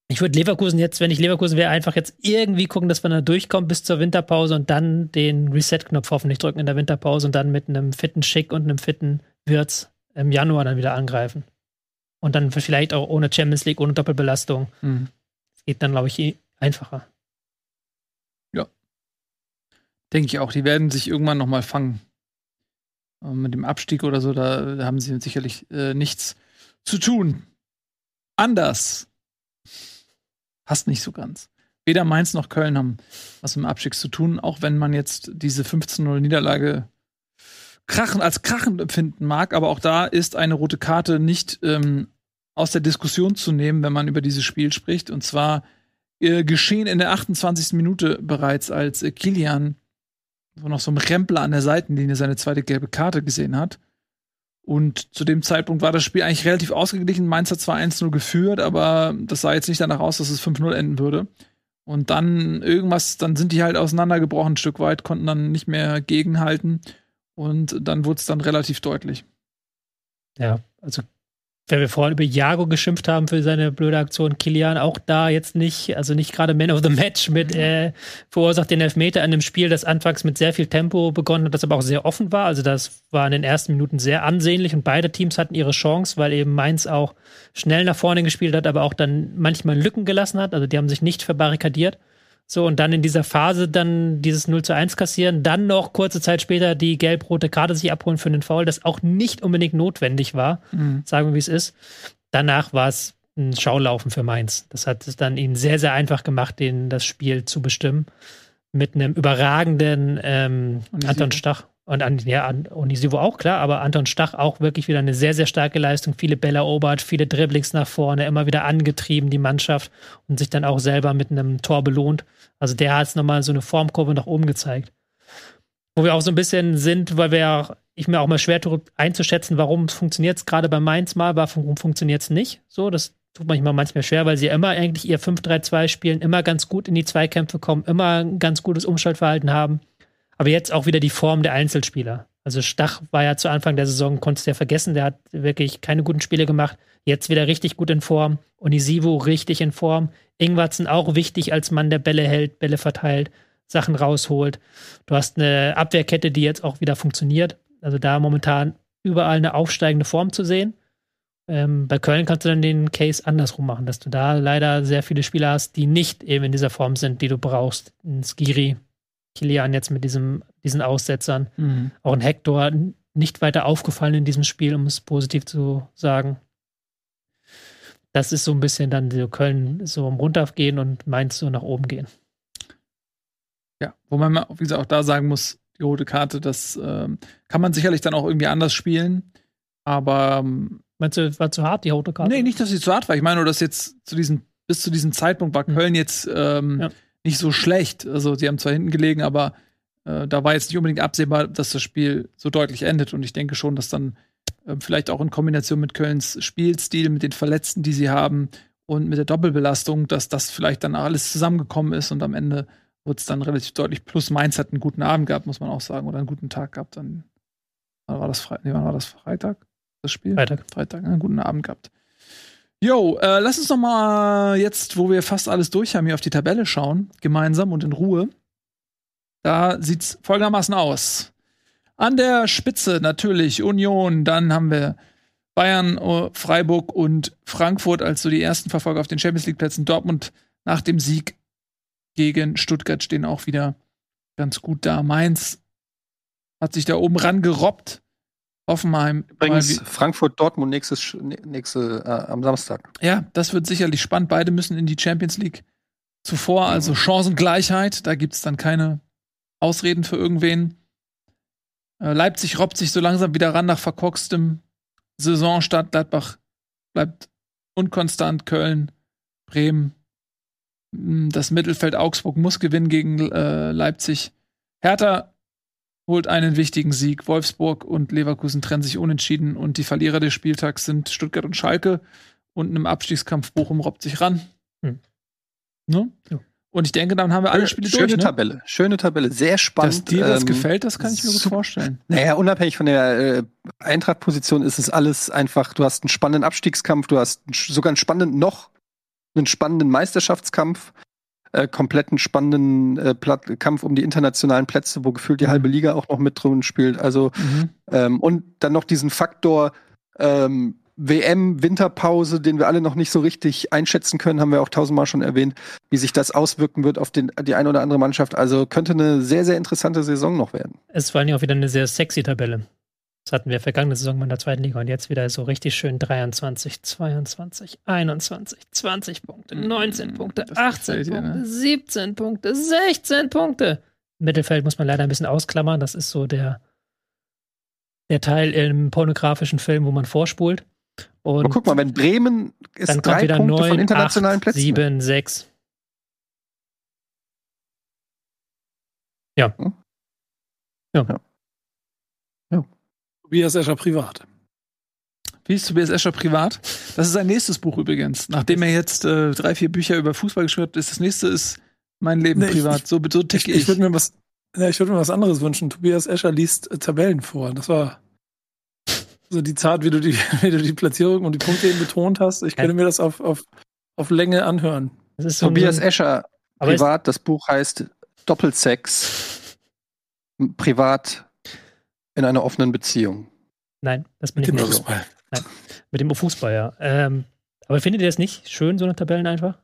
Ich würde Leverkusen jetzt, wenn ich Leverkusen wäre, einfach jetzt irgendwie gucken, dass wir da durchkommen bis zur Winterpause und dann den Reset-Knopf hoffentlich drücken in der Winterpause und dann mit einem fitten Schick und einem fitten Wirtz im Januar dann wieder angreifen. Und dann vielleicht auch ohne Champions League, ohne Doppelbelastung. Mhm geht dann, glaube ich, eh einfacher. Ja. Denke ich auch. Die werden sich irgendwann noch mal fangen. Ähm, mit dem Abstieg oder so, da, da haben sie sicherlich äh, nichts zu tun. Anders. Passt nicht so ganz. Weder Mainz noch Köln haben was mit dem Abstieg zu tun, auch wenn man jetzt diese 15-0-Niederlage krachen, als krachend empfinden mag. Aber auch da ist eine rote Karte nicht ähm, aus der Diskussion zu nehmen, wenn man über dieses Spiel spricht. Und zwar äh, geschehen in der 28. Minute bereits, als äh, Kilian noch so einem Rempler an der Seitenlinie seine zweite gelbe Karte gesehen hat. Und zu dem Zeitpunkt war das Spiel eigentlich relativ ausgeglichen. Mainz hat zwar 1-0 geführt, aber das sah jetzt nicht danach aus, dass es 5-0 enden würde. Und dann irgendwas, dann sind die halt auseinandergebrochen ein Stück weit, konnten dann nicht mehr gegenhalten. Und dann wurde es dann relativ deutlich. Ja, also wenn wir vorhin über Jago geschimpft haben für seine blöde Aktion, Kilian auch da jetzt nicht, also nicht gerade Man of the Match mit äh, verursacht den Elfmeter in einem Spiel, das anfangs mit sehr viel Tempo begonnen hat, das aber auch sehr offen war. Also das war in den ersten Minuten sehr ansehnlich und beide Teams hatten ihre Chance, weil eben Mainz auch schnell nach vorne gespielt hat, aber auch dann manchmal Lücken gelassen hat. Also die haben sich nicht verbarrikadiert. So, und dann in dieser Phase dann dieses 0 zu 1 kassieren, dann noch kurze Zeit später die gelb-rote Karte sich abholen für den Foul, das auch nicht unbedingt notwendig war, mhm. sagen wir, wie es ist. Danach war es ein Schaulaufen für Mainz. Das hat es dann ihnen sehr, sehr einfach gemacht, den, das Spiel zu bestimmen. Mit einem überragenden ähm, Anton Stach. Und an, ja, an Onisivo auch, klar, aber Anton Stach auch wirklich wieder eine sehr, sehr starke Leistung. Viele Bälle erobert, viele Dribblings nach vorne, immer wieder angetrieben, die Mannschaft und sich dann auch selber mit einem Tor belohnt. Also der hat es nochmal so eine Formkurve nach oben gezeigt. Wo wir auch so ein bisschen sind, weil wir ja, ich mir auch mal schwer tue, einzuschätzen, warum funktioniert es gerade bei Mainz mal, warum funktioniert es nicht. So, das tut manchmal manchmal schwer, weil sie ja immer eigentlich ihr 5-3-2 spielen, immer ganz gut in die Zweikämpfe kommen, immer ein ganz gutes Umschaltverhalten haben. Aber jetzt auch wieder die Form der Einzelspieler. Also Stach war ja zu Anfang der Saison, konntest du ja vergessen, der hat wirklich keine guten Spiele gemacht. Jetzt wieder richtig gut in Form. Onisivo richtig in Form. Ingwarzen auch wichtig als Mann, der Bälle hält, Bälle verteilt, Sachen rausholt. Du hast eine Abwehrkette, die jetzt auch wieder funktioniert. Also da momentan überall eine aufsteigende Form zu sehen. Ähm, bei Köln kannst du dann den Case andersrum machen, dass du da leider sehr viele Spieler hast, die nicht eben in dieser Form sind, die du brauchst. Ein Skiri, Kilian jetzt mit diesem, diesen Aussetzern. Mhm. Auch ein Hector nicht weiter aufgefallen in diesem Spiel, um es positiv zu sagen. Das ist so ein bisschen dann so Köln so um runtergehen und Mainz so nach oben gehen. Ja, wo man, wie gesagt, auch da sagen muss, die rote Karte, das ähm, kann man sicherlich dann auch irgendwie anders spielen. Aber ähm, meinst du, war zu hart, die rote Karte? Nee, nicht, dass sie zu hart war. Ich meine nur, dass jetzt zu diesem, bis zu diesem Zeitpunkt war hm. Köln jetzt ähm, ja nicht so schlecht. Also sie haben zwar hinten gelegen, aber äh, da war jetzt nicht unbedingt absehbar, dass das Spiel so deutlich endet. Und ich denke schon, dass dann äh, vielleicht auch in Kombination mit Kölns Spielstil, mit den Verletzten, die sie haben und mit der Doppelbelastung, dass das vielleicht dann alles zusammengekommen ist und am Ende wird es dann relativ deutlich. Plus Mainz hat einen guten Abend gehabt, muss man auch sagen, oder einen guten Tag gehabt. Dann war das, Fre nee, wann war das Freitag? Das Spiel? Freitag. Freitag, einen guten Abend gehabt. Jo, äh, lass uns noch mal jetzt, wo wir fast alles durch haben, hier auf die Tabelle schauen, gemeinsam und in Ruhe. Da sieht's folgendermaßen aus. An der Spitze natürlich Union, dann haben wir Bayern, oh, Freiburg und Frankfurt als so die ersten Verfolger auf den Champions League Plätzen. Dortmund nach dem Sieg gegen Stuttgart stehen auch wieder ganz gut da. Mainz hat sich da oben ran gerobbt Hoffenheim. Übrigens Frankfurt Dortmund nächstes nächste äh, am Samstag. Ja, das wird sicherlich spannend. Beide müssen in die Champions League zuvor, also Chancengleichheit. Da gibt es dann keine Ausreden für irgendwen. Äh, Leipzig robbt sich so langsam wieder ran nach verkorkstem Saisonstart. Gladbach bleibt unkonstant. Köln, Bremen. Hm, das Mittelfeld Augsburg muss gewinnen gegen äh, Leipzig. Hertha holt einen wichtigen Sieg. Wolfsburg und Leverkusen trennen sich unentschieden und die Verlierer des Spieltags sind Stuttgart und Schalke. Und im Abstiegskampf Bochum robbt sich ran. Hm. Ne? Ja. Und ich denke, dann haben wir alle Spiele Schöne durch. Schöne ne? Tabelle, schöne Tabelle, sehr spannend. Dass dir das ähm, gefällt, das kann ich mir gut vorstellen. Naja, unabhängig von der äh, Eintracht-Position ist es alles einfach, du hast einen spannenden Abstiegskampf, du hast sogar einen spannenden, noch einen spannenden Meisterschaftskampf äh, kompletten spannenden äh, Kampf um die internationalen Plätze, wo gefühlt die mhm. halbe Liga auch noch mit drin spielt. Also mhm. ähm, und dann noch diesen Faktor ähm, WM, Winterpause, den wir alle noch nicht so richtig einschätzen können, haben wir auch tausendmal schon erwähnt, wie sich das auswirken wird auf den, die eine oder andere Mannschaft. Also könnte eine sehr, sehr interessante Saison noch werden. Es ist vor allem auch wieder eine sehr sexy Tabelle. Das hatten wir vergangene Saison in der zweiten Liga und jetzt wieder so richtig schön 23, 22, 21, 20 Punkte, 19 Punkte, 18 Punkte, ne? 17 Punkte, 16 Punkte. Mittelfeld muss man leider ein bisschen ausklammern. Das ist so der, der Teil im pornografischen Film, wo man vorspult. Und Aber guck mal, wenn Bremen ist dann drei wieder Punkte 9, von internationalen 8, Plätzen. 7, 6. Ja. Hm? Tobias Escher privat. Wie ist Tobias Escher privat? Das ist sein nächstes Buch übrigens. Nachdem er jetzt äh, drei, vier Bücher über Fußball geschrieben hat, ist das nächste ist mein Leben Nee, ich- privat. so, so Ich, ticke ich ich. würde mir was, ja, ich würde mir was anderes wünschen. Tobias Escher liest äh, Tabellen vor. Das war so die Zart, wie du die, wie du die Platzierung und die Punkte eben betont hast. Ich könnte mir das auf, auf, auf Länge anhören. Das ist so Tobias so, Escher, privat, das Buch heißt Doppelsex, privat in einer offenen Beziehung. Nein, das bin Mit ich dem nicht. Fußball. Mit dem Fußball, ja. Ähm, aber findet ihr das nicht schön, so eine Tabellen einfach?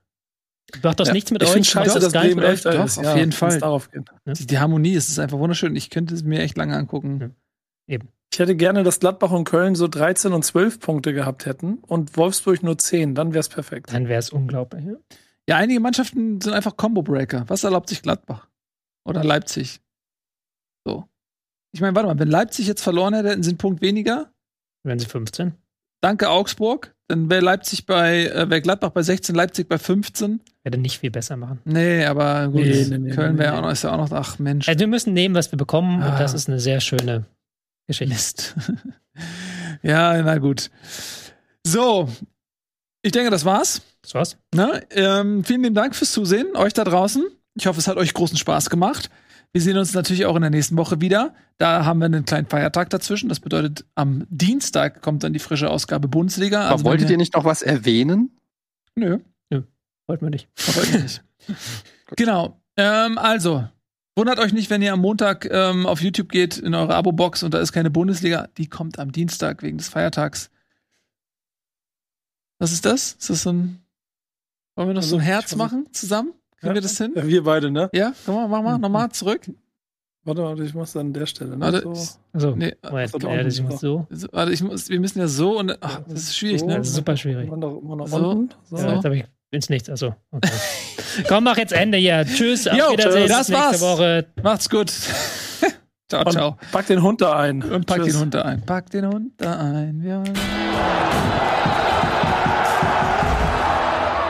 Macht das Ja, nichts mit Ich euch? finde scheiße, gar nichts Bremen mit euch? Doch, ist. auf ja, jeden Fall. Darauf geht. Die, die Harmonie ist, ist einfach wunderschön. Ich könnte es mir echt lange angucken. Ich hätte gerne, dass Gladbach und Köln so 13 und 12 Punkte gehabt hätten und Wolfsburg nur 10. Dann wäre es perfekt. Dann wäre es unglaublich. Ja? Ja, einige Mannschaften sind einfach Combo-Breaker. Was erlaubt sich Gladbach? Oder Leipzig? So. Ich meine, warte mal, wenn Leipzig jetzt verloren hätte, hätten sie einen Punkt weniger. Wenn sie 15. Danke Augsburg. Dann wäre Leipzig bei, äh, wäre Gladbach bei 16, Leipzig bei 15. Werde nicht viel besser machen. Nee, aber gut. Nee, nee, nee, Köln wäre auch noch, ist ja auch noch, ach Mensch. Also wir müssen nehmen, was wir bekommen Ah. und das ist eine sehr schöne Geschichte. Mist. ja, na gut. So. Ich denke, das war's. Das war's. Na, ähm, vielen lieben Dank fürs Zusehen, euch da draußen. Ich hoffe, es hat euch großen Spaß gemacht. Wir sehen uns natürlich auch in der nächsten Woche wieder. Da haben wir einen kleinen Feiertag dazwischen. Das bedeutet, am Dienstag kommt dann die frische Ausgabe Bundesliga. Aber Also wolltet ihr nicht noch was erwähnen? Nö, Wollten wir nicht. wollt ihr nicht. genau. Ähm, also, wundert euch nicht, wenn ihr am Montag ähm, auf YouTube geht in eure Abo-Box und da ist keine Bundesliga. Die kommt am Dienstag wegen des Feiertags. Was ist das? Ist das so ein. Wollen wir noch so ein Also, Herz machen zusammen? Kriegen wir das hin? Ja, wir beide, ne? Ja, komm mal, mach mal, nochmal zurück. Warte, warte, ich mach's an der Stelle. Ne? Warte, so. ich- Also, Nee, Moment, so, da ja, unten. das ist so. so, warte, ich muss, wir müssen ja so und ach, das ist schwierig, So. ne? Das ist super schwierig. Immer nach, immer So. unten. So. Ja, jetzt habe ich ins Nichts. Also, okay. Komm, mach jetzt Ende hier. Tschüss, auf Jo, Wiedersehen. das war's. Woche. Macht's gut. ciao, Und ciao. pack den Hund da ein. Und pack Tschüss. den Hund da ein. Pack den Hund da ein. Ja.